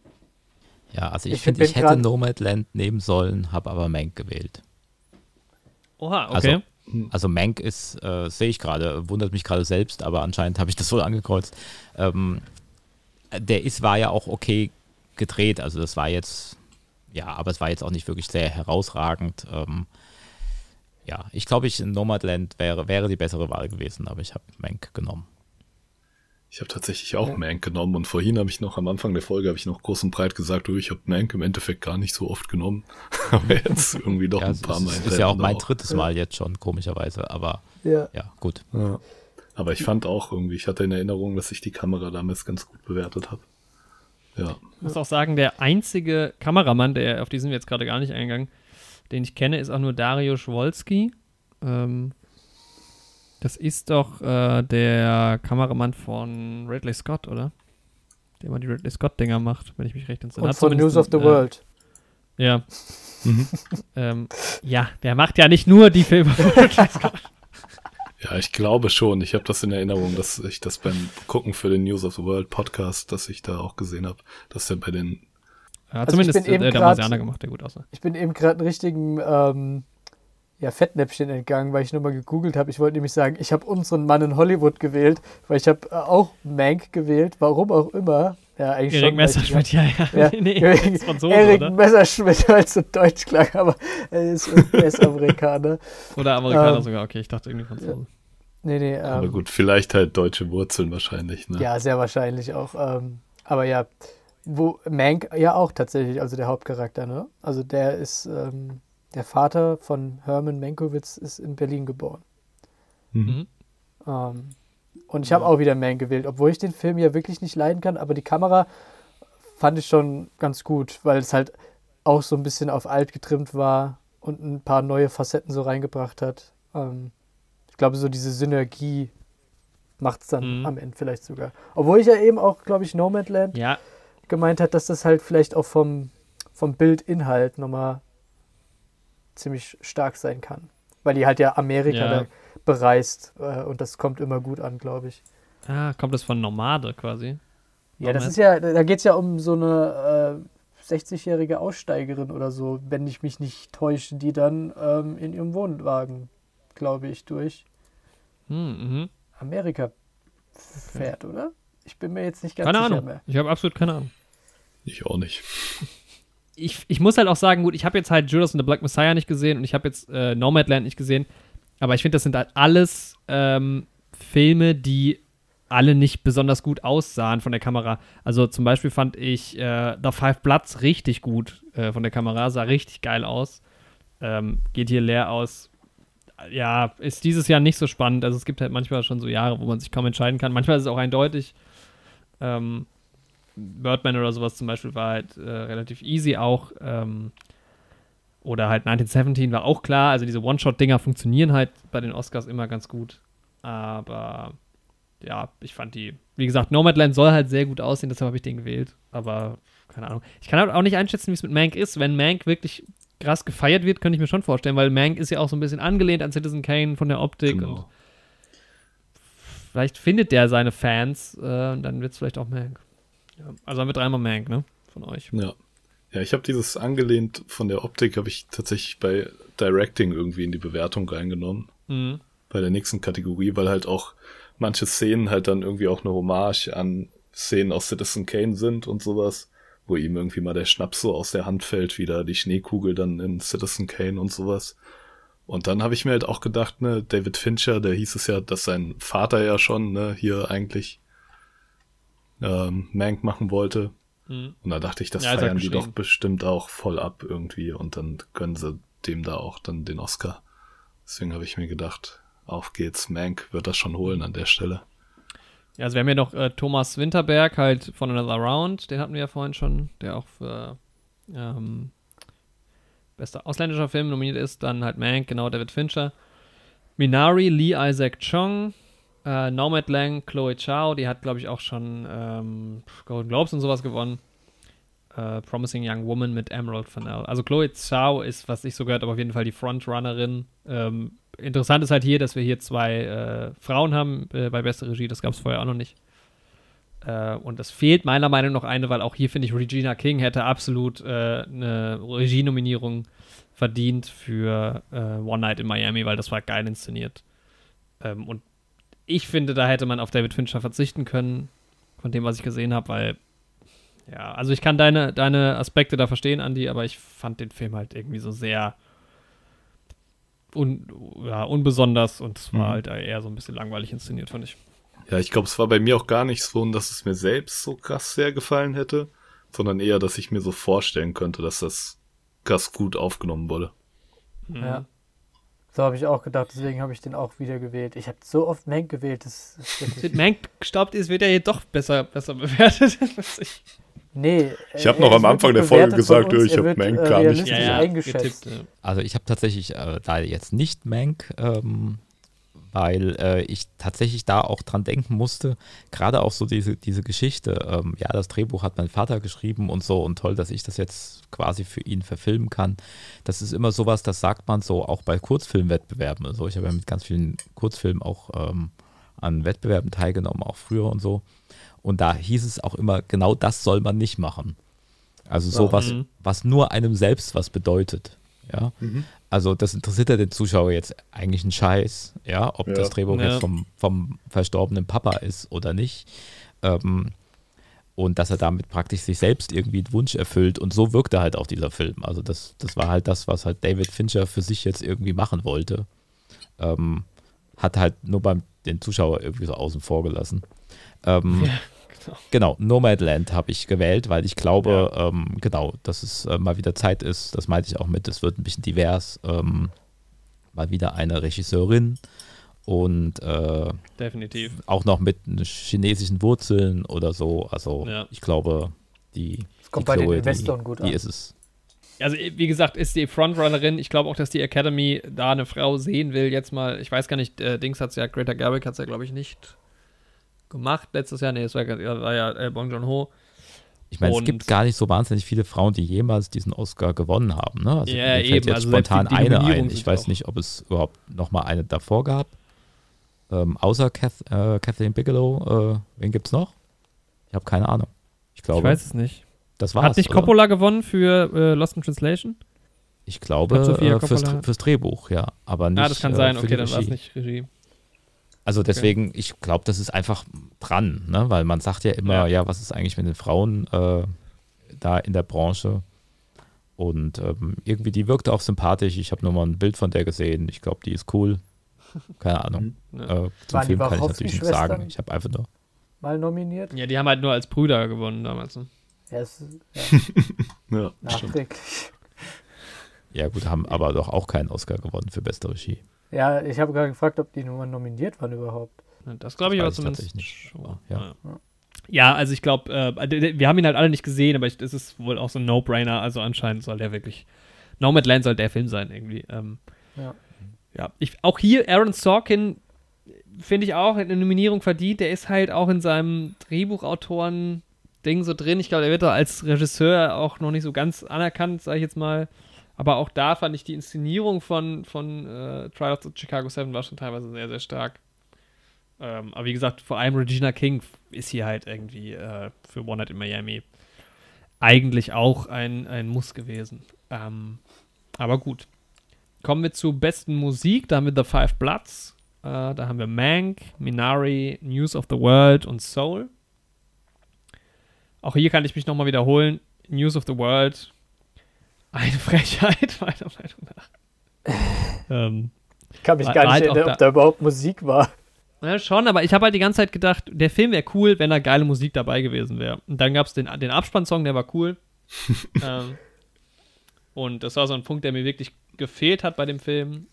Speaker 3: Ja, also ich, ich finde, ich hätte Nomadland nehmen sollen, habe aber Mank gewählt.
Speaker 1: Oha, okay.
Speaker 3: Also, also Mank ist, äh, sehe ich gerade, wundert mich gerade selbst, aber anscheinend habe ich das [laughs] wohl angekreuzt. Ähm, der ist, war ja auch okay gedreht, also das war jetzt, ja, aber es war jetzt auch nicht wirklich sehr herausragend. Ähm, ja, ich glaube, ich Nomadland wäre, wäre die bessere Wahl gewesen, aber ich habe Mank genommen.
Speaker 2: Ich habe tatsächlich auch ja. Mank genommen und vorhin habe ich noch am Anfang der Folge habe ich noch groß und breit gesagt, oh, ich habe Mank im Endeffekt gar nicht so oft genommen, [laughs] aber jetzt irgendwie doch ja, ein paar Mal.
Speaker 3: Das ist ja auch mein auch. drittes Mal jetzt schon komischerweise, aber ja, ja gut. Ja.
Speaker 2: Aber ich fand auch irgendwie, ich hatte in Erinnerung, dass ich die Kamera damals ganz gut bewertet habe. Ja.
Speaker 1: Ich muss auch sagen, der einzige Kameramann, der auf die sind wir jetzt gerade gar nicht eingegangen, den ich kenne, ist auch nur Dario Schwolski. Ähm, das ist doch äh, der Kameramann von Ridley Scott, oder? Der immer die Ridley Scott-Dinger macht, wenn ich mich recht entsinne.
Speaker 4: Und von News of the äh, World.
Speaker 1: Ja. Mhm. [laughs] ähm, ja, der macht ja nicht nur die Filme von Ridley Scott. [laughs]
Speaker 2: Ja, ich glaube schon. Ich habe das in Erinnerung, dass ich das beim Gucken für den News of the World Podcast, dass ich da auch gesehen habe, dass er bei den
Speaker 1: ja, also zumindest äh, der Marsianer gemacht, der gut aussah.
Speaker 4: Ich bin eben gerade einen richtigen ähm, ja, Fettnäpfchen entgangen, weil ich nochmal gegoogelt habe. Ich wollte nämlich sagen, ich habe unseren Mann in Hollywood gewählt, weil ich habe äh, auch Mank gewählt, warum auch immer. Ja, eigentlich
Speaker 1: Erik Messerschmidt, ja, ja.
Speaker 4: ja. [laughs] nee, Erik, Franzose, Erik oder? Messerschmidt, [laughs] weil es so deutsch klang, aber er ist US-Amerikaner.
Speaker 1: oder Amerikaner ähm, sogar, okay, ich dachte irgendwie Franzose.
Speaker 4: Nee, nee. Ähm,
Speaker 2: aber gut, vielleicht halt deutsche Wurzeln wahrscheinlich, ne?
Speaker 4: Ja, sehr wahrscheinlich auch. Ähm, aber ja, wo Mank ja auch tatsächlich, also der Hauptcharakter, ne? Also der ist, ähm, der Vater von Hermann Menkowitz ist in Berlin geboren. Mhm. Ähm, Und ich habe auch wieder Man gewählt, obwohl ich den Film ja wirklich nicht leiden kann, aber die Kamera fand ich schon ganz gut, weil es halt auch so ein bisschen auf alt getrimmt war und ein paar neue Facetten so reingebracht hat. Ähm, ich glaube, so diese Synergie macht es dann mhm. am Ende vielleicht sogar. Obwohl ich ja eben auch, glaube ich, Nomadland
Speaker 1: ja.
Speaker 4: gemeint hat, dass das halt vielleicht auch vom, vom Bildinhalt nochmal ziemlich stark sein kann. Weil die halt ja Amerika ja. da bereist äh, und das kommt immer gut an, glaube ich.
Speaker 1: Ah, kommt das von Nomade quasi?
Speaker 4: Ja, das ist ja, da geht es ja um so eine äh, 60-jährige Aussteigerin oder so, wenn ich mich nicht täusche, die dann ähm, in ihrem Wohnwagen, glaube ich, durch hm, mhm. Amerika fährt, okay. oder? Ich bin mir jetzt nicht ganz
Speaker 1: keine
Speaker 4: sicher
Speaker 1: Ahnung. mehr. Ich habe absolut keine Ahnung.
Speaker 2: Ich auch nicht. [laughs]
Speaker 1: Ich, ich muss halt auch sagen, gut, ich habe jetzt halt Judas and the Black Messiah nicht gesehen und ich habe jetzt äh, Nomadland nicht gesehen, aber ich finde, das sind halt alles ähm, Filme, die alle nicht besonders gut aussahen von der Kamera. Also zum Beispiel fand ich äh, The Five Bloods richtig gut äh, von der Kamera, sah richtig geil aus. Ähm, geht hier leer aus. Ja, ist dieses Jahr nicht so spannend. Also es gibt halt manchmal schon so Jahre, wo man sich kaum entscheiden kann. Manchmal ist es auch eindeutig. Ähm, Birdman oder sowas zum Beispiel war halt äh, relativ easy auch. Ähm, oder halt 1917 war auch klar. Also diese One-Shot-Dinger funktionieren halt bei den Oscars immer ganz gut. Aber ja, ich fand die, wie gesagt, Nomadland soll halt sehr gut aussehen, deshalb habe ich den gewählt. Aber keine Ahnung. Ich kann halt auch nicht einschätzen, wie es mit Mank ist. Wenn Mank wirklich krass gefeiert wird, könnte ich mir schon vorstellen, weil Mank ist ja auch so ein bisschen angelehnt an Citizen Kane von der Optik genau. und vielleicht findet der seine Fans äh, und dann wird es vielleicht auch Mank. Ja, also haben wir dreimal Mank, ne? Von euch.
Speaker 2: Ja. Ja, ich habe dieses angelehnt von der Optik, habe ich tatsächlich bei Directing irgendwie in die Bewertung reingenommen. Mhm. Bei der nächsten Kategorie, weil halt auch manche Szenen halt dann irgendwie auch eine Hommage an Szenen aus Citizen Kane sind und sowas, wo ihm irgendwie mal der Schnaps so aus der Hand fällt, wieder die Schneekugel dann in Citizen Kane und sowas. Und dann habe ich mir halt auch gedacht, ne, David Fincher, der hieß es ja, dass sein Vater ja schon, ne, hier eigentlich ähm, Mank machen wollte. Mhm. Und da dachte ich, das ja, feiern die doch bestimmt auch voll ab irgendwie und dann können sie dem da auch dann den Oscar. Deswegen habe ich mir gedacht, auf geht's. Mank wird das schon holen an der Stelle.
Speaker 1: Ja, also wir haben ja noch äh, Thomas Winterberg halt von Another Round, den hatten wir ja vorhin schon, der auch für ähm, bester ausländischer Film nominiert ist. Dann halt Mank, genau, David Fincher. Minari, Lee Isaac Chung, äh, Nomadland, Chloe Chow, die hat, glaube ich, auch schon ähm, Golden Globes und sowas gewonnen. Äh, Promising Young Woman mit Emerald Fennell. Also Chloe Chow ist, was ich so gehört habe, auf jeden Fall die Frontrunnerin ähm, interessant ist halt hier, dass wir hier zwei äh, Frauen haben äh, bei Beste Regie. Das gab es vorher auch noch nicht. Äh, und es fehlt meiner Meinung nach eine, weil auch hier finde ich, Regina King hätte absolut äh, eine Regie-Nominierung verdient für One Night in Miami, weil das war geil inszeniert. Ähm, und ich finde, da hätte man auf David Fincher verzichten können, von dem, was ich gesehen habe, weil ja, also ich kann deine, deine Aspekte da verstehen, Andy, aber ich fand den Film halt irgendwie so sehr un, ja, unbesonders und es war mhm. halt eher so ein bisschen langweilig inszeniert, fand ich.
Speaker 2: Ja, ich glaube, es war bei mir auch gar nicht so, dass es mir selbst so krass sehr gefallen hätte, sondern eher, dass ich mir so vorstellen könnte, dass das krass gut aufgenommen wurde.
Speaker 4: Mhm. Ja. So habe ich auch gedacht, deswegen habe ich den auch wieder gewählt. Ich habe so oft Mank gewählt. Das,
Speaker 1: das [laughs] Mank gestaubt ist, wird er hier doch besser, besser bewertet. [laughs]
Speaker 4: ich. Nee.
Speaker 2: Ich habe noch am Anfang der Folge gesagt, uns, ich habe Mank äh, gar nicht
Speaker 4: ja, ja, eingeschätzt.
Speaker 3: Getippt, ja. Also ich habe tatsächlich äh, da jetzt nicht Mank, ähm, weil äh, ich tatsächlich da auch dran denken musste, gerade auch so diese, diese Geschichte, ähm, ja, das Drehbuch hat mein Vater geschrieben und so und toll, dass ich das jetzt quasi für ihn verfilmen kann. Das ist immer sowas, das sagt man so auch bei Kurzfilmwettbewerben. Also ich habe ja mit ganz vielen Kurzfilmen auch ähm, an Wettbewerben teilgenommen, auch früher und so. Und da hieß es auch immer, genau das soll man nicht machen. Also sowas, mhm. was nur einem selbst was bedeutet. Ja. Mhm. Also das interessiert ja den Zuschauer jetzt eigentlich einen Scheiß, ja, ob ja. das Drehbuch ja. jetzt vom, vom verstorbenen Papa ist oder nicht. Ähm, und dass er damit praktisch sich selbst irgendwie einen Wunsch erfüllt. Und so wirkte halt auch dieser Film. Also das, das war halt das, was halt David Fincher für sich jetzt irgendwie machen wollte. Ähm, hat halt nur beim den Zuschauer irgendwie so außen vor gelassen. Ähm, ja. Genau. genau, Nomadland habe ich gewählt, weil ich glaube, ja. ähm, genau, dass es äh, mal wieder Zeit ist. Das meinte ich auch mit, es wird ein bisschen divers. Ähm, mal wieder eine Regisseurin und äh,
Speaker 1: definitiv
Speaker 3: auch noch mit chinesischen Wurzeln oder so. Also
Speaker 1: ja.
Speaker 3: ich glaube, die,
Speaker 4: das kommt
Speaker 3: die
Speaker 4: bei
Speaker 3: Chloe,
Speaker 4: den Investoren
Speaker 3: die,
Speaker 4: gut
Speaker 3: die
Speaker 4: an.
Speaker 3: ist es.
Speaker 1: Also wie gesagt, ist die Frontrunnerin. Ich glaube auch, dass die Academy da eine Frau sehen will. Jetzt mal, ich weiß gar nicht, äh, Dings hat es ja, Greta Gerwig hat es ja, glaube ich, nicht gemacht letztes Jahr. Nee, es war, war ja äh, Bong Joon-ho.
Speaker 3: Ich meine, es gibt gar nicht so wahnsinnig viele Frauen, die jemals diesen Oscar gewonnen haben. Ne? Also
Speaker 1: ja,
Speaker 3: mir
Speaker 1: eben.
Speaker 3: fällt jetzt
Speaker 1: also
Speaker 3: spontan
Speaker 1: die, die
Speaker 3: eine ein. Ich weiß
Speaker 1: auch.
Speaker 3: nicht, ob es überhaupt noch mal eine davor gab. Ähm, außer Kath, äh, Kathleen Bigelow. Äh, wen gibt's noch? Ich habe keine Ahnung. Ich glaube.
Speaker 1: Ich weiß es nicht.
Speaker 3: Das war's,
Speaker 1: Hat nicht
Speaker 3: oder?
Speaker 1: Coppola gewonnen für äh, Lost in Translation?
Speaker 3: Ich glaube,
Speaker 1: Hat Sophia
Speaker 3: äh, fürs, fürs Drehbuch, ja. Aber nicht.
Speaker 1: ah, das kann
Speaker 3: äh,
Speaker 1: sein. Okay, dann war es nicht Regie.
Speaker 3: Also deswegen, ich glaube, das ist einfach dran, ne? weil man sagt ja immer,
Speaker 1: Ja.
Speaker 3: ja, was ist eigentlich mit den Frauen äh, da in der Branche? Und ähm, irgendwie, die wirkte auch sympathisch. Ich habe nur mal ein Bild von der gesehen. Ich glaube, die ist cool. Keine Ahnung. [laughs]
Speaker 1: Ja.
Speaker 3: Äh, zum Film kann ich natürlich nichts sagen. Ich habe einfach nur.
Speaker 4: Mal nominiert.
Speaker 1: Ja, die haben halt nur als Brüder gewonnen damals. Ne?
Speaker 4: Ja, es [laughs] ja,
Speaker 2: Ja,
Speaker 4: nachträglich.
Speaker 3: Ja, gut, haben aber doch auch keinen Oscar gewonnen für beste Regie.
Speaker 4: Ja, ich habe gerade gefragt, ob die nur nominiert waren überhaupt.
Speaker 1: Ja, Das glaube ich aber zumindest
Speaker 3: tatsächlich nicht.
Speaker 1: schon.
Speaker 3: Ja.
Speaker 1: Ja. ja, also ich glaube, äh, wir haben ihn halt alle nicht gesehen, aber es ist wohl auch so ein No-Brainer. Also anscheinend soll der wirklich. Nomadland soll der Film sein, irgendwie. Ähm,
Speaker 4: Ja.
Speaker 1: ja, ich, auch hier Aaron Sorkin finde ich auch eine Nominierung verdient. Der ist halt auch in seinem Drehbuchautoren-Ding so drin. Ich glaube, der wird da als Regisseur auch noch nicht so ganz anerkannt, sage ich jetzt mal. Aber auch da fand ich die Inszenierung von, von äh, Trial of Chicago 7 war schon teilweise sehr, sehr stark. Ähm, aber wie gesagt, vor allem Regina King ist hier halt irgendwie äh, für One Night in Miami eigentlich auch ein, ein Muss gewesen. Ähm, aber gut. Kommen wir zur besten Musik. Da haben wir The Five Bloods. Äh, da haben wir Mank, Minari, News of the World und Soul. Auch hier kann ich mich nochmal wiederholen. News of the World. Eine Frechheit, [laughs] meiner Meinung nach. ähm,
Speaker 4: Ich kann mich
Speaker 1: War-
Speaker 4: gar nicht
Speaker 1: halt
Speaker 4: erinnern, ob da überhaupt Musik war.
Speaker 1: Ja, schon, aber ich habe halt die ganze Zeit gedacht, der Film wäre cool, wenn da geile Musik dabei gewesen wäre. Und dann gab es den, den Abspannsong, der war cool. [laughs] ähm, und das war so ein Punkt, der mir wirklich gefehlt hat bei dem Film.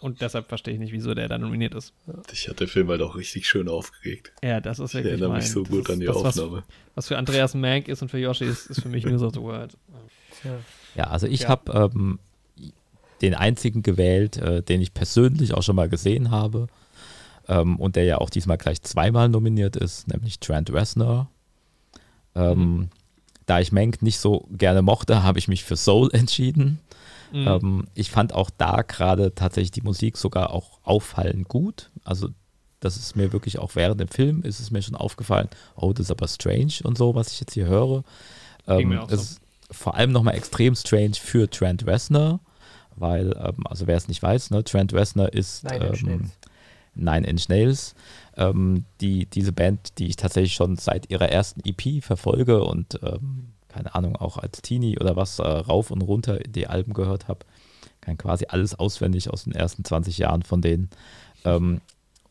Speaker 1: Und deshalb verstehe ich nicht, wieso der da nominiert ist.
Speaker 2: Dich hat der Film halt auch richtig schön aufgeregt.
Speaker 1: Ja, das ist
Speaker 2: Ich
Speaker 1: wirklich
Speaker 2: erinnere mich
Speaker 1: mein-
Speaker 2: so
Speaker 1: das
Speaker 2: gut
Speaker 1: ist
Speaker 2: an die
Speaker 1: das, was,
Speaker 2: Aufnahme.
Speaker 1: was für Andreas Mank ist und für Yoshi ist, ist für mich News of the World.
Speaker 4: Tja.
Speaker 3: Ja, also ich
Speaker 1: Ja.
Speaker 3: habe ähm, den einzigen gewählt, äh, den ich persönlich auch schon mal gesehen habe ähm, und der ja auch diesmal gleich zweimal nominiert ist, nämlich Trent Reznor. Ähm,
Speaker 1: Mhm.
Speaker 3: Da ich Mank nicht so gerne mochte, habe ich mich für Soul [laughs] entschieden.
Speaker 1: Mhm.
Speaker 3: Ähm, ich fand auch da gerade tatsächlich die Musik sogar auch auffallend gut. Also das ist mir wirklich auch während dem Film ist es mir schon aufgefallen, oh, das ist aber strange und so, was ich jetzt hier höre. Ähm, es
Speaker 1: so.
Speaker 3: Vor allem nochmal extrem strange für Trent Reznor, weil, ähm, also wer es nicht weiß, ne, Trent Reznor ist
Speaker 4: Nine Inch
Speaker 3: ähm,
Speaker 4: Nails.
Speaker 3: Nine Inch Nails, ähm, die, diese Band, die ich tatsächlich schon seit ihrer ersten EP verfolge und ähm, keine Ahnung, auch als Teenie oder was äh, rauf und runter die Alben gehört habe. Kann quasi alles auswendig aus den ersten 20 Jahren von denen. Ähm,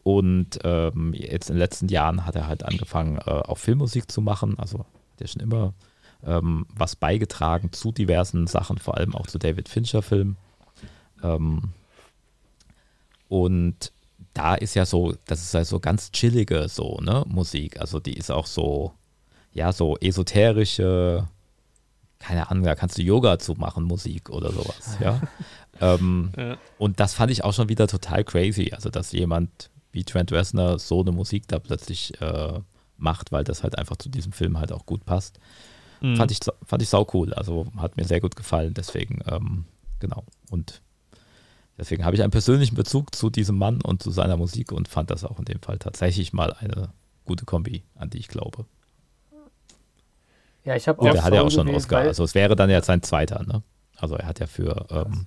Speaker 3: und ähm, jetzt in den letzten Jahren hat er halt angefangen, äh, auch Filmmusik zu machen. Also hat er schon immer ähm, was beigetragen zu diversen Sachen, vor allem auch zu David Fincher-Filmen. Ähm, und da ist ja so, das ist ja so ganz chillige so, ne, Musik. Also die ist auch so, ja, so esoterische, keine Ahnung, da kannst du Yoga zu machen, Musik oder sowas, ja. [laughs] ähm,
Speaker 1: Ja.
Speaker 3: und das fand ich auch schon wieder total crazy. Also, dass jemand wie Trent Reznor so eine Musik da plötzlich äh, macht, weil das halt einfach zu diesem Film halt auch gut passt.
Speaker 1: Mhm.
Speaker 3: Fand ich, sau- fand ich sau cool. Also hat mir sehr gut gefallen. Deswegen, ähm, genau. Und deswegen habe ich einen persönlichen Bezug zu diesem Mann und zu seiner Musik und fand das auch in dem Fall tatsächlich mal eine gute Kombi, an die ich glaube.
Speaker 4: Ja, ich habe
Speaker 3: Und
Speaker 4: auch
Speaker 3: er hat ja auch schon einen Oscar. Also es wäre dann jetzt sein zweiter, ne? Also er hat ja für ähm,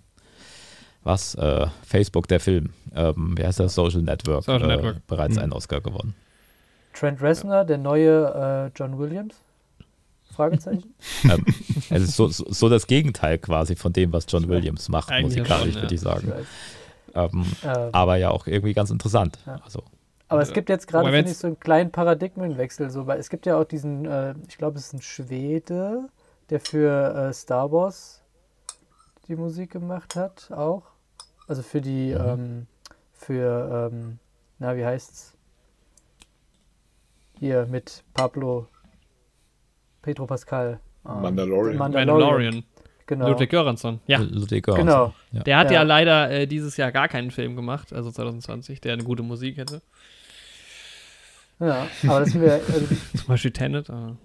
Speaker 3: was? Äh, Facebook der Film. Ähm, wie heißt das? Social Network,
Speaker 1: Social
Speaker 3: äh,
Speaker 1: Network.
Speaker 3: bereits
Speaker 2: Mhm.
Speaker 3: einen Oscar gewonnen.
Speaker 4: Trent Reznor, der neue äh, John Williams? Fragezeichen? [laughs]
Speaker 3: ähm, es ist so, so, so das Gegenteil quasi von dem, was John Williams macht,
Speaker 1: Eigentlich
Speaker 3: musikalisch,
Speaker 1: schon,
Speaker 3: würde ich
Speaker 4: Ich
Speaker 3: sagen.
Speaker 4: weiß.
Speaker 3: Ähm,
Speaker 4: Ähm,
Speaker 3: aber ja auch irgendwie ganz interessant.
Speaker 4: Ja.
Speaker 3: Also,
Speaker 4: Aber es gibt jetzt gerade, finde ich, so einen kleinen Paradigmenwechsel. So, weil es gibt ja auch diesen, äh, ich glaube, es ist ein Schwede, der für äh, Star Wars die Musik gemacht hat, auch. Also für die,
Speaker 3: Mhm.
Speaker 4: ähm, für, ähm, na, wie heißt's? Hier mit Pablo, Pedro Pascal.
Speaker 2: Ähm, Mandalorian.
Speaker 1: Mandalorian. Mandalorian. Genau. Ludwig Göransson. Ja.
Speaker 3: Ludwig Göransson. Genau.
Speaker 1: Ja. Der hat ja, ja leider äh, dieses Jahr gar keinen Film gemacht, also 2020, der eine gute Musik hätte.
Speaker 4: Ja, aber das sind wir. [laughs] Also
Speaker 1: Zum Beispiel Tenet. Aber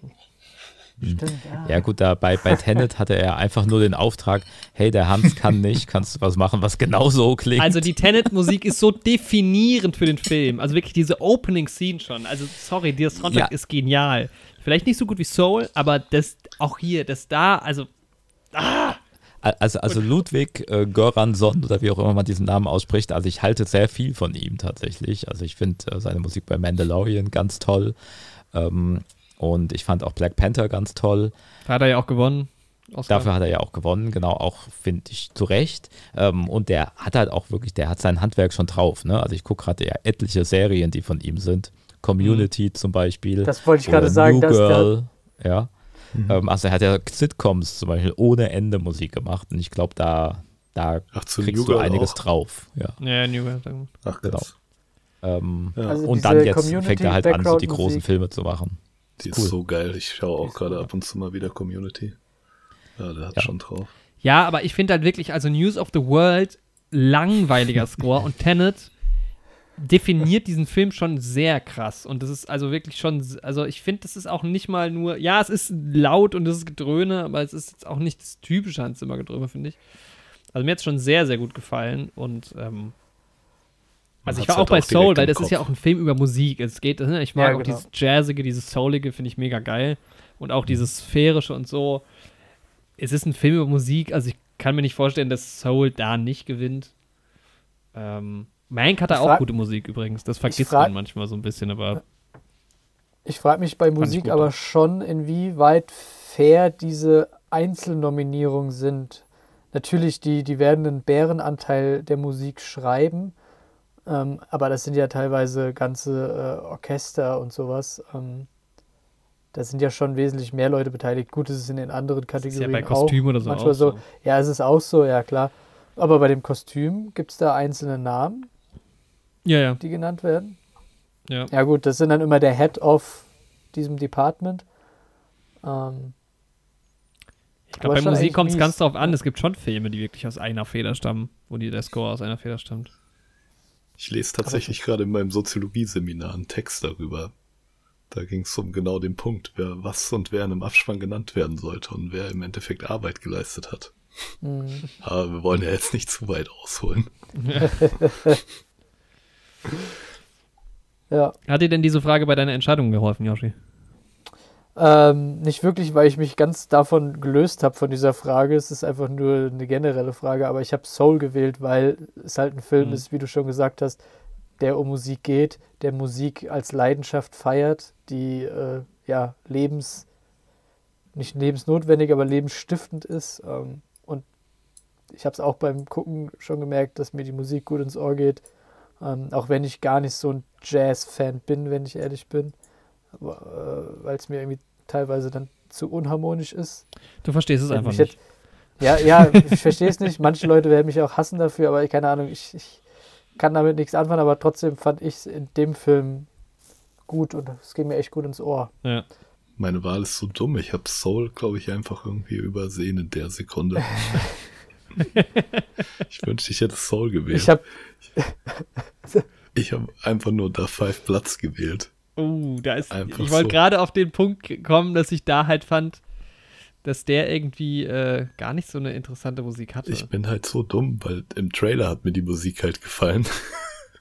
Speaker 3: Stimmt, ja. ja. gut, da bei, bei Tenet hatte er einfach nur den Auftrag, hey, der Hans kann nicht, kannst du was machen, was genauso klingt.
Speaker 1: Also die Tenet-Musik ist so definierend für den Film. Also wirklich diese Opening-Scene schon. Also sorry, der Soundtrack ja. ist genial. Vielleicht nicht so gut wie Soul, aber das auch hier, das da, also ah!
Speaker 3: Also, also Ludwig äh, Göransson oder wie auch immer man diesen Namen ausspricht, also ich halte sehr viel von ihm tatsächlich. Also ich finde äh, seine Musik bei Mandalorian ganz toll. Ähm, und ich fand auch Black Panther ganz toll.
Speaker 1: Hat er ja auch gewonnen.
Speaker 3: Oscar. Dafür hat er ja auch gewonnen, genau, auch finde ich zu Recht. Ähm, und der hat halt auch wirklich, der hat sein Handwerk schon drauf. Ne? Also ich gucke gerade ja etliche Serien, die von ihm sind. Community mhm. zum Beispiel.
Speaker 4: Das wollte ich gerade sagen.
Speaker 3: New Girl, ja. Mhm. Ähm, also er hat ja Sitcoms zum Beispiel ohne Ende Musik gemacht. Und ich glaube, da, da Ach, kriegst du einiges auch. drauf. Ja,
Speaker 1: ja New Girl.
Speaker 3: Ach, genau. Ähm, ja. also und dann jetzt fängt er halt an, so die großen Filme zu machen.
Speaker 2: Die ist, cool. so geil. Ich schaue auch gerade ab und zu mal wieder Community. Ja, der hat ja. schon drauf.
Speaker 1: Ja, aber ich finde halt wirklich, also News of the World, langweiliger Score [laughs] und Tenet definiert diesen Film schon sehr krass. Und das ist also wirklich schon, also ich finde, das ist auch nicht mal nur, ja, es ist laut und es ist Gedröhne, aber es ist jetzt auch nicht das typische Hans Zimmer Gedröhne, finde ich. Also mir hat es schon sehr, sehr gut gefallen und ähm, also ich war auch bei Soul, weil das Kopf. ist ja auch ein Film über Musik. Es geht, ne, ich mag ja, auch genau. dieses Jazzige, dieses Soulige, finde ich mega geil. Und auch dieses Sphärische und so. Es ist ein Film über Musik, also ich kann mir nicht vorstellen, dass Soul da nicht gewinnt. Ähm, Mank hatte auch gute Musik übrigens. Das vergisst man manchmal so ein bisschen, aber.
Speaker 4: Ich frage mich bei Musik aber schon, inwieweit fair diese Einzelnominierungen sind. Natürlich, die, die werden einen Bärenanteil der Musik schreiben, ähm, aber das sind ja teilweise ganze äh, Orchester und sowas. Ähm, da sind ja schon wesentlich mehr Leute beteiligt. Gut, es ist in den anderen Kategorien. Das ist ja bei Kostüm oder so. Manchmal so. so. Ja, es ist auch so, ja klar. Aber bei dem Kostüm gibt es da einzelne Namen,
Speaker 1: ja, ja.
Speaker 4: die genannt werden.
Speaker 1: Ja.
Speaker 4: Ja, gut, das sind dann immer der Head of diesem Department. Ähm,
Speaker 1: ich glaube, bei Musik kommt es ganz drauf an. Es gibt schon Filme, die wirklich aus einer Feder stammen, wo die, der Score aus einer Feder stammt.
Speaker 2: Ich lese tatsächlich gerade in meinem Soziologie-Seminar einen Text darüber. Da ging es um genau den Punkt, wer was und wer in einem Abspann genannt werden sollte und wer im Endeffekt Arbeit geleistet hat. Mhm. Aber wir wollen ja jetzt nicht zu weit ausholen. [laughs]
Speaker 4: ja.
Speaker 1: Hat dir denn diese Frage bei deiner Entscheidung geholfen, Yoshi?
Speaker 4: Ähm, nicht wirklich, weil ich mich ganz davon gelöst habe von dieser Frage. Es ist einfach nur eine generelle Frage, aber ich habe Soul gewählt, weil es halt ein Film mhm. ist, wie du schon gesagt hast, der um Musik geht, der Musik als Leidenschaft feiert, die äh, ja lebens nicht lebensnotwendig, aber lebensstiftend ist. Ähm, und ich habe es auch beim Gucken schon gemerkt, dass mir die Musik gut ins Ohr geht, ähm, auch wenn ich gar nicht so ein Jazz-Fan bin, wenn ich ehrlich bin äh, weil es mir irgendwie teilweise dann zu unharmonisch ist.
Speaker 1: Du verstehst es einfach nicht.
Speaker 4: ja, ja, ich verstehe es nicht. Manche Leute werden mich auch hassen dafür, aber keine Ahnung, ich, ich kann damit nichts anfangen, aber trotzdem fand ich es in dem Film gut und es ging mir echt gut ins Ohr.
Speaker 1: Ja.
Speaker 2: Meine Wahl ist so dumm. Ich habe Soul, glaube ich, einfach irgendwie übersehen in der Sekunde. [laughs] ich wünschte, ich hätte Soul gewählt.
Speaker 4: Ich habe
Speaker 2: ich hab einfach nur da Five Platz gewählt.
Speaker 1: Uh, da ist. Einfach ich wollte so. gerade auf den Punkt kommen, dass ich da halt fand, dass der irgendwie äh, gar nicht so eine interessante Musik hatte.
Speaker 2: Ich bin halt so dumm, weil im Trailer hat mir die Musik halt gefallen. [laughs]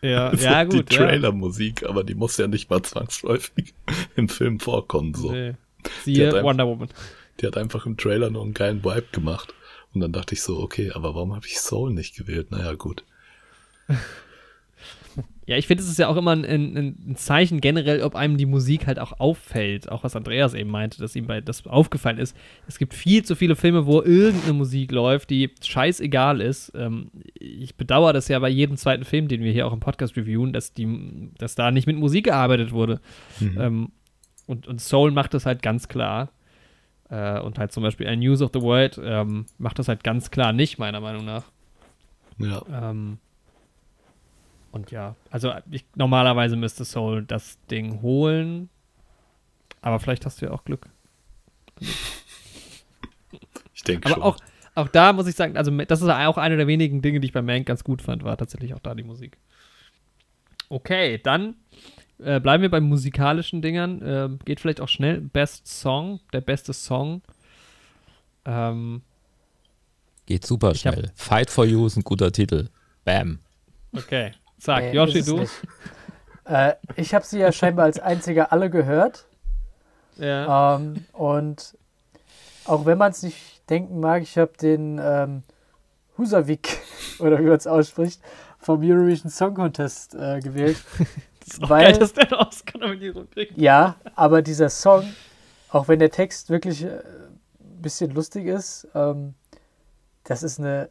Speaker 1: Ja, [laughs] also ja gut.
Speaker 2: Die Trailer-Musik, aber die muss ja nicht mal zwangsläufig [laughs] im Film vorkommen. So. Nee.
Speaker 1: Siehe einfach, Wonder Woman.
Speaker 2: Die hat einfach im Trailer nur einen geilen Vibe gemacht. Und dann dachte ich so, okay, aber warum habe ich Soul nicht gewählt? Naja, gut.
Speaker 1: Ja, ich finde, es ist ja auch immer ein, ein, ein, Zeichen generell, ob einem die Musik halt auch auffällt. Auch was Andreas eben meinte, dass ihm bei das aufgefallen ist. Es gibt viel zu viele Filme, wo irgendeine Musik läuft, die scheißegal ist. Ähm, ich bedauere das ja bei jedem zweiten Film, den wir hier auch im Podcast reviewen, dass, die, dass da nicht mit Musik gearbeitet wurde. Mhm. Ähm, und, und Soul macht das halt ganz klar. Äh, und halt zum Beispiel ein News of the World ähm, macht das halt ganz klar nicht, meiner Meinung nach.
Speaker 2: Ja.
Speaker 1: Ähm, Und ja, also ich, normalerweise müsste Soul das Ding holen. Aber vielleicht hast du ja auch Glück. [laughs]
Speaker 2: Ich denke
Speaker 1: schon. Aber auch, auch da muss ich sagen, also das ist auch eine der wenigen Dinge, die ich bei Mank ganz gut fand, war tatsächlich auch da die Musik. Okay, dann äh, bleiben wir bei musikalischen Dingern. Äh, geht vielleicht auch schnell. Best Song, der beste Song. Ähm,
Speaker 3: geht super schnell. Fight for You ist ein guter Titel. Bam.
Speaker 1: Okay. Sag, nee, Yoshi, du?
Speaker 4: Äh, ich habe sie ja [laughs] scheinbar als einziger alle gehört.
Speaker 1: Ja.
Speaker 4: Ähm, und auch wenn man es nicht denken mag, ich habe den ähm, Husavik, [laughs] oder wie man es ausspricht, vom Eurovision Song Contest äh, gewählt. [laughs]
Speaker 1: das ist weil, geil, dass der eine Oscar-Nominierung kriegt.
Speaker 4: Ja, aber dieser Song, auch wenn der Text wirklich äh, ein bisschen lustig ist, ähm, das ist eine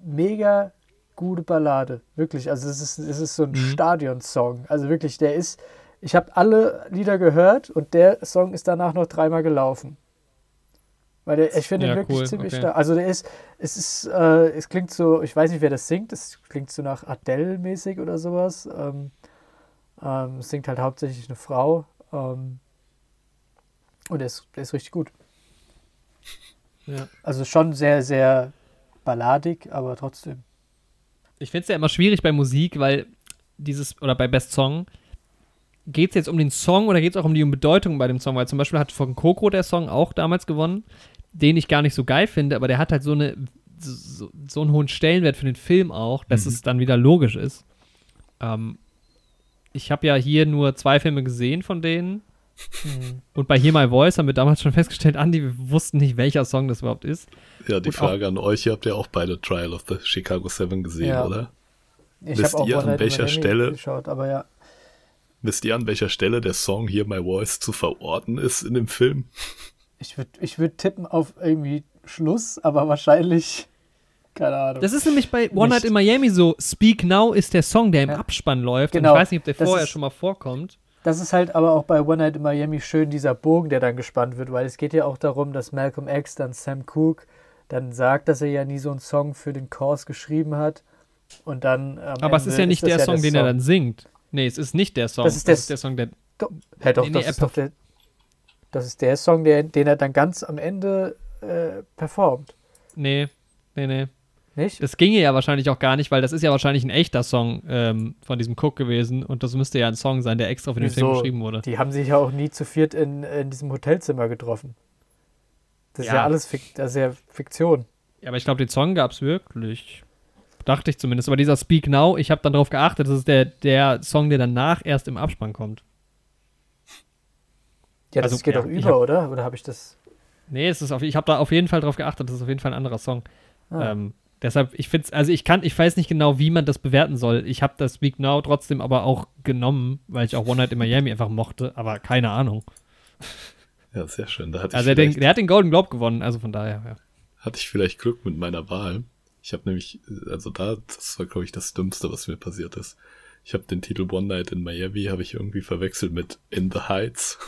Speaker 4: mega gute Ballade. Wirklich. Also es ist, es ist so ein mhm. Stadionsong. Also wirklich, der ist. Ich habe alle Lieder gehört und der Song ist danach noch dreimal gelaufen. Weil der, ich finde ja, den wirklich cool. ziemlich okay. stark. Also der ist, es ist, äh, es klingt so, ich weiß nicht, wer das singt, es klingt so nach Adele-mäßig oder sowas. Ähm, ähm, es singt halt hauptsächlich eine Frau. Ähm, und der ist, der ist richtig gut. Ja. Also schon sehr, sehr balladig, aber trotzdem.
Speaker 1: Ich finde es ja immer schwierig bei Musik, weil dieses, oder bei Best Song, geht es jetzt um den Song oder geht es auch um die Bedeutung bei dem Song? Weil zum Beispiel hat von Coco der Song auch damals gewonnen, den ich gar nicht so geil finde, aber der hat halt so eine so, so einen hohen Stellenwert für den Film auch, dass mhm. es dann wieder logisch ist. Ähm, ich habe ja hier nur zwei Filme gesehen von denen. Mhm. [laughs] Und bei Hear My Voice haben wir damals schon festgestellt, Andi, wir wussten nicht, welcher Song das überhaupt ist.
Speaker 2: Ja, die und Frage an euch, ihr habt ja auch beide Trial of the Chicago Seven gesehen, ja. oder? Ich Wisst ihr, an welcher Stelle
Speaker 4: geschaut, aber ja.
Speaker 2: Wisst ihr, an welcher Stelle der Song Hear My Voice zu verorten ist in dem Film?
Speaker 4: Ich würde ich würd tippen auf irgendwie Schluss, aber wahrscheinlich keine Ahnung.
Speaker 1: Das ist nämlich bei One Night in Miami so. Speak Now ist der Song, der im ja. Abspann läuft. Genau. Und ich weiß nicht, ob der das vorher schon mal vorkommt.
Speaker 4: Das ist halt aber auch bei One Night in Miami schön, dieser Bogen, der dann gespannt wird, weil es geht ja auch darum, dass Malcolm X dann Sam Cooke dann sagt, dass er ja nie so einen Song für den Chorus geschrieben hat. Und dann.
Speaker 1: aber es ist ja nicht ist der, Song, der den Song. er dann singt. Nee, es ist nicht der Song.
Speaker 4: Das ist, das ist der
Speaker 1: Song, der.
Speaker 4: Do, hä, doch, das, ist doch der, das ist der Song, der, den er dann ganz am Ende äh, performt.
Speaker 1: Nee, nee, nee.
Speaker 4: Nicht?
Speaker 1: Das ginge ja wahrscheinlich auch gar nicht, weil das ist ja wahrscheinlich ein echter Song ähm, von diesem Cook gewesen und das müsste ja ein Song sein, der extra für den Wieso? Film geschrieben wurde.
Speaker 4: Die haben sich ja auch nie zu viert in, in diesem Hotelzimmer getroffen. Das ja. ist ja alles Fik das ist ja Fiktion.
Speaker 1: Ja, aber ich glaube, den Song gab es wirklich. Dachte ich zumindest. Aber dieser Speak Now, ich habe dann darauf geachtet, das ist der, der Song, der danach erst im Abspann kommt.
Speaker 4: Ja, das also, geht ja, doch über, hab, oder? Oder habe ich das.
Speaker 1: Nee, es ist auf, ich habe da auf jeden Fall drauf geachtet, das ist auf jeden Fall ein anderer Song. Ah. Ähm, Deshalb, ich finde also ich kann, ich weiß nicht genau, wie man das bewerten soll. Ich habe das Speak Now trotzdem aber auch genommen, weil ich auch One Night in Miami einfach mochte, aber keine Ahnung.
Speaker 2: Ja, sehr schön. Da hatte
Speaker 1: also der, der, hat den Golden Globe gewonnen, also von daher, ja.
Speaker 2: Hatte ich vielleicht Glück mit meiner Wahl. Ich habe nämlich, also da, das war, glaube ich, das Dümmste, was mir passiert ist. Ich habe den Titel One Night in Miami, habe ich irgendwie verwechselt mit In the Heights.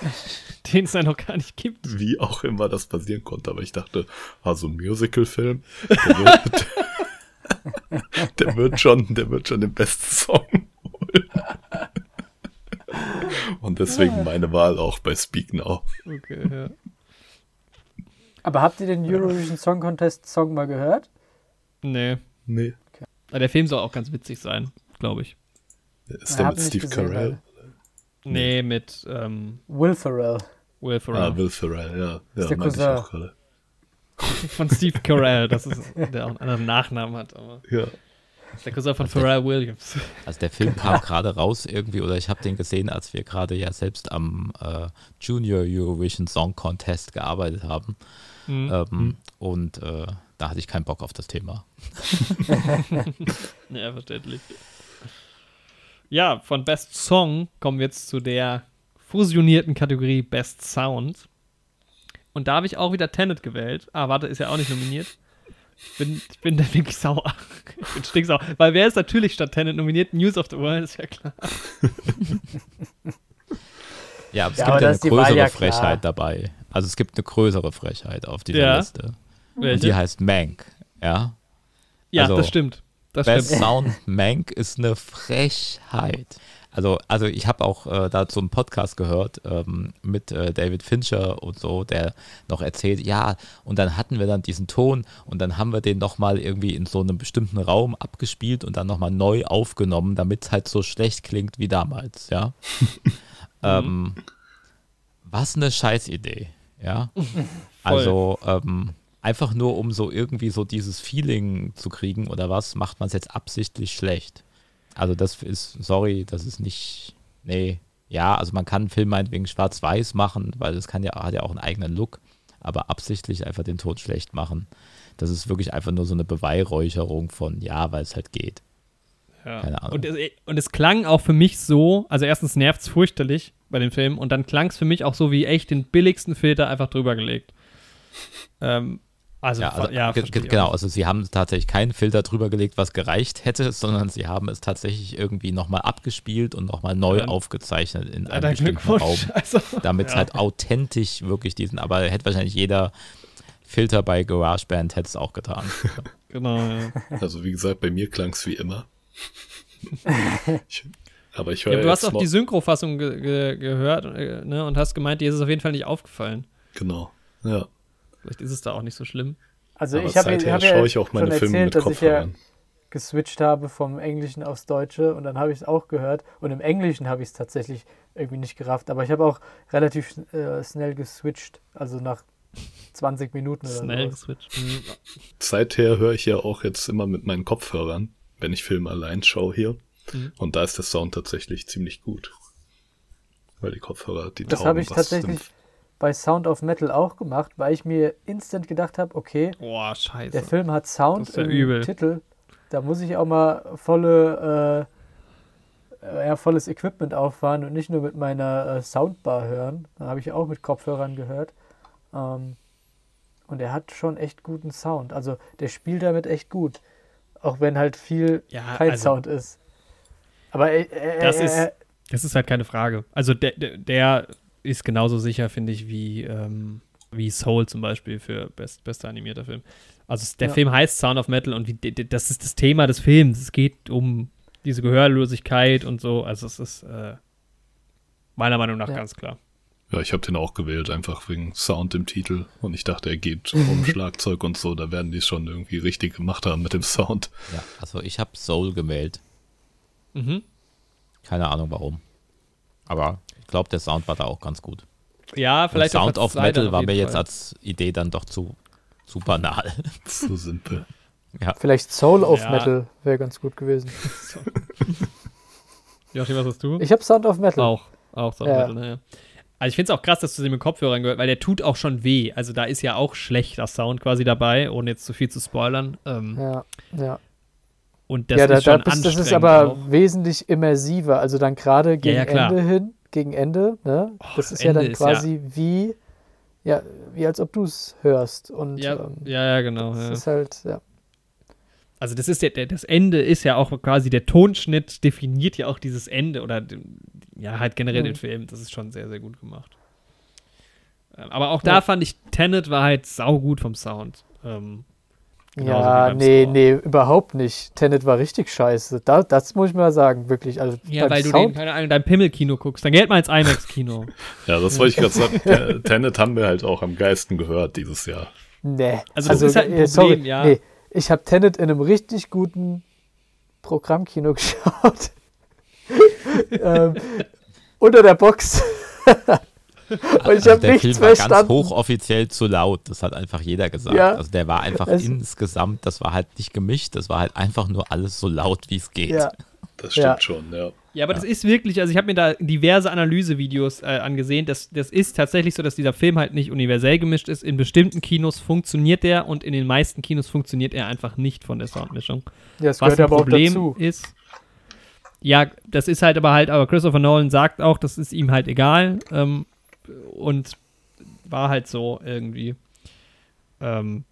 Speaker 2: [laughs]
Speaker 1: den es ja noch gar nicht gibt.
Speaker 2: Wie auch immer das passieren konnte, aber ich dachte, ah, so ein Musical-Film, der wird, [laughs] der wird schon, der wird schon den besten Song holen. Und deswegen meine Wahl auch bei Speak Now.
Speaker 1: Okay, ja.
Speaker 4: Aber habt ihr den Eurovision Song Contest Song mal gehört?
Speaker 1: Nee.
Speaker 2: Nee.
Speaker 1: Okay. Der Film soll auch ganz witzig sein, glaube ich.
Speaker 2: Ist der mit Steve Carell?
Speaker 1: Nee, mit ähm,
Speaker 4: Will Ferrell.
Speaker 1: Will Ferrell.
Speaker 2: Ah, Will Ferrell, ja.
Speaker 4: ja ist der Cousin. [laughs]
Speaker 1: Von Steve Carell, das ist, der auch einen anderen Nachnamen hat. Aber
Speaker 2: ja.
Speaker 1: Der Cousin von also Pharrell Williams. [laughs]
Speaker 3: Also der Film kam gerade raus irgendwie, oder ich habe den gesehen, als wir gerade ja selbst am äh, Junior Eurovision Song Contest gearbeitet haben. Mhm. Ähm, mhm. Und äh, da hatte ich keinen Bock auf das Thema. [laughs]
Speaker 1: ja, verständlich. Ja, von Best Song kommen wir jetzt zu der fusionierten Kategorie Best Sound. Und da habe ich auch wieder Tenet gewählt. Ah, warte, ist ja auch nicht nominiert. Ich bin, ich bin da wirklich sauer. Ich bin stinksauer. Weil wer ist natürlich statt Tenet nominiert? News of the World, ist ja klar. [laughs]
Speaker 3: ja, aber es ja, gibt aber ja eine größere ja Frechheit dabei. Also es gibt eine größere Frechheit auf dieser ja. Liste. Welche? Und die heißt Mank, ja?
Speaker 1: Ja, also, das stimmt. Das
Speaker 3: Best Sound Mank ist eine Frechheit. Also, also ich habe auch äh, dazu einen Podcast gehört ähm, mit äh, David Fincher und so, der noch erzählt, ja, und dann hatten wir dann diesen Ton und dann haben wir den nochmal irgendwie in so einem bestimmten Raum abgespielt und dann nochmal neu aufgenommen, damit es halt so schlecht klingt wie damals, ja. [laughs] ähm, was eine Scheißidee, ja. [laughs] also, ähm, einfach nur um so irgendwie so dieses Feeling zu kriegen oder was, macht man es jetzt absichtlich schlecht. Also das ist, sorry, das ist nicht, nee, ja, also man kann einen Film meinetwegen schwarz-weiß machen, weil das kann ja, hat ja auch einen eigenen Look, aber absichtlich einfach den Tod schlecht machen, das ist wirklich einfach nur so eine Beweihräucherung von, ja, weil es halt geht.
Speaker 1: Ja. Keine Ahnung. Und es, und es klang auch für mich so, also erstens nervt es fürchterlich bei dem Film und dann klang es für mich auch so wie echt den billigsten Filter einfach drüber gelegt. [laughs] ähm,
Speaker 3: also, ja, also ja, genau, also sie haben tatsächlich keinen Filter drüber gelegt, was gereicht hätte, sondern sie haben es tatsächlich irgendwie nochmal abgespielt und nochmal neu ja. aufgezeichnet in einem bestimmten Raum, [laughs] also, damit es ja. halt authentisch wirklich diesen, aber hätte wahrscheinlich jeder Filter bei GarageBand hätte es auch getan. [laughs]
Speaker 2: genau, ja. Also wie gesagt, bei mir klang es wie immer. [laughs]
Speaker 1: ich, aber ich höre ja, Du hast auch die Synchrofassung ge ge gehört äh, ne, und hast gemeint, dir ist es auf jeden Fall nicht aufgefallen.
Speaker 2: Genau, ja.
Speaker 1: Vielleicht ist es da auch nicht so schlimm.
Speaker 4: Also Aber ich habe hab ja ich auch meine schon erzählt, dass ich ja geswitcht habe vom Englischen aufs Deutsche und dann habe ich es auch gehört und im Englischen habe ich es tatsächlich irgendwie nicht gerafft, aber ich habe auch relativ äh, schnell geswitcht, also nach 20 Minuten oder Schnell geswitcht.
Speaker 2: Mhm. Seither höre ich ja auch jetzt immer mit meinen Kopfhörern, wenn ich Filme allein schaue hier mhm. und da ist der Sound tatsächlich ziemlich gut. Weil die Kopfhörer, die
Speaker 4: Das habe ich tatsächlich bei Sound of Metal auch gemacht, weil ich mir instant gedacht habe, okay,
Speaker 1: Boah, der
Speaker 4: Film hat Sound
Speaker 1: ja im übel.
Speaker 4: Titel, da muss ich auch mal volle, äh, ja, volles Equipment auffahren und nicht nur mit meiner äh, Soundbar hören. Da habe ich auch mit Kopfhörern gehört. Ähm, und er hat schon echt guten Sound. Also der spielt damit echt gut. Auch wenn halt viel ja, kein also, Sound ist. Aber äh,
Speaker 1: das, ist, das ist halt keine Frage. Also der, der ist genauso sicher, finde ich, wie, ähm, wie Soul zum Beispiel für best, bester animierter Film. Also der ja. Film heißt Sound of Metal und wie, das ist das Thema des Films. Es geht um diese Gehörlosigkeit und so. Also es ist äh, meiner Meinung nach ja. ganz klar.
Speaker 2: Ja, ich habe den auch gewählt, einfach wegen Sound im Titel. Und ich dachte, er geht [laughs] um Schlagzeug und so. Da werden die schon irgendwie richtig gemacht haben mit dem Sound.
Speaker 3: Ja, also ich habe Soul gewählt. Mhm. Keine Ahnung warum. Aber glaube, der Sound war da auch ganz gut.
Speaker 1: Ja, vielleicht
Speaker 3: Und Sound of Metal war mir Fall. jetzt als Idee dann doch zu, zu banal. [laughs]
Speaker 2: zu simpel.
Speaker 4: Ja. Vielleicht Soul of ja. Metal wäre ganz gut gewesen. [laughs]
Speaker 1: Joachim, was hast du?
Speaker 4: Ich habe Sound of Metal.
Speaker 1: Auch, auch Sound ja. of Metal, naja. Also ich finde es auch krass, dass du sie mit Kopfhörern gehört, weil der tut auch schon weh. Also da ist ja auch schlechter Sound quasi dabei, ohne jetzt zu viel zu spoilern. Ähm,
Speaker 4: ja, ja.
Speaker 1: Und das ja, ist da, schon das,
Speaker 4: das ist aber auch. wesentlich immersiver. Also dann gerade gegen ja, Ende hin gegen Ende. Ne? Das ist Ende ja dann quasi ja wie, ja, wie als ob du es hörst. Und,
Speaker 1: ja, ähm, ja, ja, genau.
Speaker 4: Das
Speaker 1: ja.
Speaker 4: ist halt, ja.
Speaker 1: Also das ist ja, das Ende ist ja auch quasi der Tonschnitt definiert ja auch dieses Ende oder ja halt generell mhm. den Film. Das ist schon sehr sehr gut gemacht. Ähm, aber auch da fand ich Tenet war halt saugut vom Sound. Ähm,
Speaker 4: ja, nee, Store. nee, überhaupt nicht. Tenet war richtig scheiße. Da, das muss ich mal sagen, wirklich. Also
Speaker 1: ja, weil Sound du den, keine Ahnung, dein Pimmelkino guckst. Dann geht mal ins IMAX-Kino. [laughs]
Speaker 2: ja, das wollte ich gerade sagen. Tenet haben wir halt auch am geisten gehört dieses Jahr.
Speaker 4: Nee. Also, das also, ist halt ein Problem, sorry, ja. Nee, ich habe Tenet in einem richtig guten Programmkino [laughs] geschaut. ähm, unter der Box.
Speaker 3: Und ich also habe nichts Film verstanden. war ganz hochoffiziell zu laut, das hat einfach jeder gesagt. Ja. Also der war einfach es insgesamt, das war halt nicht gemischt, das war halt einfach nur alles so laut, wie es geht. Ja.
Speaker 2: Das stimmt ja. schon, ja.
Speaker 1: Ja, aber das ist wirklich, also ich habe mir da diverse Analysevideos äh, angesehen. Das, das ist tatsächlich so, dass dieser Film halt nicht universell gemischt ist. In bestimmten Kinos funktioniert der und in den meisten Kinos funktioniert er einfach nicht von der Soundmischung.
Speaker 4: Ja, das Was ein Problem
Speaker 1: ist. Ja, das ist halt aber halt, aber Christopher Nolan sagt auch, das ist ihm halt egal. Ähm, und war halt so irgendwie. Ähm,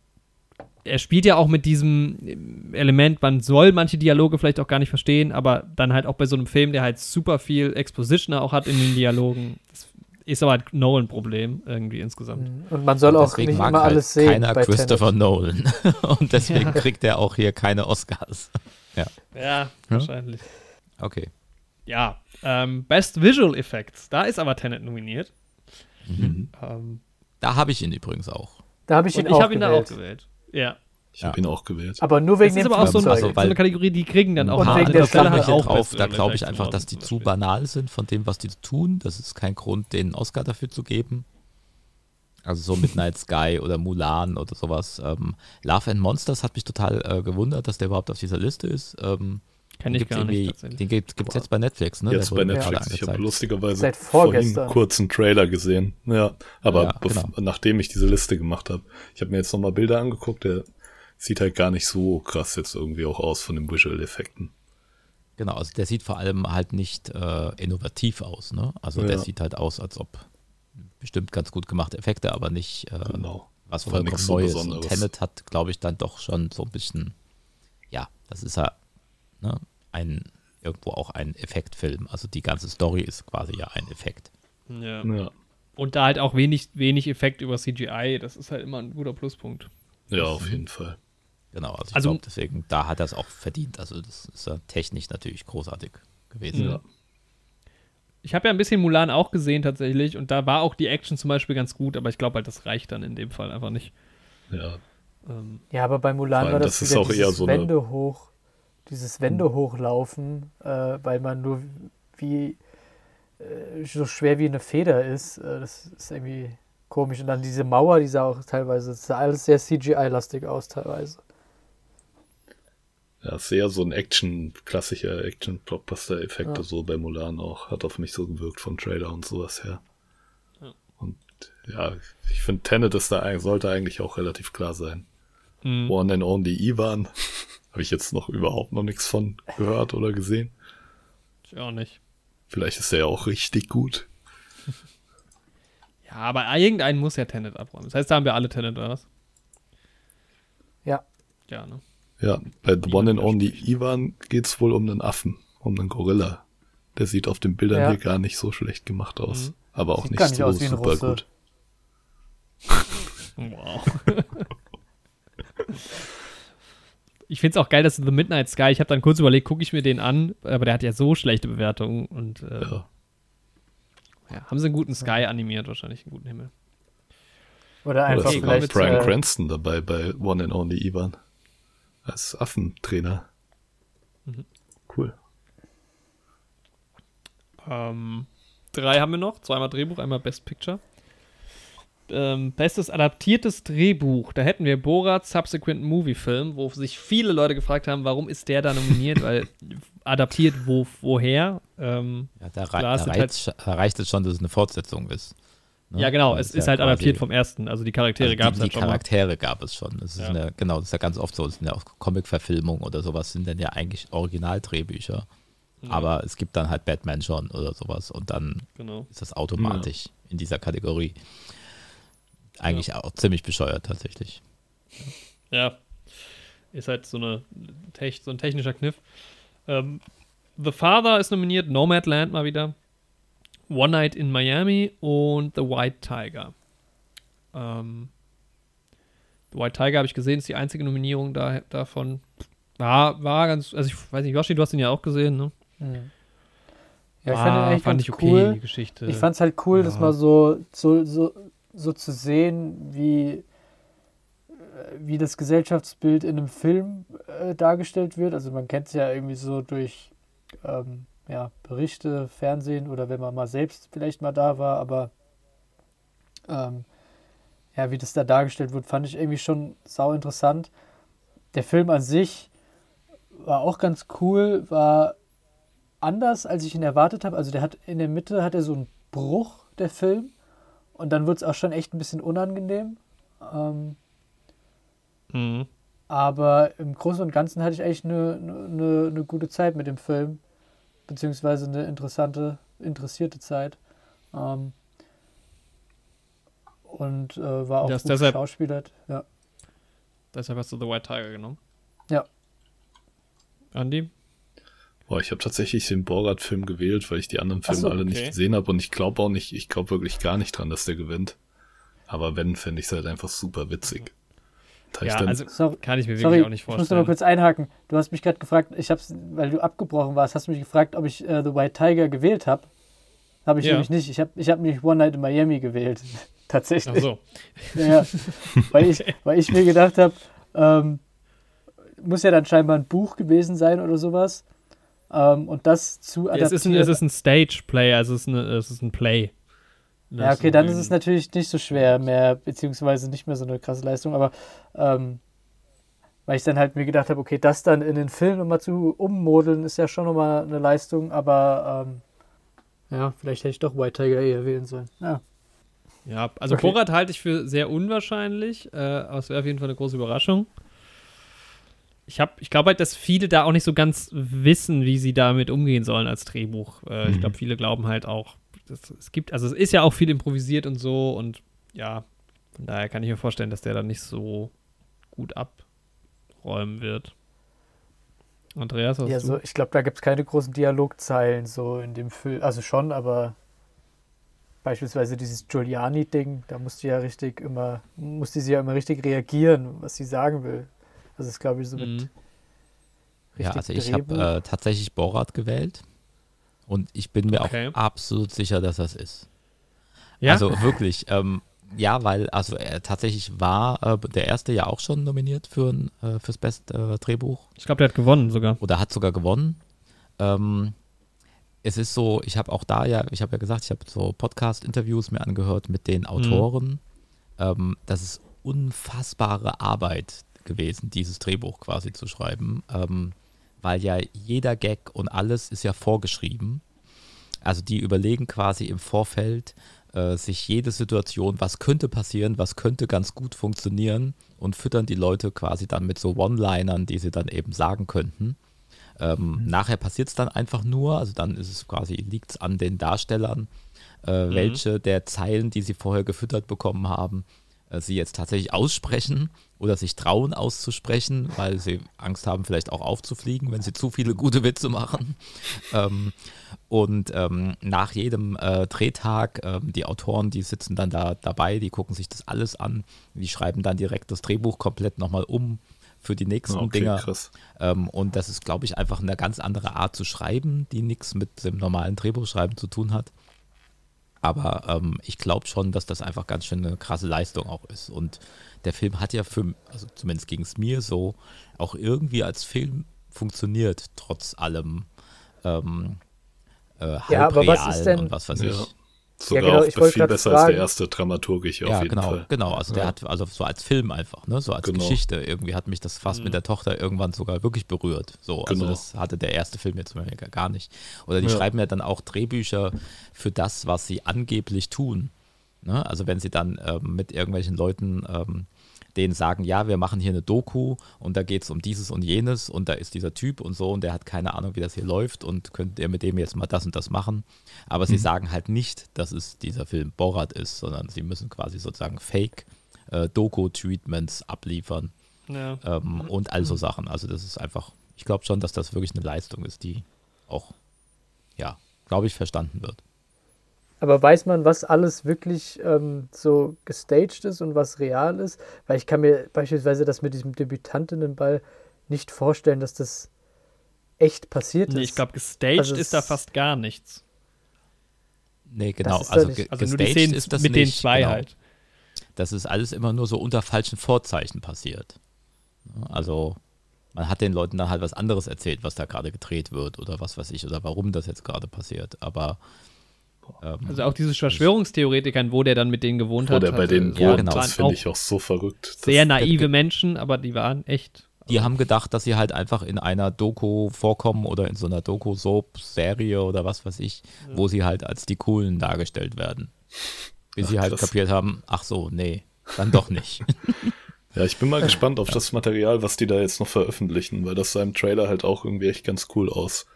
Speaker 1: er spielt ja auch mit diesem Element, man soll manche Dialoge vielleicht auch gar nicht verstehen, aber dann halt auch bei so einem Film, der halt super viel Exposition auch hat in den Dialogen. Das ist aber halt Nolan-Problem irgendwie insgesamt. Mhm.
Speaker 4: Und man soll und auch nicht immer halt alles sehen.
Speaker 3: Keiner Christopher Tenet. Nolan. [laughs] Und deswegen ja. kriegt er auch hier keine Oscars. Ja.
Speaker 1: Ja, wahrscheinlich.
Speaker 3: Okay.
Speaker 1: Ja, ähm, Best Visual Effects. Da ist aber Tenet nominiert.
Speaker 3: Mhm. Ähm, da habe ich ihn übrigens auch.
Speaker 4: Da habe ich ihn
Speaker 1: ich
Speaker 4: auch
Speaker 1: hab gewählt. Ich habe ihn da auch gewählt. Ja.
Speaker 2: Ich habe ihn auch gewählt.
Speaker 4: Aber nur wegen
Speaker 1: das
Speaker 4: dem
Speaker 1: ist aber auch so, ein, also, so eine Kategorie, die kriegen dann auch.
Speaker 3: Und wegen der Fälle halt auch drauf. Da glaube ich einfach, dass die zu banal sind von dem, was die tun. Das ist kein Grund, denen Oscar dafür zu geben. Also so Midnight Sky [laughs] oder Mulan oder sowas. Ähm, Love and Monsters hat mich total äh, gewundert, dass der überhaupt auf dieser Liste ist. Ähm,
Speaker 1: Kenn ich gar nicht.
Speaker 3: Den gibt es jetzt bei Netflix, ne?
Speaker 2: Jetzt bei Netflix. Ich habe lustigerweise Seit vorhin kurz einen Trailer gesehen. Ja, aber ja, genau. nachdem ich diese Liste gemacht habe, ich habe mir jetzt nochmal Bilder angeguckt, der sieht halt gar nicht so krass jetzt irgendwie auch aus von den Visual-Effekten.
Speaker 3: Genau, also der sieht vor allem halt nicht äh, innovativ aus, ne? Also ja. der sieht halt aus, als ob bestimmt ganz gut gemachte Effekte, aber nicht äh, genau. was vollkommen so Neues. Und Tenet hat, glaube ich, dann doch schon so ein bisschen, ja, das ist ja ne, ein, irgendwo auch ein Effektfilm. Also die ganze Story ist quasi ja ein Effekt.
Speaker 1: Ja. ja. Und da halt auch wenig, wenig Effekt über CGI, das ist halt immer ein guter Pluspunkt.
Speaker 2: Ja, auf jeden Fall.
Speaker 3: Genau, also ich also, glaube, deswegen, da hat er es auch verdient. Also das ist ja technisch natürlich großartig gewesen. Ja.
Speaker 1: Ich habe ja ein bisschen Mulan auch gesehen tatsächlich und da war auch die Action zum Beispiel ganz gut, aber ich glaube halt, das reicht dann in dem Fall einfach nicht.
Speaker 2: Ja.
Speaker 4: Ähm, ja, aber bei Mulan war das, das wieder ist auch eher so Wände hoch dieses Wände hochlaufen, äh, weil man nur wie äh, so schwer wie eine Feder ist. Äh, das ist irgendwie komisch. Und dann diese Mauer, die sah auch teilweise, das sah alles sehr CGI-lastig aus teilweise.
Speaker 2: Ja, sehr so ein Action, klassischer Action-Blockbuster-Effekte, ja. so bei Mulan auch. Hat auf mich so gewirkt von Trailer und sowas her. Ja. Und ja, ich finde, Tenet ist da, sollte eigentlich auch relativ klar sein. Mhm. One and Only Ivan. Habe ich jetzt noch überhaupt noch nichts von gehört oder gesehen.
Speaker 1: Ich auch nicht.
Speaker 2: Vielleicht ist er ja auch richtig gut.
Speaker 1: ja, aber irgendeinen muss ja Tenet abräumen. Das heißt, da haben wir alle Tenet, oder was?
Speaker 4: Ja.
Speaker 1: Ja, ne?
Speaker 2: Ja, bei The One and Only Ivan geht es wohl um einen Affen, um einen Gorilla. Der sieht auf den Bildern ja. hier gar nicht so schlecht gemacht aus. Mhm. Aber auch sieht nicht so nicht super gut. [laughs]
Speaker 1: wow. [laughs] ich finde es auch geil, dass The Midnight Sky, ich habe dann kurz überlegt, gucke ich mir den an, aber der hat ja so schlechte Bewertungen und äh, ja. ja. haben sie einen guten Sky animiert, wahrscheinlich einen guten Himmel.
Speaker 4: Oder einfach Oder
Speaker 2: vielleicht Brian äh, Cranston dabei bei One and Only Ivan als Affentrainer. Mhm. Cool.
Speaker 1: Ähm, drei haben wir noch, zweimal Drehbuch, einmal Best Picture ähm, bestes adaptiertes Drehbuch. Da hätten wir Borat Subsequent Movie Film, wo sich viele Leute gefragt haben, warum ist der da nominiert, weil [laughs] adaptiert wo, woher? Ähm,
Speaker 3: ja, da, rei da, reicht, halt, reicht es schon, dass es eine Fortsetzung ist.
Speaker 1: Ne? Ja, genau, es ist, ist halt adaptiert vom ersten. Also die Charaktere also gab es
Speaker 3: halt schon. Die Charaktere mal. gab es schon. Das ja. eine, genau, das ist ja ganz oft so. Das sind ja auch Comic-Verfilmungen oder sowas, sind dann ja eigentlich Originaldrehbücher. Ja. Aber es gibt dann halt Batman schon oder sowas und dann genau. ist das automatisch ja. in dieser Kategorie. Eigentlich ja. auch ziemlich bescheuert tatsächlich.
Speaker 1: Ja. Ist halt so, eine, so ein technischer Kniff. Ähm, The Father ist nominiert, Nomadland mal wieder. One Night in Miami und The White Tiger. Ähm, The White Tiger habe ich gesehen, ist die einzige Nominierung da, davon. War, war ganz, also ich weiß nicht, Yoshi, du hast ihn ja auch gesehen, ne? Mhm.
Speaker 4: Ja, ich fand, ah, fand ich okay, cool. die
Speaker 1: Geschichte.
Speaker 4: Ich fand es halt cool, ja. dass man so, so, so so zu sehen, wie, wie das Gesellschaftsbild in einem Film äh, dargestellt wird. Also man kennt es ja irgendwie so durch ähm, ja, Berichte, Fernsehen oder wenn man mal selbst vielleicht mal da war, aber ähm, ja, wie das da dargestellt wird, fand ich irgendwie schon sau interessant. Der Film an sich war auch ganz cool, war anders, als ich ihn erwartet habe. Also der hat in der Mitte hat er so einen Bruch, der Film. Und dann wird es auch schon echt ein bisschen unangenehm. Ähm, mhm. Aber im Großen und Ganzen hatte ich echt eine, eine, eine gute Zeit mit dem Film. Beziehungsweise eine interessante, interessierte Zeit. Ähm, und äh, war auch
Speaker 1: gut deshalb,
Speaker 4: geschauspielert. Ja.
Speaker 1: Deshalb hast du The White Tiger genommen?
Speaker 4: Ja.
Speaker 1: Andi?
Speaker 2: Boah, ich habe tatsächlich den Borat-Film gewählt, weil ich die anderen Filme so, alle okay. nicht gesehen habe und ich glaube auch nicht, ich glaube wirklich gar nicht dran, dass der gewinnt. Aber wenn, fände ich es halt einfach super witzig.
Speaker 1: ja, also sorry, kann ich mir wirklich sorry, auch nicht vorstellen.
Speaker 4: Ich muss noch mal kurz einhaken. Du hast mich gerade gefragt, ich hab's, weil du abgebrochen warst, hast du mich gefragt, ob ich äh, The White Tiger gewählt habe. Habe ich ja. nämlich nicht. Ich habe ich hab mich One Night in Miami gewählt. [laughs] Tatsächlich. Ach so. [laughs] Ja, weil, ich, weil ich mir gedacht habe, ähm, muss ja dann scheinbar ein Buch gewesen sein oder sowas. Ähm, und das zu
Speaker 1: adaptieren. es, ist ein, es ist ein Stage-Play, also es ist, eine, es ist ein Play.
Speaker 4: Das ja, okay, dann ist es natürlich nicht so schwer mehr, beziehungsweise nicht mehr so eine krasse Leistung, aber ähm, weil ich dann halt mir gedacht habe, okay, das dann in den Film nochmal zu ummodeln, ist ja schon nochmal eine Leistung, aber ähm, ja, vielleicht hätte ich doch White Tiger eher wählen sollen. Ja.
Speaker 1: Ja, also okay. Borat halte ich für sehr unwahrscheinlich, äh, aber es wäre auf jeden Fall eine große Überraschung. Ich, ich glaube halt, dass viele da auch nicht so ganz wissen, wie sie damit umgehen sollen als Drehbuch. Äh, mhm. Ich glaube, viele glauben halt auch, dass, es gibt, also es ist ja auch viel improvisiert und so und ja, von daher kann ich mir vorstellen, dass der dann nicht so gut abräumen wird. Andreas,
Speaker 4: hast ja, du? So, ich glaube, da gibt es keine großen Dialogzeilen so in dem Film. Also schon, aber beispielsweise dieses Giuliani-Ding, da musste ja richtig immer, musste sie ja immer richtig reagieren, was sie sagen will. Das ist, glaube ich, so mit. Mhm.
Speaker 3: Ja, also ich habe äh, tatsächlich Borat gewählt und ich bin mir okay. auch absolut sicher, dass das ist. Ja? Also wirklich, ähm, ja, weil also er tatsächlich war äh, der erste ja auch schon nominiert für ein, äh, fürs beste äh, Drehbuch.
Speaker 1: Ich glaube, der hat gewonnen sogar.
Speaker 3: Oder hat sogar gewonnen. Ähm, es ist so, ich habe auch da ja, ich habe ja gesagt, ich habe so Podcast-Interviews mir angehört mit den Autoren. Mhm. Ähm, das ist unfassbare Arbeit gewesen, dieses Drehbuch quasi zu schreiben, ähm, weil ja jeder Gag und alles ist ja vorgeschrieben. Also die überlegen quasi im Vorfeld, äh, sich jede Situation, was könnte passieren, was könnte ganz gut funktionieren und füttern die Leute quasi dann mit so One-Linern, die sie dann eben sagen könnten. Ähm, mhm. Nachher passiert es dann einfach nur, also dann ist es quasi, liegt es an den Darstellern, äh, mhm. welche der Zeilen, die sie vorher gefüttert bekommen haben, sie jetzt tatsächlich aussprechen oder sich trauen auszusprechen, weil sie Angst haben, vielleicht auch aufzufliegen, wenn sie zu viele gute Witze machen. [laughs] ähm, und ähm, nach jedem äh, Drehtag, äh, die Autoren, die sitzen dann da dabei, die gucken sich das alles an, die schreiben dann direkt das Drehbuch komplett nochmal um für die nächsten okay, Dinger. Ähm, und das ist, glaube ich, einfach eine ganz andere Art zu schreiben, die nichts mit dem normalen Drehbuchschreiben zu tun hat. Aber ähm, ich glaube schon, dass das einfach ganz schön eine krasse Leistung auch ist. Und der Film hat ja für, also zumindest ging es mir so, auch irgendwie als Film funktioniert, trotz allem ähm, äh, ja, aber was ist denn, und was weiß ja. ich.
Speaker 2: Sogar ja, genau, auch viel besser fragen. als der erste dramaturgisch
Speaker 3: ja,
Speaker 2: auf jeden
Speaker 3: genau,
Speaker 2: Fall.
Speaker 3: Genau, also ja. der hat, also so als Film einfach, ne, so als genau. Geschichte, irgendwie hat mich das fast mhm. mit der Tochter irgendwann sogar wirklich berührt. So, also genau. das hatte der erste Film jetzt gar nicht. Oder die ja. schreiben ja dann auch Drehbücher für das, was sie angeblich tun. Ne? Also wenn sie dann ähm, mit irgendwelchen Leuten ähm, denen sagen, ja, wir machen hier eine Doku und da geht es um dieses und jenes und da ist dieser Typ und so und der hat keine Ahnung, wie das hier läuft und könnt ihr mit dem jetzt mal das und das machen. Aber mhm. sie sagen halt nicht, dass es dieser Film Borat ist, sondern sie müssen quasi sozusagen Fake-Doku-Treatments äh, abliefern ja. ähm, und all so mhm. Sachen. Also das ist einfach, ich glaube schon, dass das wirklich eine Leistung ist, die auch, ja, glaube ich, verstanden wird.
Speaker 4: Aber weiß man, was alles wirklich ähm, so gestaged ist und was real ist? Weil ich kann mir beispielsweise das mit diesem Debütantinnenball nicht vorstellen, dass das echt passiert nee, ist.
Speaker 1: Ich glaube, gestaged also ist da fast gar nichts.
Speaker 3: Nee, genau. Also,
Speaker 1: ge also nur die Szenen ist das mit nicht, den zwei genau. halt.
Speaker 3: Das ist alles immer nur so unter falschen Vorzeichen passiert. Also man hat den Leuten dann halt was anderes erzählt, was da gerade gedreht wird oder was weiß ich oder warum das jetzt gerade passiert. Aber
Speaker 1: ähm, also auch diese Verschwörungstheoretikern, wo der dann mit denen gewohnt wo hat.
Speaker 2: Wo der bei denen wohnt, ja, genau. das finde ich auch so verrückt.
Speaker 1: Sehr naive Menschen, aber die waren echt.
Speaker 3: Die haben gedacht, dass sie halt einfach in einer Doku vorkommen oder in so einer Doku-Soap-Serie oder was weiß ich, ja. wo sie halt als die Coolen dargestellt werden. Bis ach, sie halt krass. kapiert haben, ach so, nee, dann doch nicht.
Speaker 2: ja, ich bin mal gespannt auf das Material, was die da jetzt noch veröffentlichen, weil das sah im Trailer halt auch irgendwie echt ganz cool aus.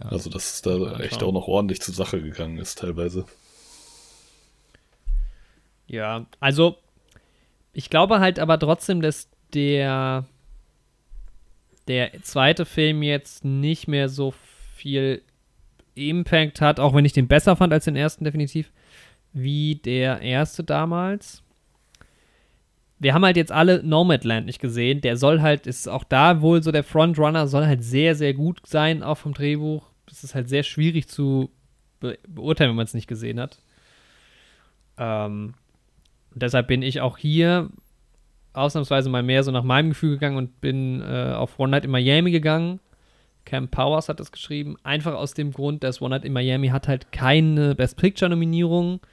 Speaker 2: Ja. Also, dass es da ja, echt klar. auch noch ordentlich zur Sache gegangen ist, teilweise.
Speaker 1: Ja, also ich glaube halt aber trotzdem, dass der der zweite Film jetzt nicht mehr so viel Impact hat, auch wenn ich den besser fand als den ersten definitiv, wie der erste damals. Wir haben halt jetzt alle Nomadland nicht gesehen. Der soll halt, ist auch da wohl so der Frontrunner, soll halt sehr, sehr gut sein, auch vom Drehbuch. Es ist halt sehr schwierig zu be beurteilen, wenn man es nicht gesehen hat. Ähm, deshalb bin ich auch hier ausnahmsweise mal mehr so nach meinem Gefühl gegangen und bin äh, auf One Night in Miami gegangen. Cam Powers hat das geschrieben. Einfach aus dem Grund, dass One Night in Miami hat halt keine Best Picture-Nominierung, hat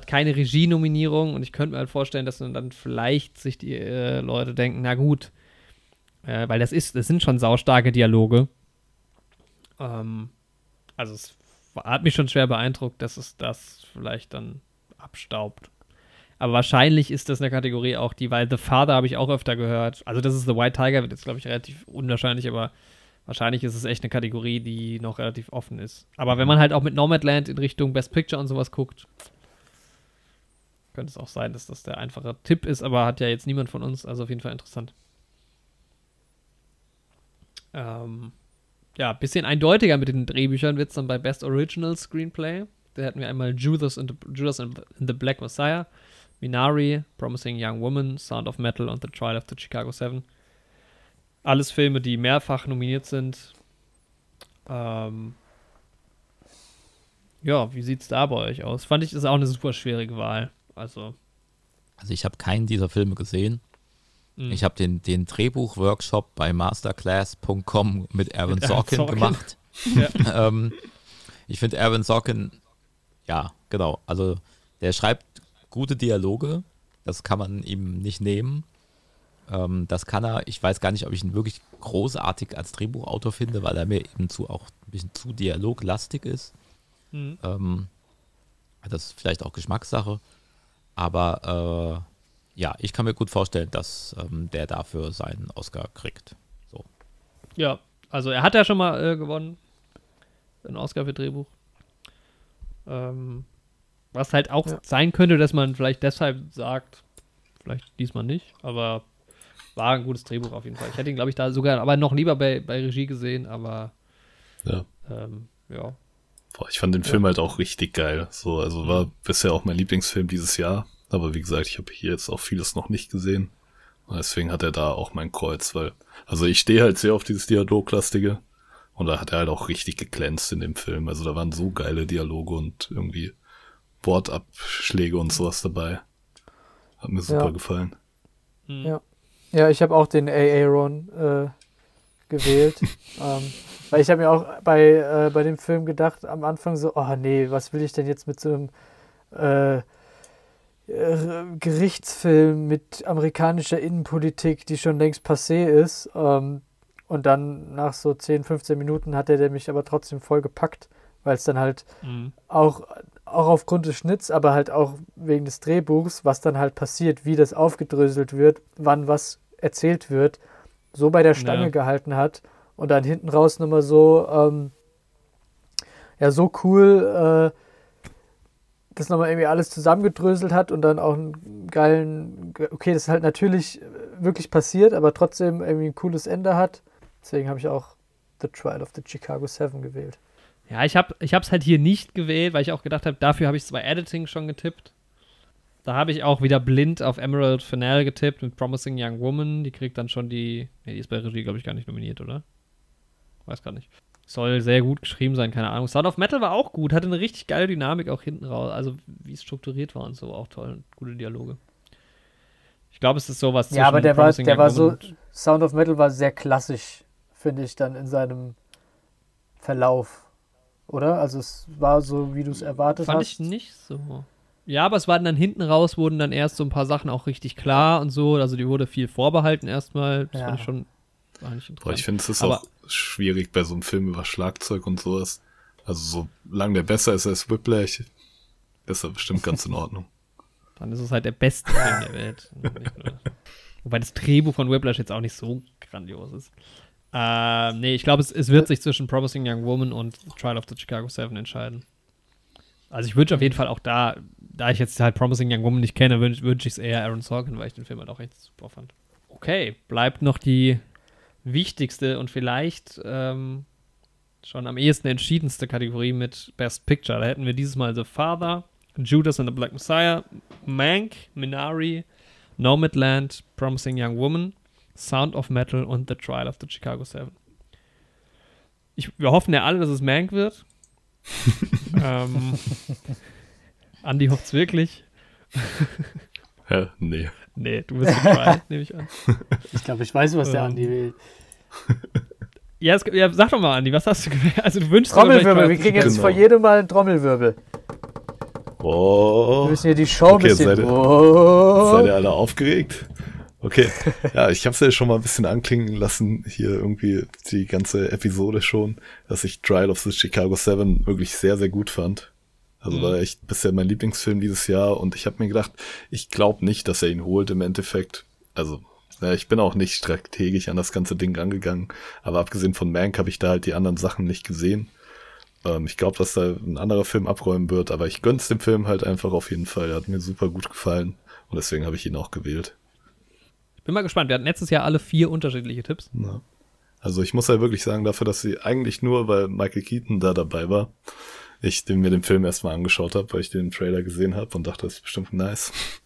Speaker 1: keine Regie-Nominierung und ich könnte mir halt vorstellen, dass dann vielleicht sich die äh, Leute denken, na gut, äh, weil das ist, das sind schon saustarke Dialoge. Ähm, also es hat mich schon schwer beeindruckt, dass es das vielleicht dann abstaubt. Aber wahrscheinlich ist das eine Kategorie auch die, weil The Father habe ich auch öfter gehört. Also das ist The White Tiger, wird jetzt glaube ich relativ unwahrscheinlich, aber wahrscheinlich ist es echt eine Kategorie, die noch relativ offen ist. Aber wenn man halt auch mit Nomadland in Richtung Best Picture und sowas guckt, könnte es auch sein, dass das der einfache Tipp ist, aber hat ja jetzt niemand von uns, also auf jeden Fall interessant. Ähm, ja, bisschen eindeutiger mit den Drehbüchern wird es dann bei Best Original Screenplay. Da hätten wir einmal Judas and the, Judas and the Black Messiah, Minari, Promising Young Woman, Sound of Metal und The Trial of the Chicago Seven. Alles Filme, die mehrfach nominiert sind. Ähm ja, wie sieht es da bei euch aus? Fand ich, ist auch eine super schwierige Wahl. Also,
Speaker 3: also ich habe keinen dieser Filme gesehen. Mhm. Ich habe den, den Drehbuch-Workshop bei masterclass.com mit Aaron Sorkin, Sorkin, gemacht. [laughs] Ja. [laughs] ähm, ich finde Aaron Sorkin, ja, genau. Also der schreibt gute Dialoge. Das kann man ihm nicht nehmen. Ähm, das kann er. Ich weiß gar nicht, ob ich ihn wirklich großartig als Drehbuchautor finde, weil er mir eben zu auch ein bisschen zu dialoglastig ist. Mhm. Ähm, das ist vielleicht auch Geschmackssache. Aber äh, ja, ich kann mir gut vorstellen, dass ähm, der dafür seinen Oscar kriegt. So.
Speaker 1: Ja, also er hat ja schon mal äh, gewonnen. Einen Oscar für Drehbuch. Ähm, was halt auch ja. sein könnte, dass man vielleicht deshalb sagt, vielleicht diesmal nicht, aber war ein gutes Drehbuch auf jeden Fall. Ich hätte ihn, glaube ich, da sogar aber noch lieber bei, bei Regie gesehen, aber
Speaker 2: ja.
Speaker 1: Ähm, ja.
Speaker 2: Boah, ich fand den Film halt auch richtig geil. So, also war bisher auch mein Lieblingsfilm dieses Jahr. Aber wie gesagt, ich habe hier jetzt auch vieles noch nicht gesehen. Und deswegen hat er da auch mein Kreuz, weil, also ich stehe halt sehr auf dieses Dialoglastige. Und da hat er halt auch richtig geglänzt in dem Film. Also da waren so geile Dialoge und irgendwie Wortabschläge und sowas dabei. Hat mir super ja. gefallen.
Speaker 4: Ja. Ja, ich habe auch den Aaron äh, gewählt. [laughs] ähm, weil ich habe mir auch bei, äh, bei dem Film gedacht, am Anfang so, oh nee, was will ich denn jetzt mit so einem äh, äh, Gerichtsfilm mit amerikanischer Innenpolitik, die schon längst passé ist. Ähm, und dann nach so 10, 15 Minuten hat er mich aber trotzdem voll gepackt, weil es dann halt mhm. auch, auch aufgrund des Schnitts, aber halt auch wegen des Drehbuchs, was dann halt passiert, wie das aufgedröselt wird, wann was erzählt wird, so bei der Stange ja. gehalten hat und dann hinten raus nochmal so, ähm, ja, so cool, äh, das nochmal irgendwie alles zusammengedröselt hat und dann auch einen geilen, okay, das ist halt natürlich wirklich passiert, aber trotzdem irgendwie ein cooles Ende hat. Deswegen habe ich auch The Trial of the Chicago Seven gewählt.
Speaker 1: Ja, ich habe es halt hier nicht gewählt, weil ich auch gedacht habe, dafür habe ich zwei Editing schon getippt. Da habe ich auch wieder blind auf Emerald Fennell getippt mit Promising Young Woman. Die kriegt dann schon die. Ne, die ist bei Regie, glaube ich, gar nicht nominiert, oder? Weiß gar nicht. Soll sehr gut geschrieben sein, keine Ahnung. Sound of Metal war auch gut, hatte eine richtig geile Dynamik auch hinten raus. Also, wie es strukturiert war und so, auch toll. Gute Dialoge. Ich glaube, es ist sowas
Speaker 4: Ja, aber der war, der war so. Sound of Metal war sehr klassisch, finde ich, dann in seinem Verlauf. Oder? Also, es war so, wie du es erwartet
Speaker 1: Fand
Speaker 4: hast.
Speaker 1: Fand ich nicht so. Ja, aber es waren dann hinten raus, wurden dann erst so ein paar Sachen auch richtig klar und so. Also die wurde viel vorbehalten erstmal. Das ja. fand ich schon eigentlich interessant.
Speaker 2: Boah, ich finde, es ist aber, auch schwierig bei so einem Film über Schlagzeug und sowas. Also solange der besser ist als Whiplash, ist er bestimmt ganz in Ordnung. [laughs]
Speaker 1: dann ist es halt der beste Film der Welt. [laughs] Wobei das Drehbuch von Whiplash jetzt auch nicht so grandios ist. Äh, nee, ich glaube, es, es wird sich zwischen Promising Young Woman und Trial of the Chicago Seven entscheiden. Also ich wünsche auf jeden Fall auch da, da ich jetzt halt Promising Young Woman nicht kenne, wünsche wünsch ich es eher Aaron Sorkin, weil ich den Film halt auch echt super fand. Okay, bleibt noch die wichtigste und vielleicht ähm, schon am ehesten entschiedenste Kategorie mit Best Picture. Da hätten wir dieses Mal The Father, Judas and the Black Messiah, Mank, Minari, Nomadland, Promising Young Woman, Sound of Metal und The Trial of the Chicago Seven. Ich, wir hoffen ja alle, dass es Mank wird. [laughs] ähm, Andi hofft es wirklich. [laughs]
Speaker 2: ja, nee.
Speaker 1: Nee, du bist Trial, nehme ich an.
Speaker 4: Ich glaube, ich weiß, was der. Andi will.
Speaker 1: Ja, es, ja, sag doch mal, Andi, was hast du gewählt? [laughs] Also du wünschst
Speaker 4: Trommelwirbel, wir kriegen jetzt genau. vor jedem Mal einen Trommelwirbel.
Speaker 2: Oh.
Speaker 4: Wir müssen hier die Show
Speaker 2: okay, ein bisschen. Seid ihr, oh. seid ihr alle aufgeregt? Okay, ja, ich habe es ja schon mal ein bisschen anklingen lassen, hier irgendwie die ganze Episode schon, dass ich Trial of the Chicago 7 wirklich sehr, sehr gut fand. Also mhm. war echt bisher mein Lieblingsfilm dieses Jahr und ich habe mir gedacht, ich glaube nicht, dass er ihn holt im Endeffekt. Also ich bin auch nicht strategisch an das ganze Ding angegangen, aber abgesehen von Mank habe ich da halt die anderen Sachen nicht gesehen. Ähm, ich glaube, dass da ein anderer Film abräumen wird, aber ich gönn's dem Film halt einfach auf jeden Fall. Er hat mir super gut gefallen und deswegen habe ich ihn auch gewählt.
Speaker 1: Ich bin mal gespannt. Wir hatten letztes Jahr alle vier unterschiedliche Tipps.
Speaker 2: Ja. Also ich muss ja wirklich sagen, dafür, dass sie eigentlich nur, weil Michael Keaton da dabei war, ich den, mir den Film erstmal angeschaut habe, weil ich den Trailer gesehen habe und dachte, das ist bestimmt nice [laughs]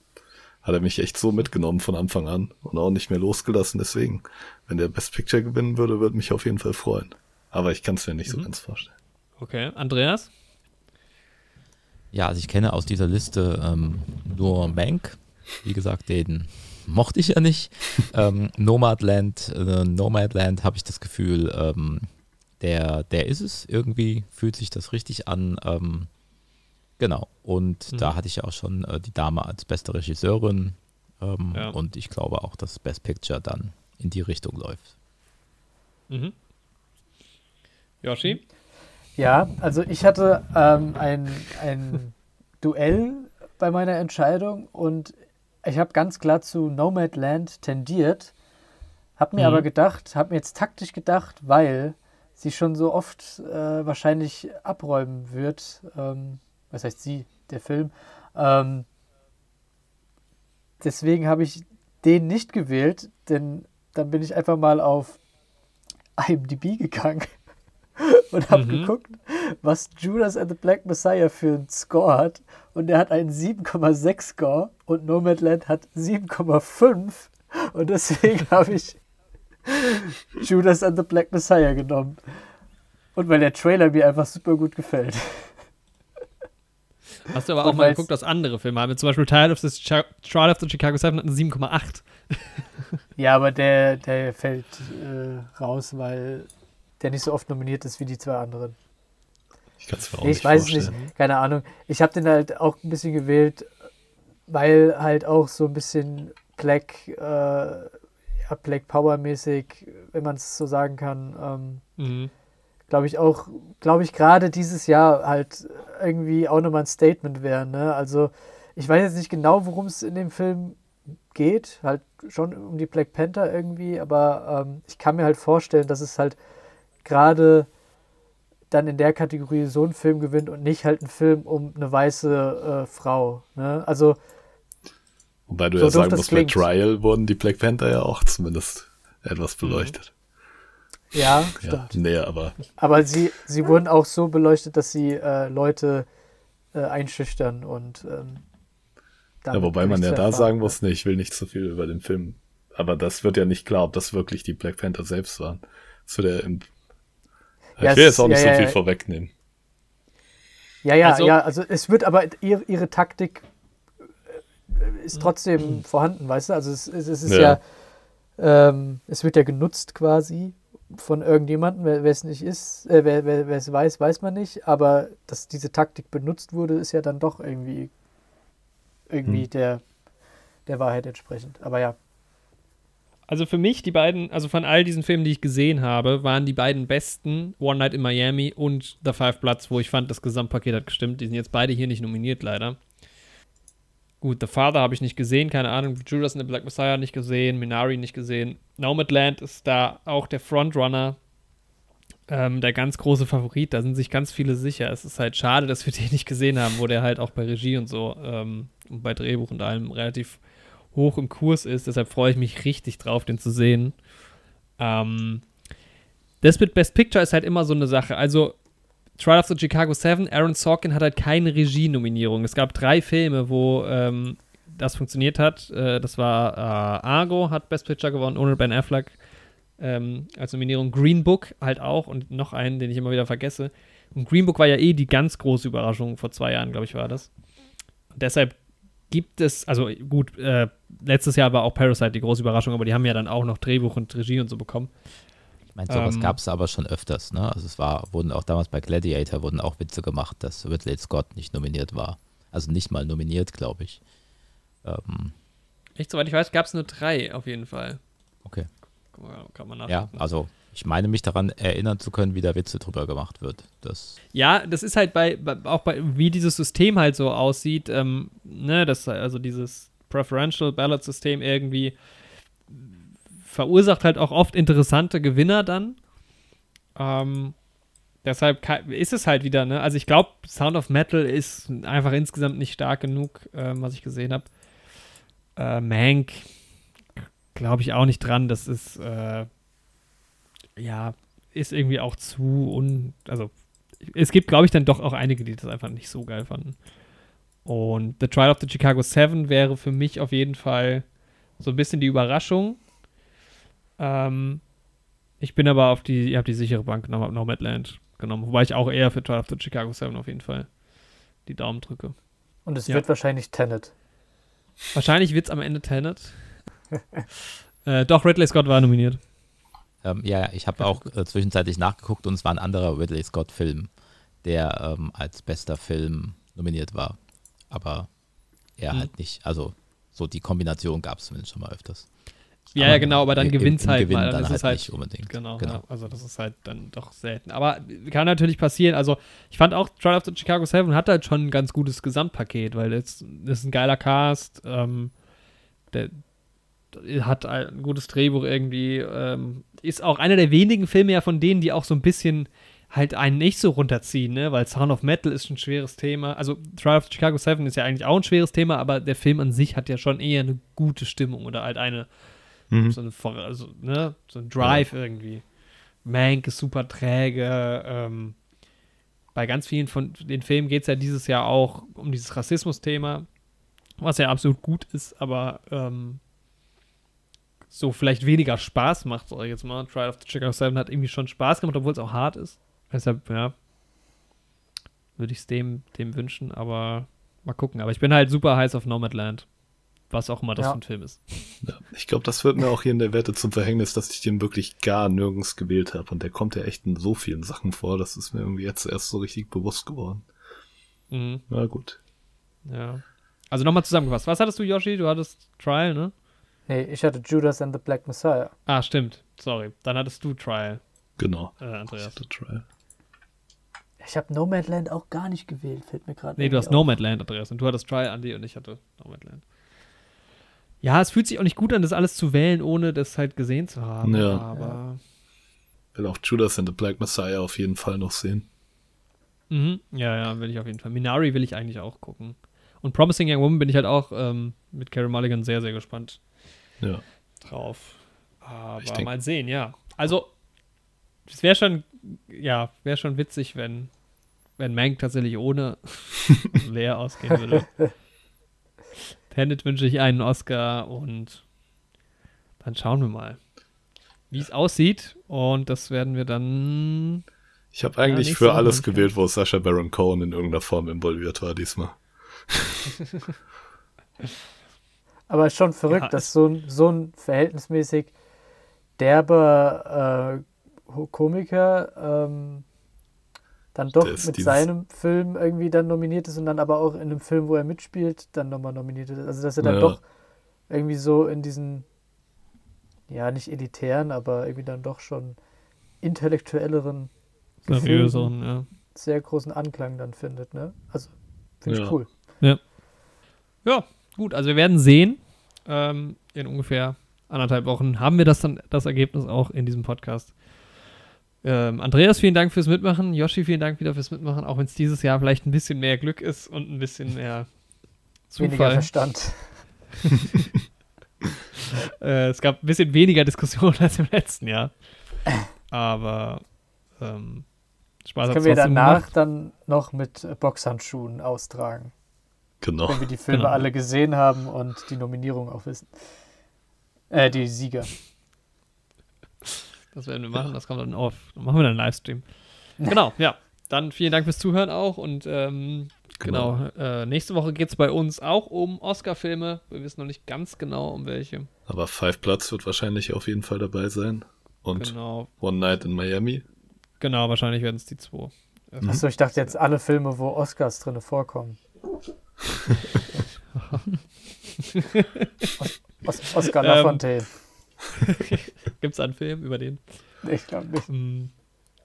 Speaker 2: hat er mich echt so mitgenommen von Anfang an und auch nicht mehr losgelassen. Deswegen, wenn der Best Picture gewinnen würde, würde mich auf jeden Fall freuen. Aber ich kann es mir nicht mhm. so ganz vorstellen.
Speaker 1: Okay, Andreas?
Speaker 3: Ja, also ich kenne aus dieser Liste ähm, nur Mank. Wie gesagt, den mochte ich ja nicht. [laughs] ähm, Nomadland, äh, Nomadland habe ich das Gefühl, ähm, der, der ist es. Irgendwie fühlt sich das richtig an. Ähm, Genau. Und mhm. da hatte ich ja auch schon äh, die Dame als beste Regisseurin. Ähm, ja. Und ich glaube auch, dass Best Picture dann in die Richtung läuft.
Speaker 1: Mhm. Yoshi?
Speaker 4: Ja, also ich hatte ähm, ein, ein [laughs] Duell bei meiner Entscheidung und ich habe ganz klar zu Nomadland tendiert, habe mir mhm. aber gedacht, habe mir jetzt taktisch gedacht, weil sie schon so oft äh, wahrscheinlich abräumen wird, ähm, was heißt sie, der Film. Ähm, deswegen habe ich den nicht gewählt, denn dann bin ich einfach mal auf IMDb gegangen [laughs] und habe mhm. geguckt, was Judas and the Black Messiah für einen Score hat. Und der hat einen 7,6 Score und Nomadland hat 7,5. Und deswegen [laughs] habe ich Judas and the Black Messiah genommen. Und weil der Trailer mir einfach super gut gefällt.
Speaker 1: Hast du aber auch mal geguckt, was andere Filme haben. Zum Beispiel Trial of the, Trial of the Chicago 7 hat eine 7,8.
Speaker 4: ja, aber der, der fällt äh, raus, weil der nicht so oft nominiert ist wie die zwei anderen.
Speaker 2: Ich kann es mir
Speaker 4: auch nee, Ich weiß es nicht, keine Ahnung. Ich habe den halt auch ein bisschen gewählt, weil halt auch so ein bisschen Black, äh, Black Power mäßig, wenn man es so sagen kann, ähm, mhm glaube ich, auch, glaube ich, gerade dieses Jahr halt irgendwie auch nochmal ein Statement wäre. Ne? Also, ich weiß jetzt nicht genau, worum es in dem Film geht, halt schon um die Black Panther irgendwie, aber ähm, ich kann mir halt vorstellen, dass es halt gerade dann in der Kategorie so ein Film gewinnt und nicht halt ein Film um eine weiße äh, Frau. Ne? Also
Speaker 2: Wobei du so ja sagen musst, bei Trial wurden die Black Panther ja auch zumindest etwas mhm. beleuchtet.
Speaker 4: Ja, stimmt.
Speaker 2: Ja, nee, aber.
Speaker 4: Aber sie, sie wurden auch so beleuchtet, dass sie äh, Leute äh, einschüchtern und. Ähm,
Speaker 2: ja, wobei man ja da sagen muss, nee, ich will nicht zu viel über den Film. Aber das wird ja nicht klar, ob das wirklich die Black Panther selbst waren. Das wird ja im. Ja, ich will jetzt auch nicht ja, so viel ja, vorwegnehmen.
Speaker 4: Ja, ja, also, ja, also es wird aber ihre, ihre Taktik ist trotzdem mhm. vorhanden, weißt du? Also es, es, es ist ja, ähm, es wird ja genutzt quasi von irgendjemandem, wer es nicht ist, äh, wer, wer es weiß, weiß man nicht, aber dass diese Taktik benutzt wurde, ist ja dann doch irgendwie, irgendwie hm. der, der Wahrheit entsprechend. Aber ja.
Speaker 1: Also für mich, die beiden, also von all diesen Filmen, die ich gesehen habe, waren die beiden besten One Night in Miami und The Five Bloods, wo ich fand, das Gesamtpaket hat gestimmt. Die sind jetzt beide hier nicht nominiert, leider. Gut, The Father habe ich nicht gesehen, keine Ahnung. Judas and the Black Messiah nicht gesehen, Minari nicht gesehen. Nomadland ist da auch der Frontrunner, ähm, der ganz große Favorit. Da sind sich ganz viele sicher. Es ist halt schade, dass wir [laughs] den nicht gesehen haben, wo der halt auch bei Regie und so ähm, und bei Drehbuch und allem relativ hoch im Kurs ist. Deshalb freue ich mich richtig drauf, den zu sehen. Ähm, das mit Best Picture ist halt immer so eine Sache. Also Trial of the Chicago 7, Aaron Sorkin hat halt keine Regie-Nominierung. Es gab drei Filme, wo ähm, das funktioniert hat. Äh, das war äh, Argo, hat Best Picture gewonnen, ohne Ben Affleck. Ähm, als Nominierung Green Book halt auch und noch einen, den ich immer wieder vergesse. Und Green Book war ja eh die ganz große Überraschung vor zwei Jahren, glaube ich, war das. Und deshalb gibt es, also gut, äh, letztes Jahr war auch Parasite die große Überraschung, aber die haben ja dann auch noch Drehbuch und Regie und so bekommen.
Speaker 3: Meine, sowas ähm, gab es aber schon öfters, ne? Also es war, wurden auch damals bei Gladiator wurden auch Witze gemacht, dass Ridley Scott nicht nominiert war. Also nicht mal nominiert, glaube ich.
Speaker 1: Ähm, Echt, soweit ich weiß, gab es nur drei auf jeden Fall.
Speaker 3: Okay. Kann man ja, also ich meine mich daran erinnern zu können, wie da Witze drüber gemacht wird. Das
Speaker 1: ja, das ist halt bei, bei auch bei, wie dieses System halt so aussieht, ähm, ne, das, also dieses Preferential Ballot System irgendwie verursacht halt auch oft interessante Gewinner dann. Ähm, deshalb ist es halt wieder, ne, also ich glaube, Sound of Metal ist einfach insgesamt nicht stark genug, äh, was ich gesehen habe. Äh, Mank glaube ich auch nicht dran, das ist, äh, ja, ist irgendwie auch zu un. Also, es gibt, glaube ich, dann doch auch einige, die das einfach nicht so geil fanden. Und The Trial of the Chicago Seven wäre für mich auf jeden Fall so ein bisschen die Überraschung. Ähm, ich bin aber auf die, ihr habt die sichere Bank genommen, habe Nomadland genommen. Wobei ich auch eher für Trial of the Chicago Seven auf jeden Fall die Daumen drücke.
Speaker 4: Und es ja. wird wahrscheinlich Tenet.
Speaker 1: Wahrscheinlich wird es am Ende Tenet. [laughs] äh, doch, Ridley Scott war nominiert.
Speaker 3: Ähm, ja, ich habe auch äh, zwischenzeitlich nachgeguckt und es war ein anderer Ridley Scott-Film, der ähm, als bester Film nominiert war. Aber er mhm. halt nicht. Also so die Kombination gab es zumindest schon mal öfters.
Speaker 1: Ja, aber ja, genau, aber dann gewinnt es halt
Speaker 3: Gewinn
Speaker 1: mal.
Speaker 3: Dann, dann
Speaker 1: ist halt,
Speaker 3: nicht unbedingt.
Speaker 1: Genau, genau. Ja, also das ist halt dann doch selten. Aber kann natürlich passieren. Also ich fand auch Trial of the Chicago 7 hat halt schon ein ganz gutes Gesamtpaket, weil das, das ist ein geiler Cast. Ähm, der, hat ein gutes Drehbuch irgendwie. Ähm, ist auch einer der wenigen Filme ja von denen, die auch so ein bisschen halt einen nicht so runterziehen, ne? Weil Sound of Metal ist ein schweres Thema. Also Trial of Chicago 7 ist ja eigentlich auch ein schweres Thema, aber der Film an sich hat ja schon eher eine gute Stimmung oder halt eine, mhm. so, eine also, ne? so ein Drive ja. irgendwie. Mank ist super träge. Ähm, bei ganz vielen von den Filmen geht es ja dieses Jahr auch um dieses Rassismus-Thema, was ja absolut gut ist, aber ähm, so vielleicht weniger Spaß macht, sag ich jetzt mal. Trial of the Chicago 7 hat irgendwie schon Spaß gemacht, obwohl es auch hart ist. Deshalb, ja, würde ich es dem, dem wünschen, aber mal gucken. Aber ich bin halt super heiß auf Nomadland. Was auch immer das ja. für ein Film ist.
Speaker 2: Ja, ich glaube, das wird mir auch hier in der Wette zum Verhängnis, dass ich den wirklich gar nirgends gewählt habe. Und der kommt ja echt in so vielen Sachen vor. Das ist mir irgendwie jetzt erst so richtig bewusst geworden. Mhm. Na gut.
Speaker 1: Ja. Also nochmal zusammengefasst. Was hattest du, Yoshi? Du hattest Trial, ne?
Speaker 4: Nee, ich hatte Judas and the Black Messiah.
Speaker 1: Ah, stimmt. Sorry. Dann hattest du Trial.
Speaker 2: Genau.
Speaker 1: Äh, Andreas. Ich hatte Trial.
Speaker 4: Ich habe Nomadland auch gar nicht gewählt, fällt mir gerade.
Speaker 1: Nee, du hast Nomadland, Andreas. Und du hattest Trial, Andy, und ich hatte Nomadland. Ja, es fühlt sich auch nicht gut an, das alles zu wählen, ohne das halt gesehen zu haben. Ja. Aber.
Speaker 2: Ich will auch Judas and the Black Messiah auf jeden Fall noch sehen.
Speaker 1: Mhm. Ja, ja, will ich auf jeden Fall. Minari will ich eigentlich auch gucken. Und Promising Young Woman bin ich halt auch ähm, mit Carey Mulligan sehr, sehr gespannt
Speaker 2: ja.
Speaker 1: drauf. Aber denk, mal sehen, ja. Also, es wäre schon, ja, wäre schon witzig, wenn, wenn Mank tatsächlich ohne [laughs] leer ausgehen würde. Tenet wünsche ich einen Oscar und dann schauen wir mal, wie es aussieht. Und das werden wir dann.
Speaker 2: Ich habe eigentlich ja, für alles gewählt, wo Sascha Baron Cohen in irgendeiner Form involviert war diesmal. [laughs]
Speaker 4: Aber es ist schon verrückt, ja, dass so ein, so ein verhältnismäßig derber äh, Komiker ähm, dann doch mit seinem Film irgendwie dann nominiert ist und dann aber auch in einem Film, wo er mitspielt, dann nochmal nominiert ist. Also dass er dann ja. doch irgendwie so in diesen, ja nicht elitären, aber irgendwie dann doch schon intellektuelleren,
Speaker 1: seriöseren, ja.
Speaker 4: sehr großen Anklang dann findet. Ne? Also finde
Speaker 1: ich
Speaker 4: ja. cool.
Speaker 1: Ja. Ja, Gut, also wir werden sehen. Ähm, in ungefähr anderthalb Wochen haben wir das dann, das Ergebnis auch in diesem Podcast. Ähm, Andreas, vielen Dank fürs Mitmachen. Yoshi, vielen Dank wieder fürs Mitmachen, auch wenn es dieses Jahr vielleicht ein bisschen mehr Glück ist und ein bisschen mehr [laughs] Zufall. Weniger
Speaker 4: Verstand. [laughs]
Speaker 1: äh, es gab ein bisschen weniger Diskussion [laughs] als im letzten Jahr. Aber ähm,
Speaker 4: Spaß das können wir danach gemacht. dann noch mit Boxhandschuhen austragen.
Speaker 2: Genau.
Speaker 4: Wenn wir die Filme genau. alle gesehen haben und die Nominierung auch wissen. Äh, die Sieger.
Speaker 1: Das werden wir machen, das kommt dann auf. Dann machen wir dann einen Livestream. Genau, [laughs] ja. Dann vielen Dank fürs Zuhören auch und ähm, genau, genau äh, nächste Woche geht es bei uns auch um Oscar-Filme. Wir wissen noch nicht ganz genau, um welche.
Speaker 2: Aber Five Platz wird wahrscheinlich auf jeden Fall dabei sein. Und genau. One Night in Miami.
Speaker 1: Genau, wahrscheinlich werden es die zwei.
Speaker 4: Mhm. Achso, ich dachte jetzt alle Filme, wo Oscars drin vorkommen. Os [laughs] Os Oscar ähm, Lafontaine. [laughs]
Speaker 1: Gibt es einen Film über den?
Speaker 4: Ich glaube nicht.
Speaker 1: Mhm.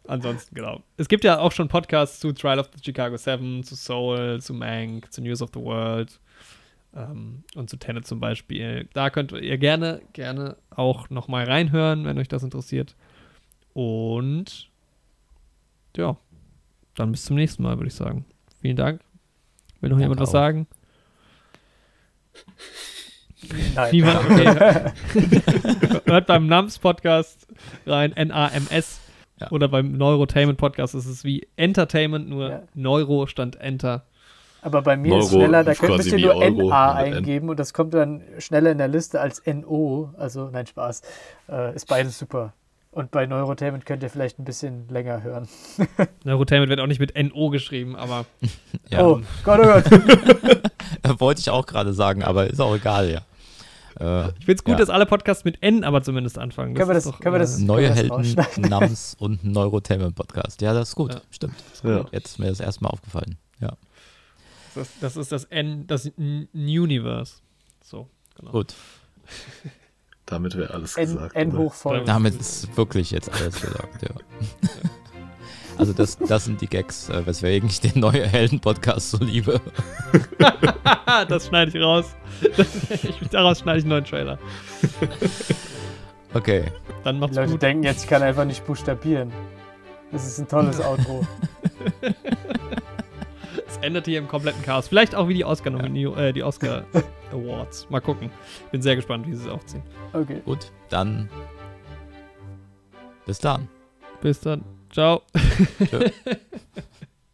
Speaker 1: Ansonsten, genau. Es gibt ja auch schon Podcasts zu Trial of the Chicago Seven, zu Soul, zu Mank, zu News of the World ähm, und zu Tenet zum Beispiel. Da könnt ihr gerne, gerne auch nochmal reinhören, wenn euch das interessiert. Und ja, dann bis zum nächsten Mal, würde ich sagen. Vielen Dank. Will noch jemand was sagen?
Speaker 4: Nein. Niemand? Okay. [laughs]
Speaker 1: Hört beim NAMS-Podcast rein, N-A-M-S. Ja. Oder beim Neurotainment-Podcast ist es wie Entertainment, nur ja. Neuro stand Enter.
Speaker 4: Aber bei mir Neuro ist schneller, da könnt ihr nur Euro NA eingeben und das kommt dann schneller in der Liste als NO. Also, nein, Spaß. Äh, ist beides super. Und bei Neurotainment könnt ihr vielleicht ein bisschen länger hören. [laughs]
Speaker 1: Neurotainment wird auch nicht mit NO geschrieben, aber. [laughs]
Speaker 4: ja. Oh Gott, oh Gott.
Speaker 3: Wollte ich auch gerade sagen, aber ist auch egal, ja.
Speaker 1: Äh, ich finde es gut, ja. dass alle Podcasts mit N aber zumindest anfangen.
Speaker 4: können wir das, doch, können wir das,
Speaker 3: äh, Neue Helden, Nams und Neurotainment Podcast. Ja, das ist gut, ja. stimmt. Ist ja. Jetzt ist mir das erstmal aufgefallen. Ja.
Speaker 1: Das, das ist das N, das Universe. So,
Speaker 3: genau. Gut.
Speaker 2: Damit wäre alles gesagt.
Speaker 4: N, N hoch voll.
Speaker 3: Damit ist wirklich jetzt alles gesagt, ja. Also das, das sind die Gags, äh, weswegen ich den neuen Helden-Podcast so liebe. [laughs]
Speaker 1: das schneide ich raus. ich, [laughs] daraus schneide ich einen neuen Trailer.
Speaker 3: Okay.
Speaker 4: Dann macht's die Leute gut. denken jetzt, ich kann einfach nicht buchstabieren. Das ist ein tolles [laughs] Outro.
Speaker 1: Es endet hier im kompletten Chaos. Vielleicht auch wie die Oscar, ja. äh, die Oscar Awards. Mal gucken. Bin sehr gespannt, wie sie es aufziehen.
Speaker 3: Okay. Gut, dann bis dann.
Speaker 1: Bis dann. Ciao. Ciao. [laughs]